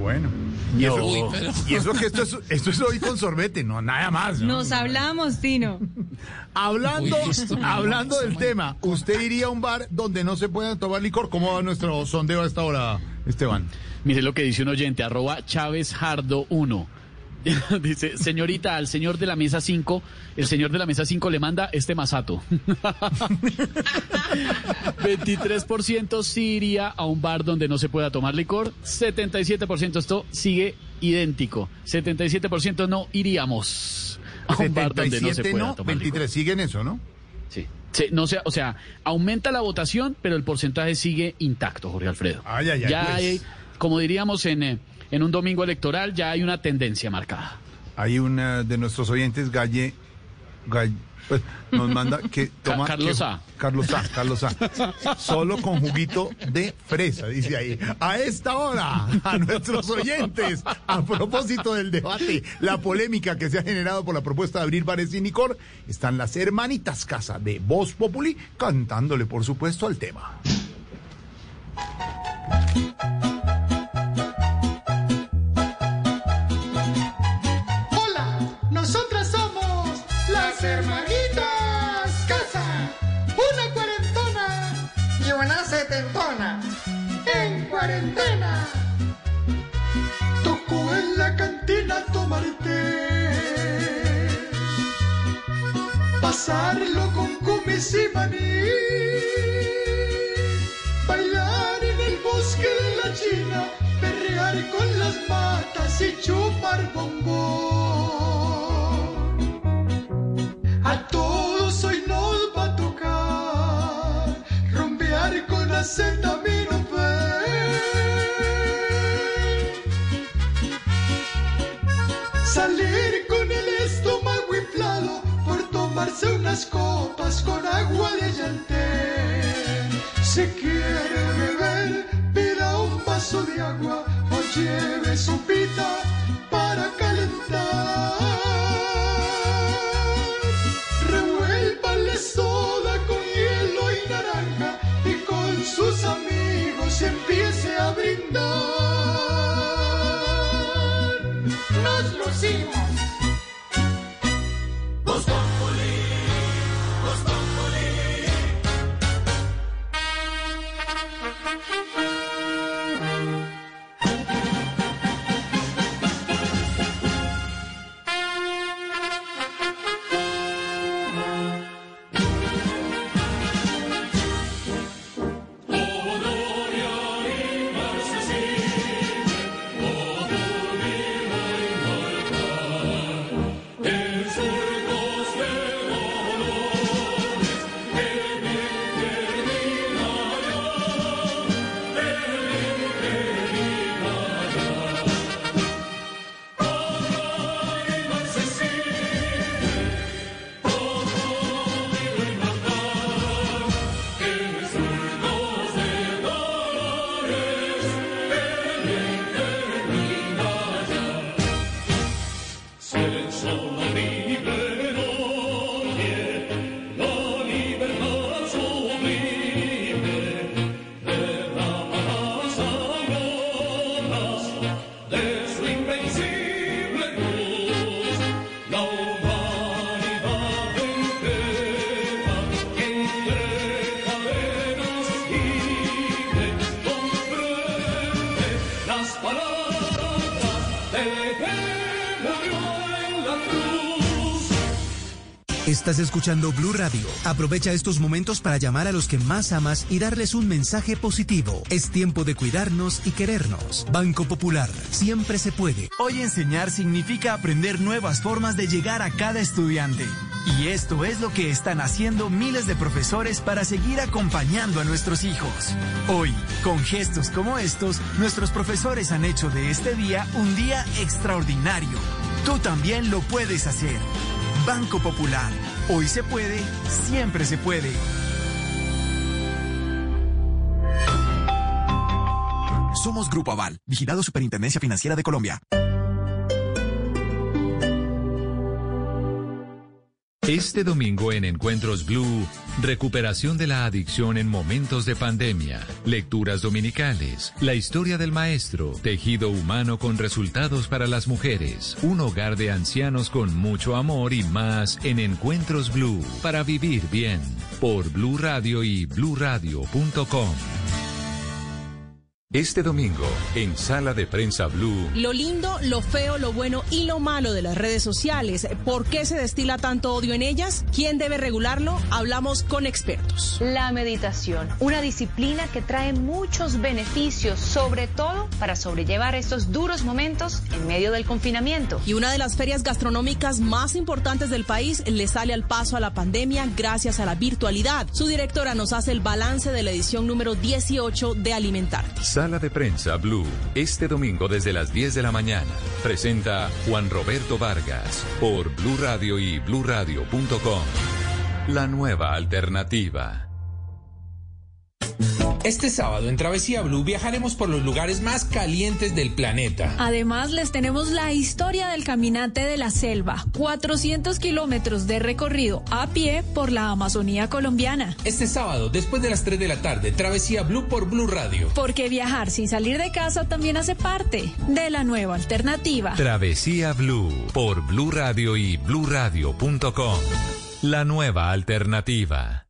Bueno. Y No. eso, Uy, pero- y eso que esto es, esto es <laughs> hoy con sorbete, no, nada más. ¿no? Nos hablamos, Tino. Hablando, Uy, esto me hablando del tema, ¿usted iría a un bar donde no se pueda tomar licor? ¿Cómo va nuestro sondeo a esta hora, Esteban? Mire lo que dice un oyente, arroba Chávez Jardo 1. <laughs> Dice, señorita, al señor de la mesa 5, el señor de la mesa 5 le manda este masato. <laughs> 23% sí iría a un bar donde no se pueda tomar licor, 77% esto sigue idéntico, 77% no iríamos a un bar donde no se 77 pueda no, tomar 23 licor. siguen eso, ¿no? Sí. Sí, no sé, o sea, aumenta la votación, pero el porcentaje sigue intacto, Jorge Alfredo. Ay, ay, ay, ya pues. hay, como diríamos en, eh, en un domingo electoral, ya hay una tendencia marcada. Hay una de nuestros oyentes, Galle, Galle- pues, nos manda <laughs> que toma... Carlos que- A. Carlos A, Carlos A. Solo con juguito de fresa, dice ahí. A esta hora, a nuestros oyentes, a propósito del debate, la polémica que se ha generado por la propuesta de abrir bares sin licor, están las hermanitas casa de Voz Populi cantándole, por supuesto, al tema. Cantina tomar té. Pasarlo con cumis y maní. Bailar en el bosque de la China. Perrear con las matas y chupar bombón. A todos hoy nos va a tocar rompear con acetaminofén. Unas copas con agua de llantén. Si quiere beber, pida un vaso de agua o lleve su Estás escuchando Blue Radio. Aprovecha estos momentos para llamar a los que más amas y darles un mensaje positivo. Es tiempo de cuidarnos y querernos. Banco Popular. Siempre se puede. Hoy enseñar significa aprender nuevas formas de llegar a cada estudiante. Y esto es lo que están haciendo miles de profesores para seguir acompañando a nuestros hijos. Hoy, con gestos como estos, nuestros profesores han hecho de este día un día extraordinario. Tú también lo puedes hacer. Banco Popular. Hoy se puede, siempre se puede. Somos Grupo Aval, vigilado Superintendencia Financiera de Colombia. Este domingo en Encuentros Blue, recuperación de la adicción en momentos de pandemia, lecturas dominicales, la historia del maestro, tejido humano con resultados para las mujeres, un hogar de ancianos con mucho amor y más en Encuentros Blue, para vivir bien, por Blue Radio y bluradio.com. Este domingo, en Sala de Prensa Blue, Lo lindo, lo feo, lo bueno y lo malo de las redes sociales. ¿Por qué se destila tanto odio en ellas? ¿Quién debe regularlo? Hablamos con expertos. La meditación, una disciplina que trae muchos beneficios, sobre todo para sobrellevar estos duros momentos en medio del confinamiento. Y una de las ferias gastronómicas más importantes del país le sale al paso a la pandemia gracias a la virtualidad. Su directora nos hace el balance de la edición número 18 de Alimentarte. Sala de Prensa Blue, este domingo desde las 10 de la mañana. Presenta Juan Roberto Vargas por Blue Radio y bluradio.com. La nueva alternativa. Este sábado en Travesía Blue viajaremos por los lugares más calientes del planeta. Además, les tenemos la historia del caminante de la selva, 400 kilómetros de recorrido a pie por la Amazonía colombiana. Este sábado, después de las 3 de la tarde, Travesía Blue por Blue Radio. Porque viajar sin salir de casa también hace parte de la nueva alternativa. Travesía Blue por Blue Radio y bluradio.com. La nueva alternativa.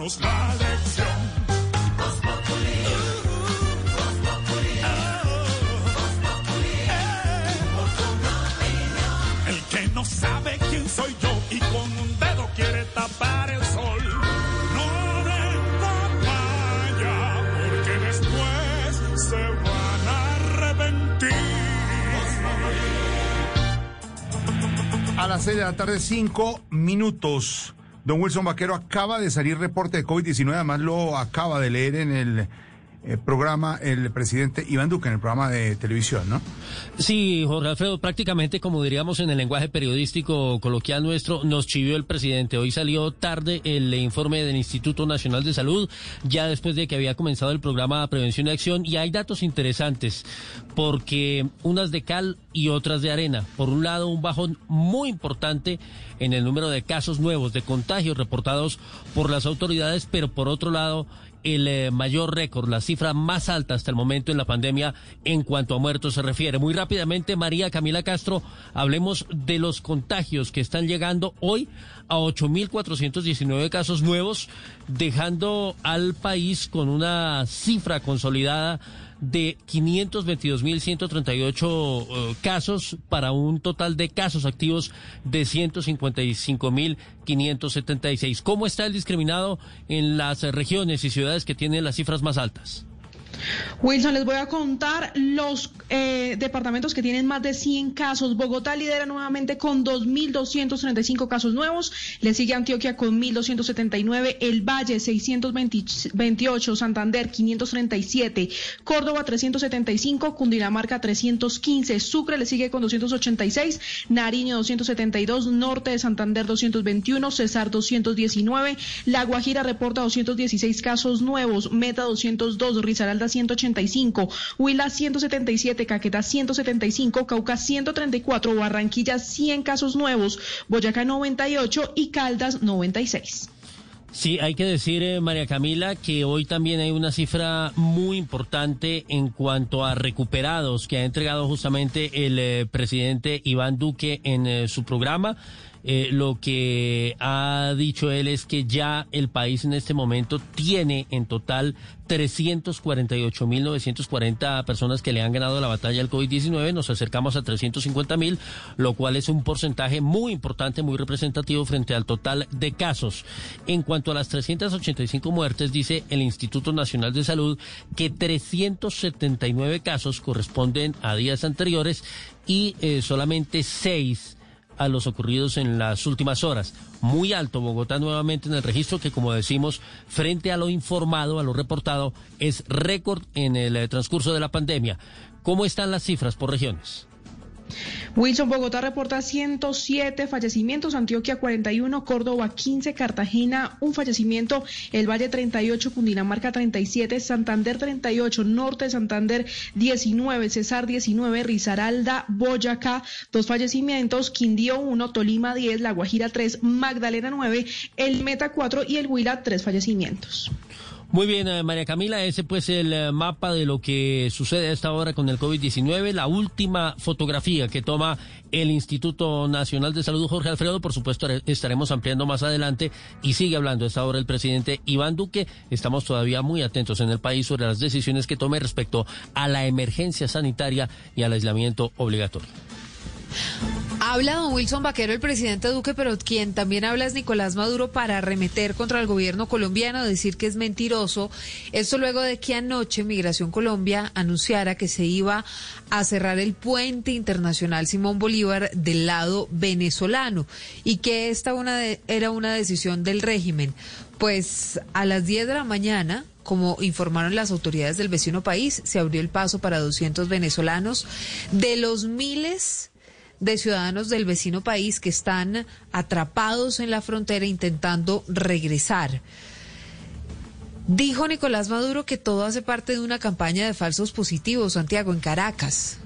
la lección. El que no sabe quién soy yo y con un dedo quiere tapar el sol. No den papaya, porque después se van a arrepentir. A las 6 de la tarde, 5 minutos. Don Wilson Vaquero acaba de salir reporte de COVID-19, además lo acaba de leer en el eh, programa el presidente Iván Duque, en el programa de televisión, ¿no? Sí, Jorge Alfredo, prácticamente como diríamos en el lenguaje periodístico coloquial nuestro, nos chivió el presidente. Hoy salió tarde el informe del Instituto Nacional de Salud, ya después de que había comenzado el programa de Prevención y Acción, y hay datos interesantes, porque unas de cal y otras de arena. Por un lado, un bajón muy importante en el número de casos nuevos, de contagios reportados por las autoridades, pero por otro lado, el eh, mayor récord, la cifra más alta hasta el momento en la pandemia en cuanto a muertos se refiere. Muy rápidamente, María Camila Castro, hablemos de los contagios que están llegando hoy a 8.419 casos nuevos, dejando al país con una cifra consolidada de 522.138 eh, casos para un total de casos activos de 155.576. ¿Cómo está el discriminado en las regiones y ciudades que tienen las cifras más altas? Wilson, les voy a contar los eh, departamentos que tienen más de 100 casos. Bogotá lidera nuevamente con 2.235 casos nuevos. Le sigue Antioquia con 1.279. El Valle 628. Santander 537. Córdoba 375. Cundinamarca 315. Sucre le sigue con 286. Nariño 272. Norte de Santander 221. Cesar 219. La Guajira reporta 216 casos nuevos. Meta 202. Risaralda 185, Huila 177, Caquetá 175, Cauca 134, Barranquilla 100 casos nuevos, Boyacá 98 y Caldas 96. Sí, hay que decir, eh, María Camila, que hoy también hay una cifra muy importante en cuanto a recuperados que ha entregado justamente el eh, presidente Iván Duque en eh, su programa. Eh, lo que ha dicho él es que ya el país en este momento tiene en total 348.940 personas que le han ganado la batalla al COVID-19. Nos acercamos a 350.000, lo cual es un porcentaje muy importante, muy representativo frente al total de casos. En cuanto a las 385 muertes, dice el Instituto Nacional de Salud que 379 casos corresponden a días anteriores y eh, solamente 6 a los ocurridos en las últimas horas. Muy alto Bogotá nuevamente en el registro que, como decimos, frente a lo informado, a lo reportado, es récord en el eh, transcurso de la pandemia. ¿Cómo están las cifras por regiones? Wilson Bogotá reporta 107 fallecimientos, Antioquia 41, Córdoba 15, Cartagena un fallecimiento, El Valle 38, Cundinamarca 37, Santander 38, Norte de Santander 19, Cesar 19, Risaralda, Boyacá dos fallecimientos, Quindío 1, Tolima 10, La Guajira 3, Magdalena 9, El Meta 4 y El Huila 3 fallecimientos. Muy bien, eh, María Camila, ese pues el eh, mapa de lo que sucede a esta hora con el COVID-19. La última fotografía que toma el Instituto Nacional de Salud, Jorge Alfredo, por supuesto estaremos ampliando más adelante y sigue hablando a esta hora el presidente Iván Duque. Estamos todavía muy atentos en el país sobre las decisiones que tome respecto a la emergencia sanitaria y al aislamiento obligatorio. Habla don Wilson Vaquero, el presidente Duque, pero quien también habla es Nicolás Maduro para arremeter contra el gobierno colombiano, decir que es mentiroso. Esto luego de que anoche Migración Colombia anunciara que se iba a cerrar el puente internacional Simón Bolívar del lado venezolano y que esta una era una decisión del régimen. Pues a las 10 de la mañana, como informaron las autoridades del vecino país, se abrió el paso para 200 venezolanos de los miles de ciudadanos del vecino país que están atrapados en la frontera intentando regresar. Dijo Nicolás Maduro que todo hace parte de una campaña de falsos positivos, Santiago, en Caracas.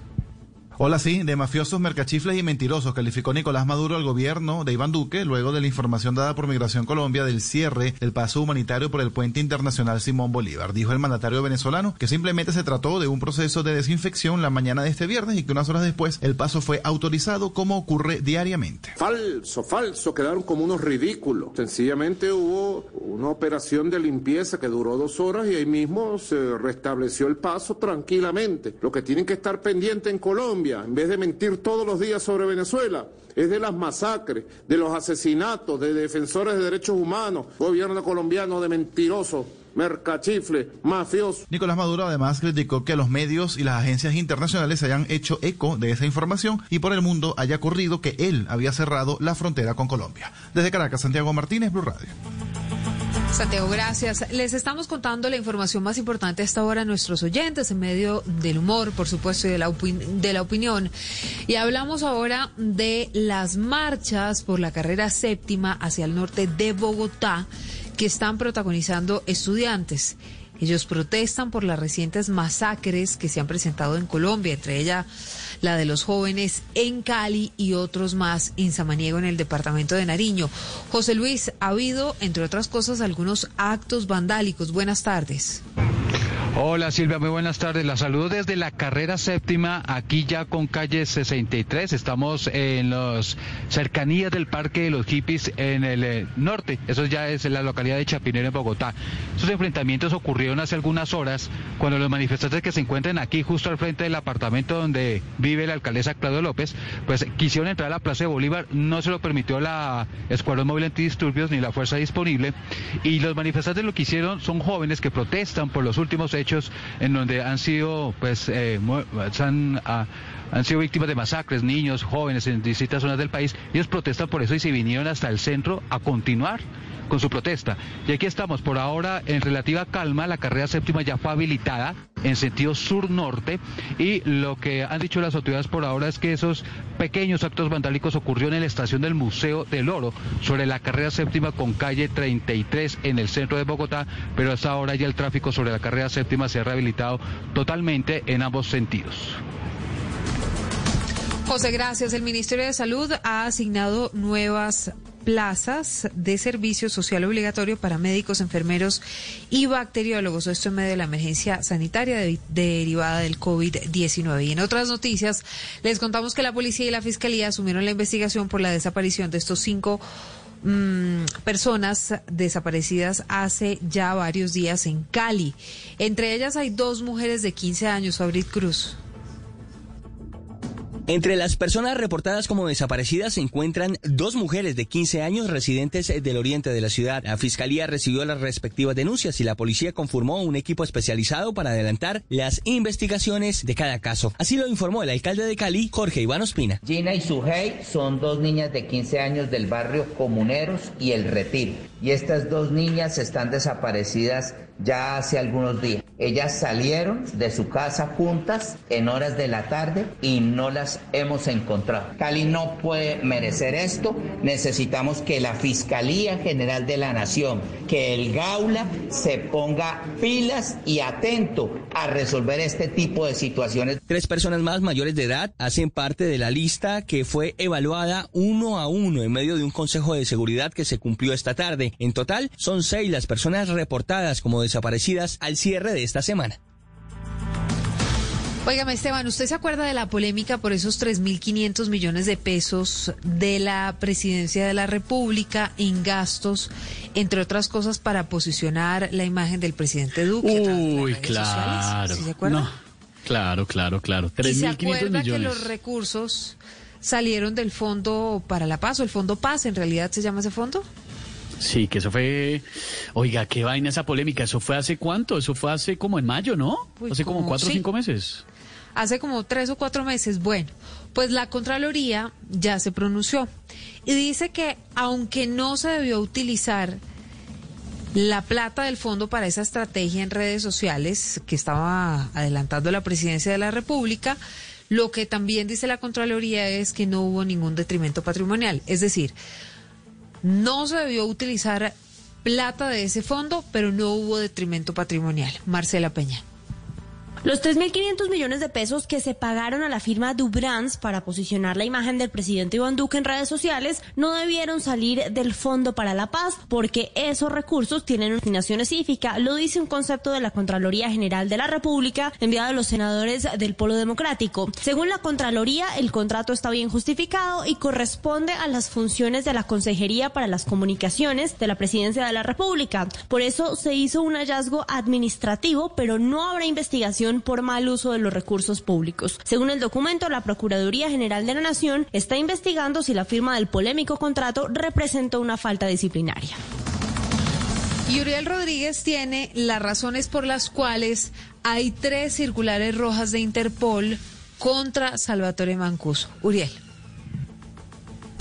Hola, sí, de mafiosos, mercachifles y mentirosos calificó Nicolás Maduro al gobierno de Iván Duque luego de la información dada por Migración Colombia del cierre del paso humanitario por el puente internacional Simón Bolívar. Dijo el mandatario venezolano que simplemente se trató de un proceso de desinfección la mañana de este viernes y que unas horas después el paso fue autorizado como ocurre diariamente. Falso, falso, quedaron como unos ridículos. Sencillamente hubo una operación de limpieza que duró dos horas y ahí mismo se restableció el paso tranquilamente. Lo que tienen que estar pendientes en Colombia en vez de mentir todos los días sobre Venezuela, es de las masacres, de los asesinatos, de defensores de derechos humanos, gobierno colombiano de mentirosos mercachifle, mafiosos. Nicolás Maduro además criticó que los medios y las agencias internacionales hayan hecho eco de esa información y por el mundo haya ocurrido que él había cerrado la frontera con Colombia. Desde Caracas, Santiago Martínez, Blue Radio. Santiago, gracias. Les estamos contando la información más importante hasta ahora a nuestros oyentes en medio del humor, por supuesto, y de la, de la opinión. Y hablamos ahora de las marchas por la carrera séptima hacia el norte de Bogotá que están protagonizando estudiantes. Ellos protestan por las recientes masacres que se han presentado en Colombia, entre ellas la de los jóvenes en Cali y otros más en Samaniego, en el departamento de Nariño. José Luis, ha habido, entre otras cosas, algunos actos vandálicos. Buenas tardes. Hola Silvia, muy buenas tardes. La saludo desde la carrera séptima, aquí ya con calle 63. Estamos en las cercanías del Parque de los Hippies en el eh, norte. Eso ya es en la localidad de Chapinero, en Bogotá. Esos enfrentamientos ocurrieron hace algunas horas cuando los manifestantes que se encuentran aquí, justo al frente del apartamento donde vive la alcaldesa Claudio López, pues quisieron entrar a la Plaza de Bolívar. No se lo permitió la Escuadrón Móvil Antidisturbios ni la fuerza disponible. Y los manifestantes lo que hicieron son jóvenes que protestan por los últimos hechos en donde han sido, pues, eh, han, ah, han sido víctimas de masacres, niños, jóvenes en distintas zonas del país. Ellos protestan por eso y se vinieron hasta el centro a continuar con su protesta. Y aquí estamos, por ahora en relativa calma, la carrera séptima ya fue habilitada en sentido sur-norte y lo que han dicho las autoridades por ahora es que esos pequeños actos vandálicos ocurrieron en la estación del Museo del Oro sobre la carrera séptima con calle 33 en el centro de Bogotá, pero hasta ahora ya el tráfico sobre la carrera séptima se ha rehabilitado totalmente en ambos sentidos. José, gracias. El Ministerio de Salud ha asignado nuevas plazas de servicio social obligatorio para médicos, enfermeros y bacteriólogos. Esto en medio de la emergencia sanitaria derivada del COVID-19. Y en otras noticias, les contamos que la policía y la fiscalía asumieron la investigación por la desaparición de estos cinco mm, personas desaparecidas hace ya varios días en Cali. Entre ellas hay dos mujeres de 15 años, Fabrit Cruz. Entre las personas reportadas como desaparecidas se encuentran dos mujeres de 15 años residentes del oriente de la ciudad. La fiscalía recibió las respectivas denuncias y la policía conformó un equipo especializado para adelantar las investigaciones de cada caso. Así lo informó el alcalde de Cali, Jorge Iván Ospina. Gina y Sujei son dos niñas de 15 años del barrio Comuneros y El Retiro. Y estas dos niñas están desaparecidas ya hace algunos días. Ellas salieron de su casa juntas en horas de la tarde y no las hemos encontrado. Cali no puede merecer esto. Necesitamos que la Fiscalía General de la Nación, que el Gaula se ponga pilas y atento a resolver este tipo de situaciones. Tres personas más mayores de edad hacen parte de la lista que fue evaluada uno a uno en medio de un consejo de seguridad que se cumplió esta tarde. En total, son seis las personas reportadas como desaparecidas al cierre de esta semana. Óigame, Esteban, ¿usted se acuerda de la polémica por esos 3.500 millones de pesos de la presidencia de la República en gastos, entre otras cosas, para posicionar la imagen del presidente Duque? Uy, claro. ¿Sí se acuerda? claro, claro, claro. 3.500 ¿Y se acuerda millones. que los recursos salieron del Fondo para la Paz o el Fondo Paz, en realidad se llama ese fondo? Sí, que eso fue, oiga, qué vaina esa polémica, eso fue hace cuánto, eso fue hace como en mayo, ¿no? Uy, hace como como- cuatro o sí. cinco meses. hace como tres o cuatro meses. Bueno, pues la Contraloría ya se pronunció y dice que aunque no se debió utilizar la plata del fondo para esa estrategia en redes sociales que estaba adelantando la presidencia de la República, lo que también dice la Contraloría es que no hubo ningún detrimento patrimonial. Es decir, no se debió utilizar plata de ese fondo, pero no hubo detrimento patrimonial. Marcela Peña. Los 3.500 millones de pesos que se pagaron a la firma Dubrans para posicionar la imagen del presidente Iván Duque en redes sociales no debieron salir del Fondo para la Paz porque esos recursos tienen una destinación específica, lo dice un concepto de la Contraloría General de la República enviado a los senadores del Polo Democrático. Según la Contraloría, el contrato está bien justificado y corresponde a las funciones de la Consejería para las Comunicaciones de la Presidencia de la República. Por eso se hizo un hallazgo administrativo, pero no habrá investigación por mal uso de los recursos públicos. Según el documento, la Procuraduría General de la Nación está investigando si la firma del polémico contrato representó una falta disciplinaria. Y Uriel Rodríguez tiene las razones por las cuales hay tres circulares rojas de Interpol contra Salvatore Mancuso. Uriel.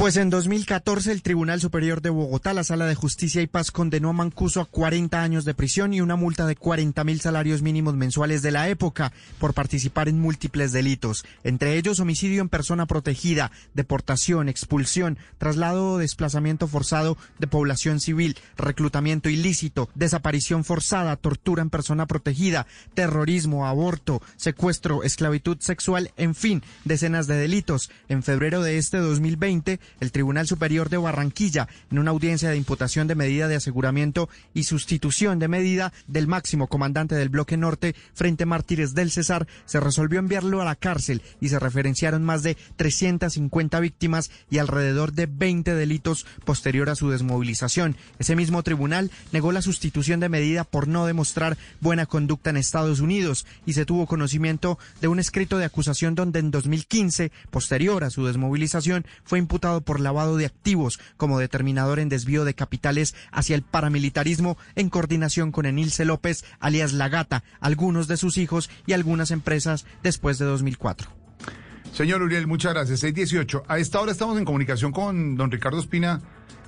Pues en 2014 el Tribunal Superior de Bogotá, la Sala de Justicia y Paz, condenó a Mancuso a 40 años de prisión y una multa de 40 mil salarios mínimos mensuales de la época por participar en múltiples delitos, entre ellos homicidio en persona protegida, deportación, expulsión, traslado o desplazamiento forzado de población civil, reclutamiento ilícito, desaparición forzada, tortura en persona protegida, terrorismo, aborto, secuestro, esclavitud sexual, en fin, decenas de delitos. En febrero de este 2020, el Tribunal Superior de Barranquilla, en una audiencia de imputación de medida de aseguramiento y sustitución de medida del máximo comandante del bloque norte frente Mártires del Cesar, se resolvió enviarlo a la cárcel y se referenciaron más de 350 víctimas y alrededor de 20 delitos posterior a su desmovilización. Ese mismo tribunal negó la sustitución de medida por no demostrar buena conducta en Estados Unidos y se tuvo conocimiento de un escrito de acusación donde en 2015, posterior a su desmovilización, fue imputado por lavado de activos como determinador en desvío de capitales hacia el paramilitarismo en coordinación con Enilce López, alias La Gata, algunos de sus hijos y algunas empresas después de 2004. Señor Uriel, muchas gracias. 618. A esta hora estamos en comunicación con don Ricardo Espina,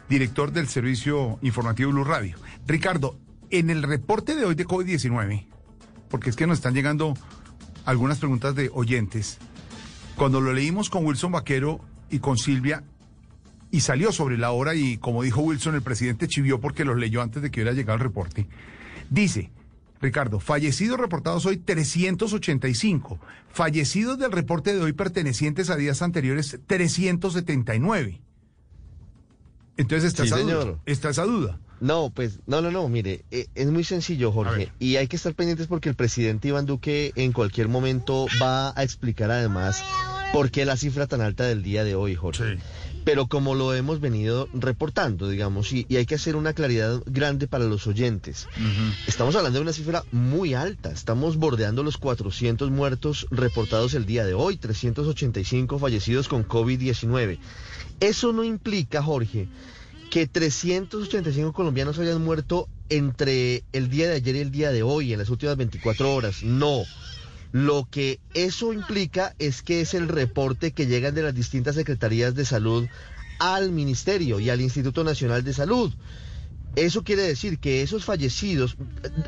director del Servicio Informativo Blue Radio. Ricardo, en el reporte de hoy de COVID-19, porque es que nos están llegando algunas preguntas de oyentes, cuando lo leímos con Wilson Vaquero y con Silvia, y salió sobre la hora y como dijo Wilson, el presidente chivió porque los leyó antes de que hubiera llegado el reporte. Dice, Ricardo, fallecidos reportados hoy 385, fallecidos del reporte de hoy pertenecientes a días anteriores 379. Entonces está, Sí, esa, señor. duda, está esa duda. No, pues, no, no, no, mire, eh, es muy sencillo, Jorge, y hay que estar pendientes porque el presidente Iván Duque en cualquier momento va a explicar además por qué la cifra tan alta del día de hoy, Jorge. Pero como lo hemos venido reportando, digamos, y, y hay que hacer una claridad grande para los oyentes. Estamos hablando de una cifra muy alta, estamos bordeando los 400 muertos reportados el día de hoy, 385 fallecidos con COVID-19. Eso no implica, Jorge, que 385 colombianos hayan muerto entre el día de ayer y el día de hoy, en las últimas 24 horas. No. Lo que eso implica es que es el reporte que llegan de las distintas secretarías de salud al Ministerio y al Instituto Nacional de Salud. Eso quiere decir que esos fallecidos,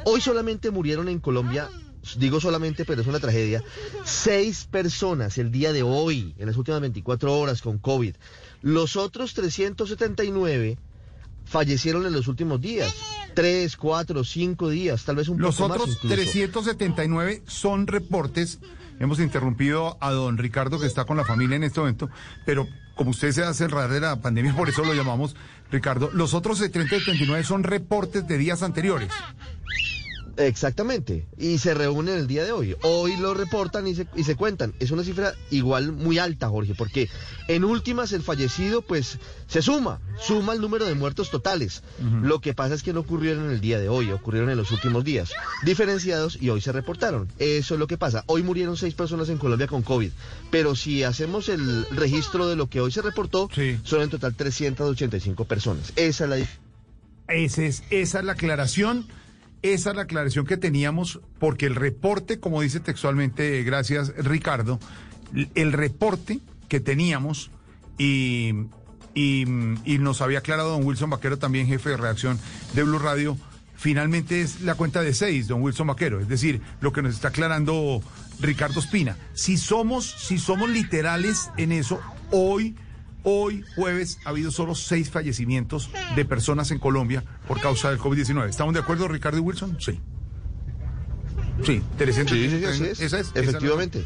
hoy solamente murieron en Colombia, digo solamente, pero es una tragedia, seis personas el día de hoy, en las últimas 24 horas con COVID. Los otros 379 fallecieron en los últimos días, tres, cuatro, cinco días, tal vez un Los poco más otros incluso. 379 son reportes. Hemos interrumpido a don Ricardo que está con la familia en este momento, pero como usted se hace enredar de la pandemia, por eso lo llamamos Ricardo. Los otros 379 son reportes de días anteriores. Exactamente, y se reúnen el día de hoy. Hoy lo reportan y se, y se cuentan. Es una cifra igual muy alta, Jorge, porque en últimas el fallecido pues se suma, suma el número de muertos totales. Lo que pasa es que no ocurrieron en el día de hoy, ocurrieron en los últimos días, diferenciados y hoy se reportaron. Eso es lo que pasa. Hoy murieron seis personas en Colombia con COVID, pero si hacemos el registro de lo que hoy se reportó, son en total 385 personas. Esa es la Ese es, esa es la aclaración. Esa es la aclaración que teníamos, porque el reporte, como dice textualmente, gracias Ricardo, el reporte que teníamos y, y, y nos había aclarado don Wilson Vaquero, también jefe de redacción de Blue Radio, finalmente es la cuenta de seis, don Wilson Vaquero, es decir, lo que nos está aclarando Ricardo Espina. Si somos, si somos literales en eso, hoy Hoy, jueves, ha habido solo seis fallecimientos de personas en Colombia por causa del COVID-19. ¿Estamos de acuerdo, Ricardo y Wilson? Sí. Sí, 300. Sí, sí, sí, es. Esa es. esa Efectivamente.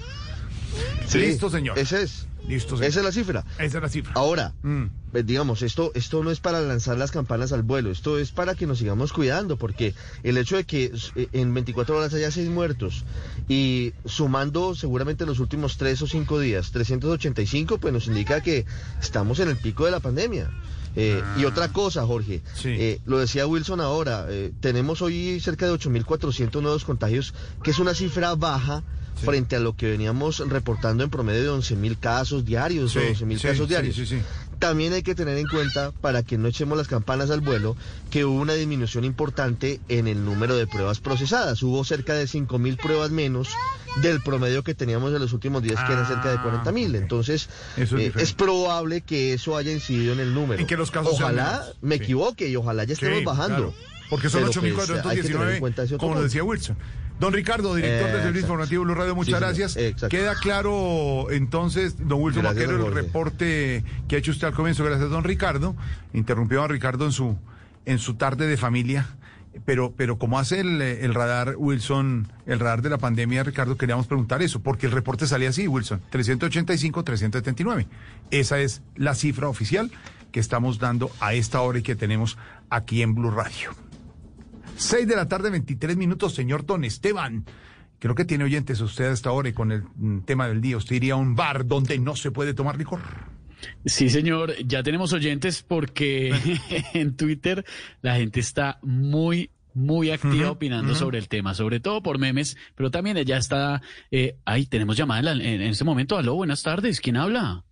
Sí. Listo, señor. Esa es. Listo, señor. Esa es la cifra. Esa es la cifra. Ahora, Mm. pues, digamos, esto, esto no es para lanzar las campanas al vuelo, esto es para que nos sigamos cuidando, porque el hecho de que eh, en 24 horas haya seis muertos y sumando seguramente los últimos tres o cinco días, 385, pues nos indica que estamos en el pico de la pandemia. Eh, Ah. Y otra cosa, Jorge, eh, lo decía Wilson ahora, eh, tenemos hoy cerca de 8.400 nuevos contagios, que es una cifra baja frente a lo que veníamos reportando en promedio de 11.000 casos diarios Sí, o 12.000 sí, casos sí, diarios. También hay que tener en cuenta, para que no echemos las campanas al vuelo, que hubo una disminución importante en el número de pruebas procesadas. Hubo cerca de 5.000 pruebas menos del promedio que teníamos en los últimos días, que eran cerca de 40.000. Entonces, Eso es eh, es probable que eso haya incidido en el número. En que los casos sean ojalá me Sí. equivoque y ojalá ya estemos Sí, bajando. claro. Porque son Pero, pues, hay que tener en 8.419, cuenta ese otro como lo decía Wilson. Don Ricardo, director del Eh, Servicio exacto. Informativo Blue Radio, muchas Sí, gracias. Queda claro entonces, don Wilson Gracias, el reporte que ha hecho usted al comienzo. Gracias, don Ricardo. Interrumpió a don Ricardo en su, en su tarde de familia. Pero, pero como hace el, el radar, Wilson, el radar de la pandemia, Ricardo, queríamos preguntar eso, porque el reporte salía así, Wilson, 385, 379. Esa es la cifra oficial que estamos dando a esta hora y que tenemos aquí en Blue Radio. 6 de la tarde, 23 minutos, señor Don Esteban. Creo que tiene oyentes usted a esta hora y con el mm, tema del día. ¿Usted iría a un bar donde no se puede tomar licor? Sí, señor, ya tenemos oyentes porque <laughs> <laughs> en Twitter la gente está muy, muy activa opinando sobre el tema, sobre todo por memes, pero también ella está... Eh, ay, tenemos llamada en, la- en- en este momento. Aló, buenas tardes, ¿quién habla?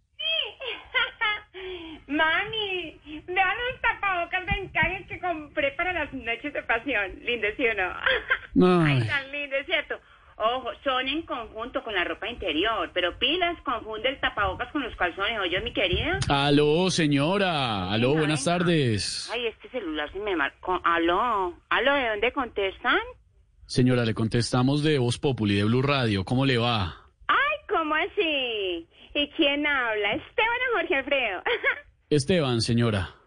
Encaje que compré para las noches de pasión. Lindo, ¿sí o no? <laughs> Ay. Ay, tan lindo, es cierto. Ojo, son en conjunto con la ropa interior, pero pilas, confunde el tapabocas con los calzones, oye, mi querida. Aló, señora. Aló, buenas tardes. Ay, este celular se me marcó. Aló, aló, ¿de dónde contestan? Señora, le contestamos de Voz Populi, de Blue Radio. ¿Cómo le va? Ay, ¿cómo así? ¿Y quién habla? Esteban o Jorge Alfredo. <laughs> Esteban, señora.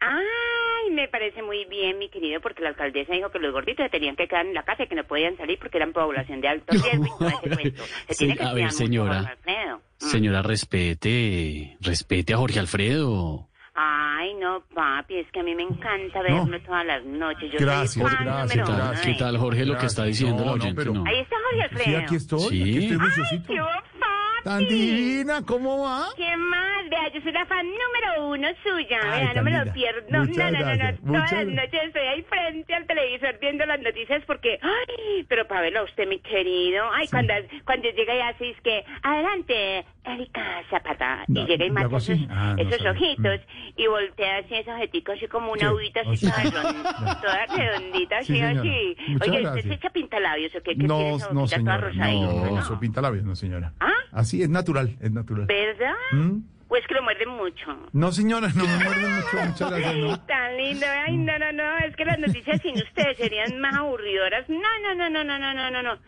Ay, me parece muy bien, mi querido, porque la alcaldesa dijo que los gorditos se tenían que quedar en la casa y que no podían salir porque eran población de alto <laughs> riesgo y todo ese cuento. Se Sí, tiene que a ver, señora. Mm. Señora, respete. Respete a Jorge Alfredo. Ay, no, papi, es que a mí me encanta verlo todas las noches. Yo Gracias, soy fan gracias, número ¿Qué tal, Jorge, lo que está diciendo la No, no, oyente? pero- No. Ahí está Jorge Alfredo. Sí, aquí estoy. Sí. Aquí estoy Ay, juiciosito. qué papi. Tan divina, ¿cómo va? ¿Qué más? Vea, yo soy la fan número uno suya. Ay, Vea, no me lo linda. pierdo. No, Muchas no, no, no, gracias, no. Todas las gracias. noches estoy ahí frente al televisor viendo las noticias porque, ay, pero para verlo a usted, mi querido. Ay, cuando, cuando llega y así es que, adelante, Erika Zapata. No, y llega y ¿le marca hago así? esos, Ah, no esos sabía. ojitos y voltea así esos ojitos así como una uvita así así. toda, <laughs> toda redondita, Sí, así, señora. así. Muchas Oye, ¿usted gracias. se echa pintalabios o qué? ¿Qué tiene No, esa no, boquita toda señora. rosadita? No, pinta labios, no, señora. ¿Ah? Así es natural, es natural. ¿Verdad? ¿Mm? ¿O es que lo muerde mucho? No, señora, no me muerde mucho, muchas <laughs> gracias, no. Tan lindo, ay, no, no, no, es que las noticias sin ustedes serían más aburridoras. No, no, no, no, no, no, no, no, no.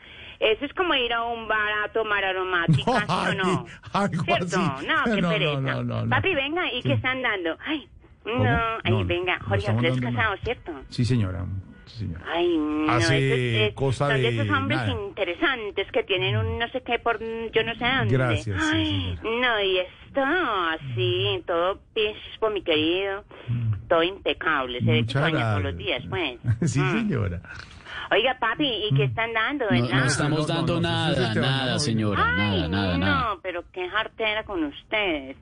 Eso es como ir a un bar a tomar aromática, ¿sí o no? Algo ¿Cierto? así. No, qué No, no, pereza. no, no, no. Papi, venga, ¿y Sí. qué están dando? Ay, ¿Cómo? no, ay, No, no, venga, no Jorge dando casado. ¿cierto? Sí, señora. Sí. Ay, no, Hace eh, cosa son de esos hombres nada. interesantes que tienen un no sé qué por yo no sé dónde. Gracias, sí, Ay, no, y esto así, todo pispo, mi querido, todo impecable, se ve que Muchas sueña todos los días, pues. <laughs> Sí, Mm. señora. Oiga, papi, ¿y qué están dando? No, ¿verdad? no estamos dando nada, nada, señora. Nada, Ay, nada, nada. No, pero qué jartera con ustedes.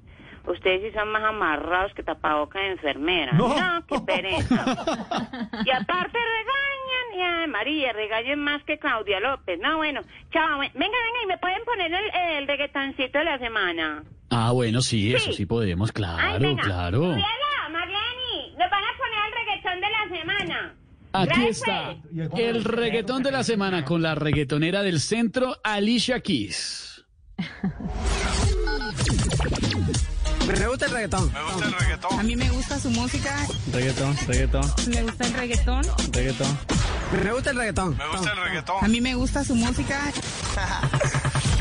Ustedes sí son más amarrados que tapaboca de enfermera. No. qué pereza. y aparte regañan, y María, regañan más que Claudia López. No, bueno, chao. Venga, venga, y me pueden poner el, el reggaetoncito de la semana. Ah, bueno, sí, eso Sí. sí podemos, Ay, claro, venga. claro. Mariela, Mariani, nos van a poner el reggaetón de la semana. Aquí Gracias. está el reggaetón de la semana con la reggaetonera del centro, Alicia Keys. <laughs> Me gusta el reggaetón. Me gusta el reggaetón. A mí me gusta su música. Reggaetón, reggaetón, Me gusta el reggaetón. reggaetón. Me gusta el reggaetón. Me gusta el reggaetón. A mí me gusta su música. <laughs>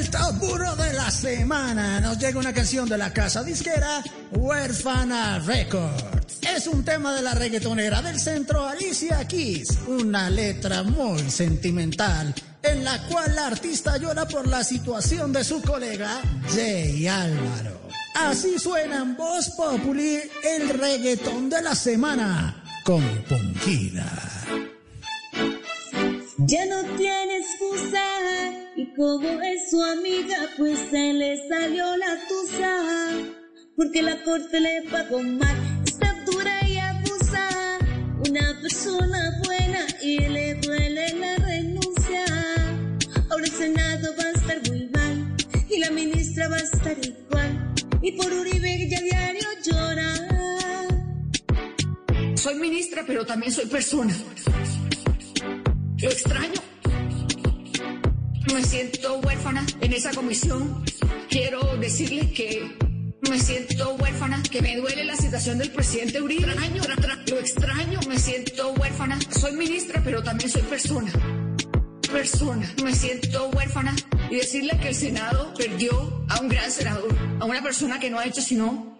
El Top 1 de la semana nos llega una canción de la casa disquera Huérfana Records. es un tema de la reggaetonera del centro Alicia Keys, una letra muy sentimental en la cual la artista llora por la situación de su colega Jay Álvaro. Así suena en Voz Populi el reggaetón de la semana con Ponquila. Ya no tiene excusa. Y como es su amiga pues se le salió la tusa. Porque la corte le pagó mal está dura y abusa. Una persona buena y le duele la renuncia. Ahora el senado va a estar muy mal y la ministra va a estar igual. Y por Uribe ya diario llora. Soy ministra, pero también soy persona. Lo extraño. Me siento huérfana en esa comisión. Quiero decirle que me siento huérfana, que me duele la situación del presidente Uribe. Extraño, tra- tra- lo extraño. Me siento huérfana. Soy ministra, pero también soy persona. Persona. Me siento huérfana y decirle que el Senado perdió a un gran senador, a una persona que no ha hecho sino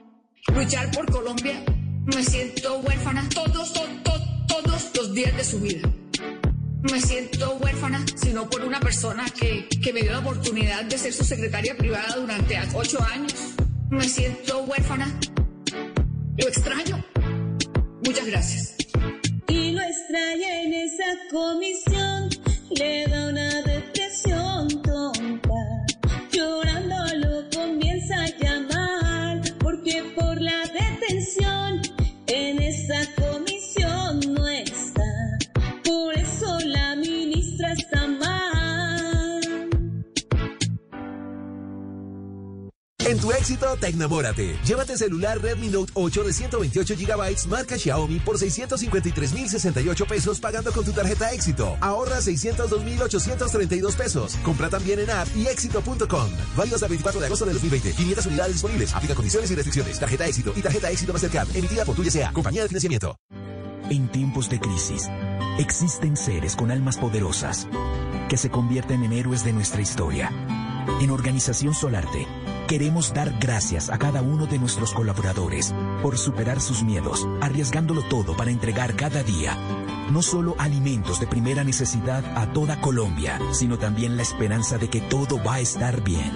luchar por Colombia. Me siento huérfana todos, to- to- todos los días de su vida. Me siento huérfana, sino por una persona que, que me dio la oportunidad de ser su secretaria privada durante ocho años. Me siento huérfana. Lo extraño. Muchas gracias. y lo extraña en esa comisión. Le da una éxito, tecnamórate. Llévate celular Redmi Note 8 de 128 GB marca Xiaomi por 653.068 pesos pagando con tu tarjeta éxito. Ahorra 602.832 pesos. Compra también en app y éxito.com. Válido hasta el 24 de agosto de 2020. 500 unidades disponibles. Aplica condiciones y restricciones. Tarjeta éxito y tarjeta éxito Mastercard. Emitida por Tuya Sea. Compañía de financiamiento. En tiempos de crisis, existen seres con almas poderosas que se convierten en héroes de nuestra historia. En Organización Solarte, queremos dar gracias a cada uno de nuestros colaboradores por superar sus miedos, arriesgándolo todo para entregar cada día no solo alimentos de primera necesidad a toda Colombia, sino también la esperanza de que todo va a estar bien.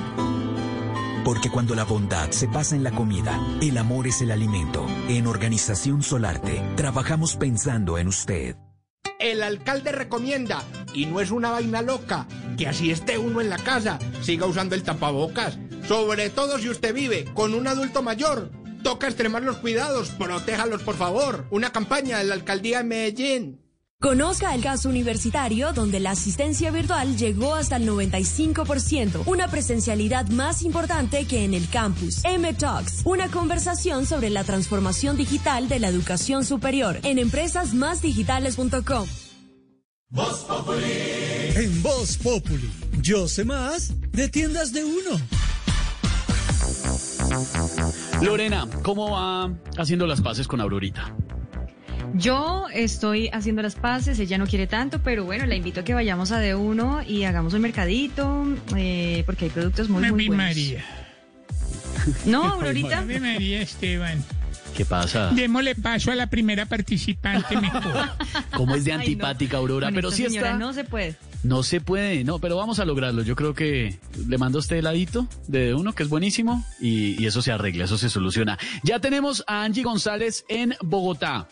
Porque cuando la bondad se pasa en la comida, el amor es el alimento. En Organización Solarte, trabajamos pensando en usted. El alcalde recomienda, y no es una vaina loca, que así esté uno en la casa, siga usando el tapabocas. Sobre todo si usted vive con un adulto mayor. Toca extremar los cuidados, protéjalos por favor. Una campaña de la alcaldía de Medellín. Conozca el caso universitario donde la asistencia virtual llegó hasta el 95%, una presencialidad más importante que en el campus. M Talks, una conversación sobre la transformación digital de la educación superior en empresasmásdigitales.com. En Voz Populi, yo sé más de tiendas de uno. Lorena, ¿cómo va haciendo las paces con Aurorita? Yo estoy haciendo las paces, ella no quiere tanto, pero bueno, la invito a que vayamos a D1 y hagamos un mercadito, eh, porque hay productos muy, muy buenos. María. No, <laughs> Aurorita. María Esteban. ¿Qué pasa? Démosle paso a la primera participante mejor. <laughs> ¿Cómo es de Ay, no. antipática, Aurora? Con Pero sí señora está. No se puede. No se puede, no, pero vamos a lograrlo. Yo creo que le mando a usted heladito de uno, que es buenísimo, y, y eso se arregla, eso se soluciona. Ya tenemos a Angie González en Bogotá.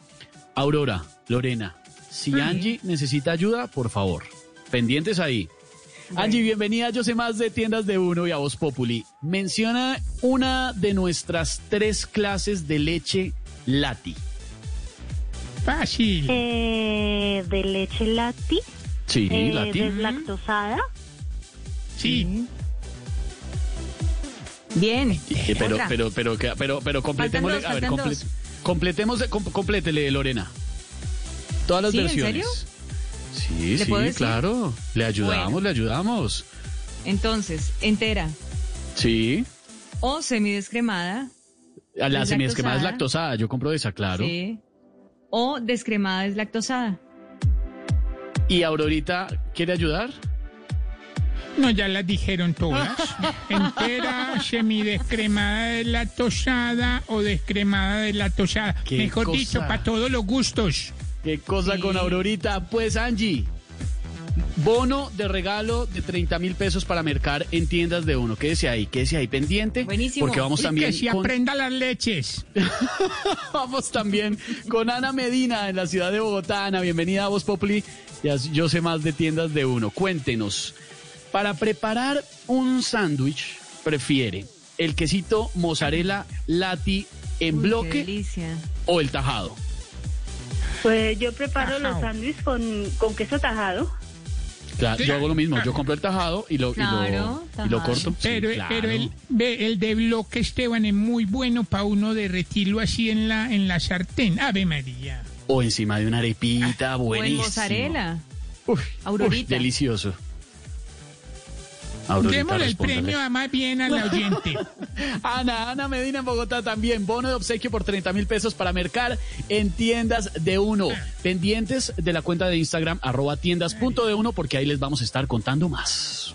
Aurora, Lorena, si Angie necesita ayuda, por favor, pendientes ahí. Angie, bienvenida. Yo sé más de tiendas de uno y a Voz Populi. Menciona una de nuestras tres clases de leche Lati. Fácil. Eh, de leche lati. Sí, eh, Lati. Deslactosada. Sí. Bien. Eh, pero, Otra. pero, pero, pero, pero, completémosle, dos, a ver, comple- completemos, com- complétele, Lorena. Todas las ¿Sí? ¿En versiones. serio? Sí, ¿Le sí, claro. Le ayudamos, Bueno. le ayudamos. Entonces, entera Sí. o semidescremada. La semidescremada es lactosada, yo compro esa, claro. Sí. O descremada deslactosada. ¿Y Aurorita quiere ayudar? No, ya las dijeron todas. <laughs> Entera, semidescremada de la tosada o descremada de la tosada. Mejor cosa. dicho, para todos los gustos. Qué cosa con Aurorita. Pues Angie, bono de regalo de 30 mil pesos para mercar en tiendas de uno. Quédese ahí, quédese ahí pendiente. Buenísimo. Porque vamos Y también que con- aprenda las leches. <laughs> Vamos también con Ana Medina en la ciudad de Bogotá. Ana, bienvenida a Voz Populi. Ya yo sé más de tiendas de uno. Cuéntenos, para preparar un sándwich, prefiere el quesito mozzarella lati en Uy, bloque Qué delicia. o el tajado. Pues yo preparo Tajado. los sándwiches con, con queso tajado. Claro, yo hago lo mismo. Yo compro el tajado y lo, y lo- y lo, corto. Sí, Pero, claro. pero el, ve, el de bloque, Esteban, es muy bueno para uno derretirlo así en la, en la sartén. Ave María. O encima de una arepita, O en buenísimo. mozzarella. Uf, Aurorita. delicioso. Démosle el premio a más bien al oyente. <laughs> Ana, Ana Medina en Bogotá también. Bono de obsequio por 30 mil pesos para mercar en tiendas de uno. Pendientes de la cuenta de Instagram, arroba tiendas punto de uno, porque ahí les vamos a estar contando más.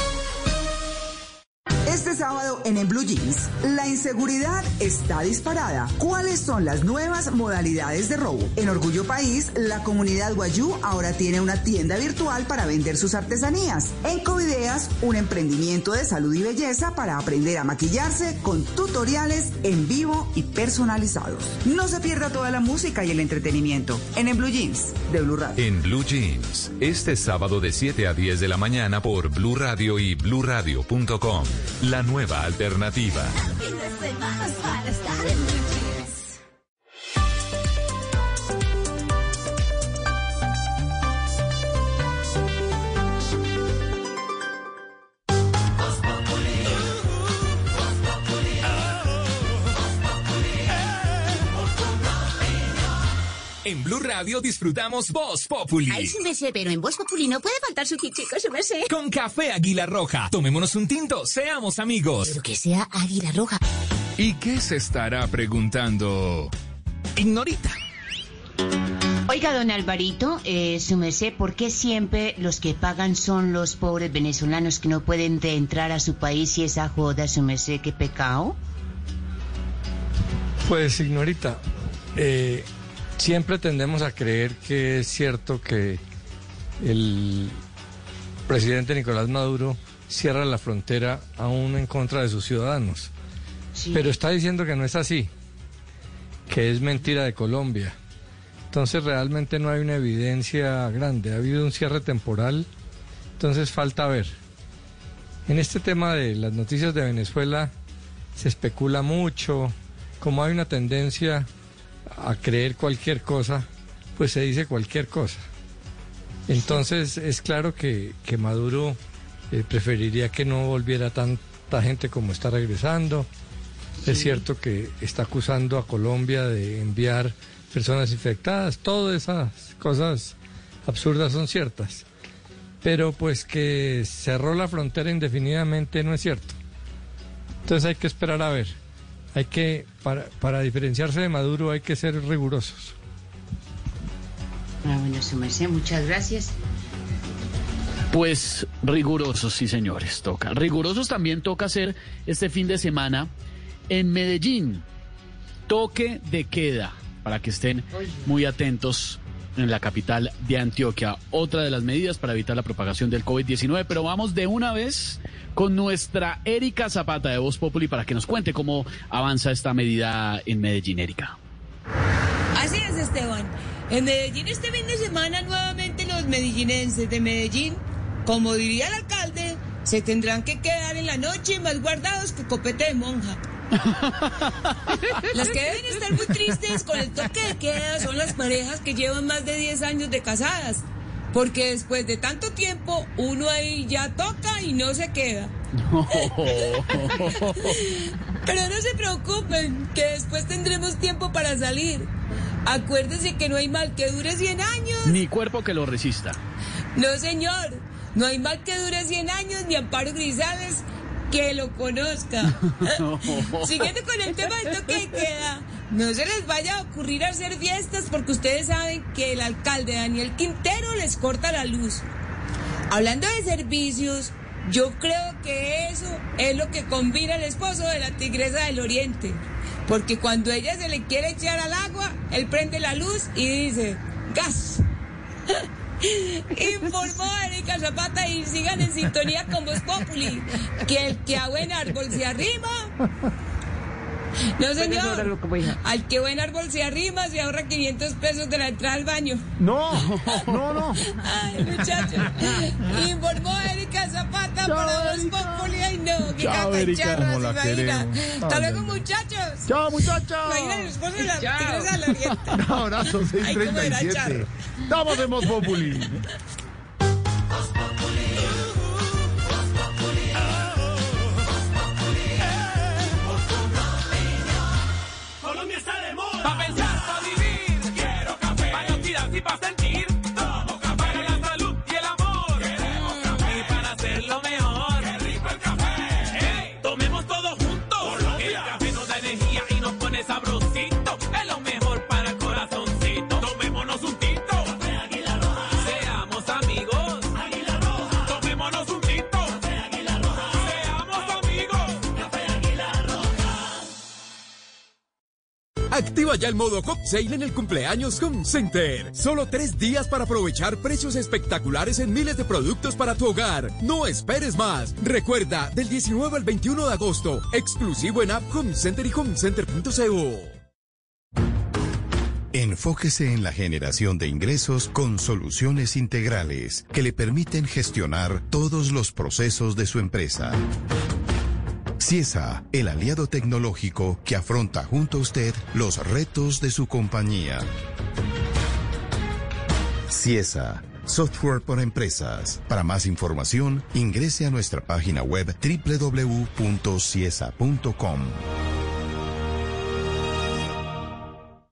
Sábado en En Blue Jeans, la inseguridad está disparada. ¿Cuáles son las nuevas modalidades de robo? En Orgullo País, la comunidad Guayú ahora tiene una tienda virtual para vender sus artesanías. En Covideas, un emprendimiento de salud y belleza para aprender a maquillarse con tutoriales en vivo y personalizados. No se pierda toda la música y el entretenimiento en En Blue Jeans de Blue Radio. En Blue Jeans, este sábado de 7 a 10 de la mañana por Blue Radio y BlueRadio.com, la nueva alternativa. En Blue Radio disfrutamos Voz Populi. Ay, su merced, pero en Voz Populi no puede faltar su chico, su merced. Con café Águila Roja. Tomémonos un tinto, seamos amigos. Pero que sea Águila Roja. ¿Y qué se estará preguntando? Ignorita. Oiga, don Alvarito, eh, su merced, ¿por qué siempre los que pagan son los pobres venezolanos que no pueden de entrar a su país y esa joda, su merced, qué pecado? Pues, ignorita, eh, siempre tendemos a creer que es cierto que el presidente Nicolás Maduro cierra la frontera aún en contra de sus ciudadanos. Pero está diciendo que no es así, que es mentira de Colombia. Entonces realmente no hay una evidencia grande, ha habido un cierre temporal, entonces falta ver. En este tema de las noticias de Venezuela se especula mucho, como hay una tendencia a creer cualquier cosa, pues se dice cualquier cosa. Entonces es claro que, que Maduro eh, preferiría que no volviera tanta gente como está regresando. Es cierto que está acusando a Colombia de enviar personas infectadas. Todas esas cosas absurdas son ciertas. Pero pues que cerró la frontera indefinidamente no es cierto. Entonces hay que esperar a ver. Hay que, para, para diferenciarse de Maduro hay que ser rigurosos. Ah, bueno, su merced, muchas gracias. Pues rigurosos, sí señores, toca. Rigurosos también toca hacer este fin de semana en Medellín. Toque de queda, para que estén muy atentos en la capital de Antioquia. Otra de las medidas para evitar la propagación del COVID-19, pero vamos de una vez con nuestra Erika Zapata de Voz Populi para que nos cuente cómo avanza esta medida en Medellín, Erika. Así es, Esteban. En Medellín este fin de semana nuevamente los medellinenses de Medellín, como diría el alcalde, se tendrán que quedar en la noche más guardados que copete de monja. <laughs> Las que deben estar muy tristes con el toque de queda son las parejas que llevan más de 10 años de casadas. Porque después de tanto tiempo, uno ahí ya toca y no se queda. <laughs> Pero no se preocupen, que después tendremos tiempo para salir. Acuérdense que no hay mal que dure 100 años. Ni cuerpo que lo resista. No, señor. No hay mal que dure 100 años ni Amparo Grisales que lo conozca. <laughs> <laughs> Siguiendo con el tema del toque de queda, no se les vaya a ocurrir hacer fiestas porque ustedes saben que el alcalde Daniel Quintero les corta la luz. Hablando de servicios, yo creo que eso es lo que combina el esposo de la tigresa del oriente. Porque cuando ella se le quiere echar al agua, él prende la luz y dice, gas. <laughs> Informó Erika Zapata y sigan en sintonía con Voz Populi, que el que a buen árbol se arrima. No, señor. Al que buen árbol se arrima se ahorra 500 pesos de la entrada al baño. No, <laughs> no, no. Ay, muchachos. Informó Erika Zapata para Voz Populi. Ay, no, qué Chao, la imagina. Hasta Ay, luego, muchachos. Chao, muchachos. Imagina el esposo de la Chao. tigresa del oriente. <laughs> Un abrazo, Ay, cómo era 637. charro. Estamos en Voz Populi. Activa ya el modo Hot Sale en el cumpleaños Home Center. Solo tres días para aprovechar precios espectaculares en miles de productos para tu hogar. No esperes más. Recuerda, del 19 al 21 de agosto, exclusivo en App Home Center y homecenter.co. Enfóquese en la generación de ingresos con soluciones integrales que le permiten gestionar todos los procesos de su empresa. CIESA, el aliado tecnológico que afronta junto a usted los retos de su compañía. CIESA, software para empresas. Para más información, ingrese a nuestra página web www.ciesa.com.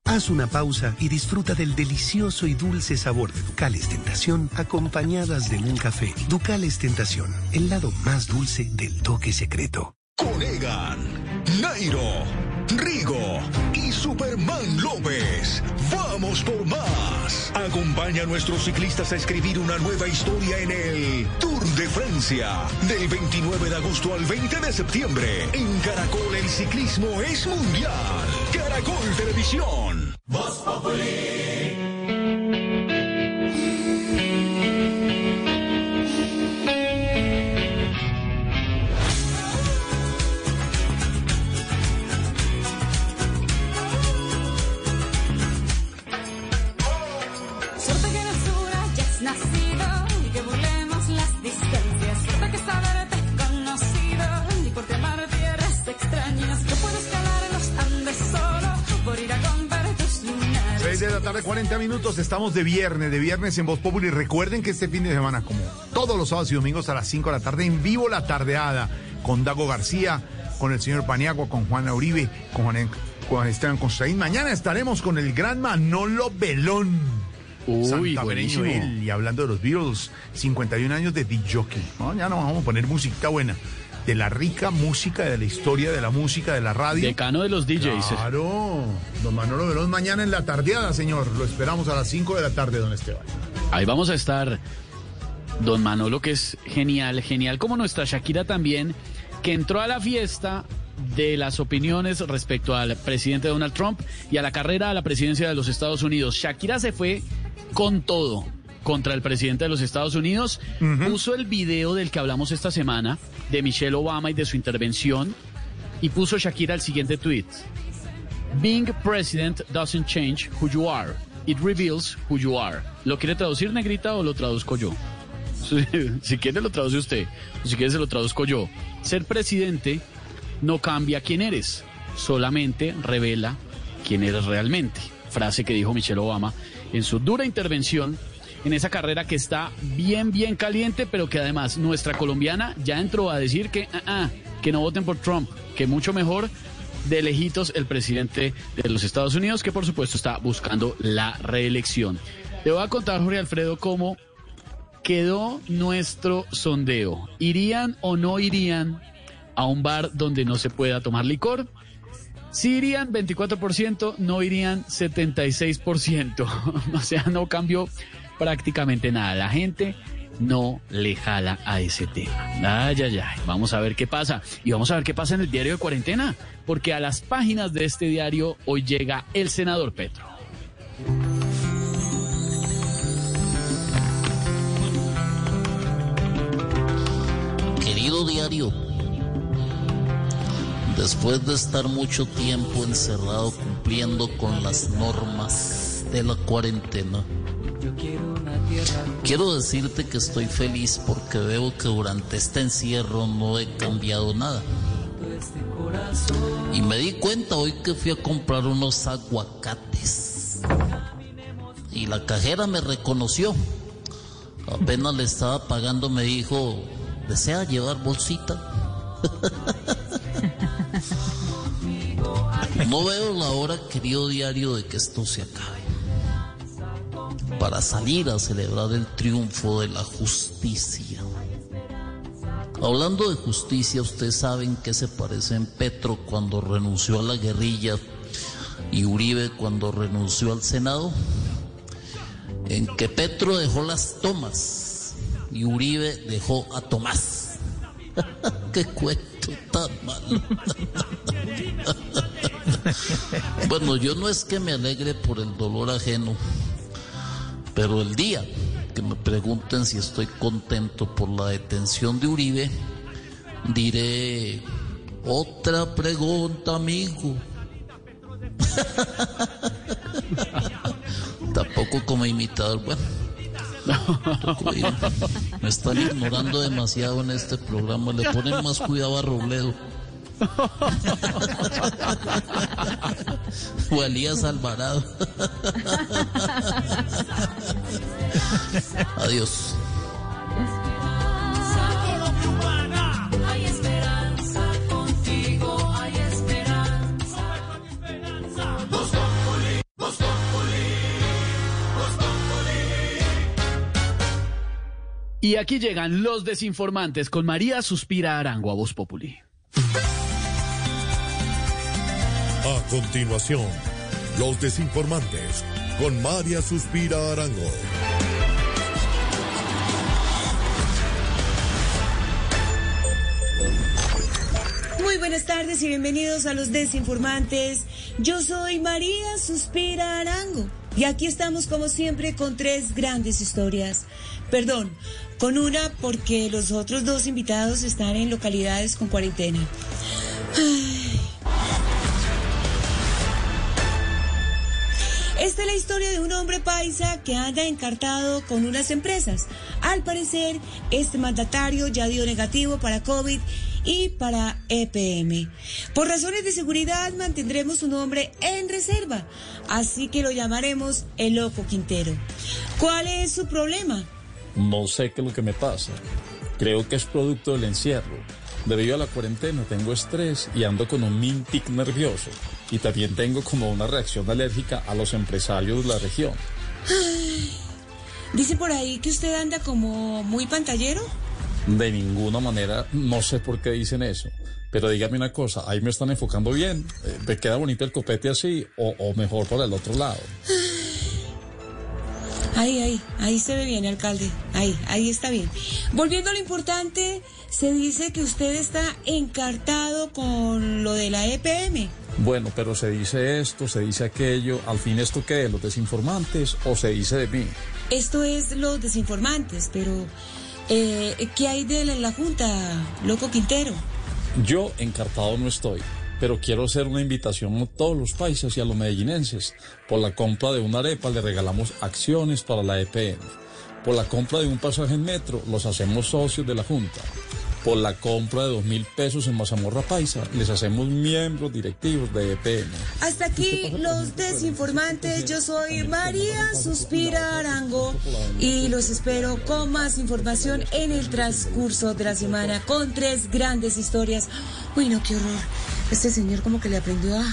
Haz una pausa y disfruta del delicioso y dulce sabor de Ducales Tentación acompañadas de un café. Ducales Tentación, el lado más dulce del toque secreto. Conegan, Nairo, Rigo y Superman López. Vamos por más. Acompaña a nuestros ciclistas a escribir una nueva historia en el Tour de Francia. Del 29 de agosto al 20 de septiembre. En Caracol el ciclismo es mundial. Caracol Televisión. Voz Populi. de la tarde, 40 minutos. Estamos de viernes, de viernes en Voz Populi. Recuerden que este fin de semana, como todos los sábados y domingos a las 5 de la tarde, en vivo la tardeada, con Dago García, con el señor Paniagua, con Juana Uribe, con Juan, con Esteban Constraín. Mañana estaremos con el gran Manolo Belón. Uy, buenísimo. Y hablando de los Beatles, 51 años de DJ. No, ya no vamos a poner música buena. De la rica música, de la historia de la música, de la radio. Decano de los DJs. Claro. Don Manolo Belón mañana en la tardeada, señor. Lo esperamos a las 5 de la tarde, don Esteban. Ahí vamos a estar. Don Manolo, que es genial, genial, como nuestra Shakira también, que entró a la fiesta de las opiniones respecto al presidente Donald Trump y a la carrera a la presidencia de los Estados Unidos. Shakira se fue con todo contra el presidente de los Estados Unidos. Puso el video del que hablamos esta semana, de Michelle Obama y de su intervención, y puso Shakira el siguiente tweet. Being president doesn't change who you are. It reveals who you are. ¿Lo quiere traducir, negrita, o lo traduzco yo? <laughs> Si, quiere, lo traduce usted. Si quiere, se lo traduzco yo. Ser presidente no cambia quién eres. solamente revela quién eres realmente. Frase que dijo Michelle Obama en su dura intervención en esa carrera que está bien, bien caliente, pero que además nuestra colombiana ya entró a decir que, ah, ah, que no voten por Trump, que mucho mejor de lejitos el presidente de los Estados Unidos, que por supuesto está buscando la reelección. Te voy a contar, Jorge Alfredo, cómo quedó nuestro sondeo. ¿Irían o no irían a un bar donde no se pueda tomar licor? Si irían 24%, no irían 76%. <laughs> o sea, no cambió prácticamente nada. La gente no le jala a ese tema. Ay, ay, ay. Vamos a ver qué pasa. Y vamos a ver qué pasa en el diario de cuarentena. Porque a las páginas de este diario hoy llega el senador Petro. Querido diario, después de estar mucho tiempo encerrado cumpliendo con las normas de la cuarentena, quiero decirte que estoy feliz porque veo que durante este encierro no he cambiado nada. Y me di cuenta hoy que fui a comprar unos aguacates. Y la cajera me reconoció. Apenas le estaba pagando, me dijo, ¿desea llevar bolsita? <laughs> No veo la hora, querido diario, de que esto se acabe. Para salir a celebrar el triunfo de la justicia. Hablando de justicia, ustedes saben que se parece en Petro cuando renunció a la guerrilla y Uribe cuando renunció al Senado. En que Petro dejó las tomas y Uribe dejó a Tomás. <laughs> Qué cuento tan malo. <laughs> bueno, yo no es que me alegre por el dolor ajeno, pero el día que me pregunten si estoy contento por la detención de Uribe, diré otra pregunta, amigo. <laughs> Tampoco como imitador, bueno. ir. Me están ignorando demasiado en este programa. Le ponen más cuidado a Robledo. <laughs> o Elías Alvarado. <laughs> <laughs> Adiós. Hay esperanza contigo, hay esperanza. Voz Populi, Voz Populi, Voz Populi. Y aquí llegan los desinformantes con María Suspira Arango a Voz Populi. A continuación, los desinformantes con María Suspira Arango. Muy buenas tardes y bienvenidos a los desinformantes. Yo soy María Suspira Arango y aquí estamos como siempre con tres grandes historias. Perdón, con una porque los otros dos invitados están en localidades con cuarentena. Esta es la historia de un hombre paisa que anda encartado con unas empresas. Al parecer, este mandatario ya dio negativo para COVID y para EPM. Por razones de seguridad mantendremos su nombre en reserva, así que lo llamaremos el Loco Quintero. ¿Cuál es su problema? No sé qué es lo que me pasa. Creo que es producto del encierro. Debido a la cuarentena tengo estrés y ando con un min tic nervioso. Y también tengo como una reacción alérgica a los empresarios de la región. Ay, Dice por ahí que usted anda como muy pantallero. De ninguna manera, no sé por qué dicen eso. Pero dígame una cosa, ahí me están enfocando bien. Eh, ¿Me queda bonito el copete así o, o mejor por el otro lado? Ahí, ahí, ahí se ve bien, alcalde. Ahí, ahí está bien. Volviendo a lo importante, se dice que usted está encartado con lo de la EPM. Bueno, pero se dice esto, se dice aquello. Al fin, ¿esto qué? ¿Los desinformantes o se dice de mí? Esto es los desinformantes, pero eh, ¿qué hay de la, la Junta, loco Quintero? Yo encartado no estoy, pero quiero hacer una invitación a todos los paisas y a los medellinenses. Por la compra de una arepa le regalamos acciones para la EPM. Por la compra de un pasaje en metro los hacemos socios de la Junta. Por la compra de dos mil pesos en mazamorra paisa. Les hacemos miembros directivos de EPM. Hasta aquí los desinformantes. Yo soy María Suspira Arango y los espero con más información en el transcurso de la semana con tres grandes historias. Uy, no, qué horror. Este señor como que le aprendió a,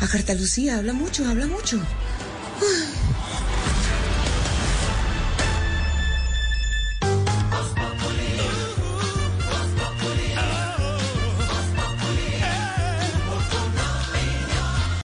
a Carta Lucía. Habla mucho, habla mucho. Uy.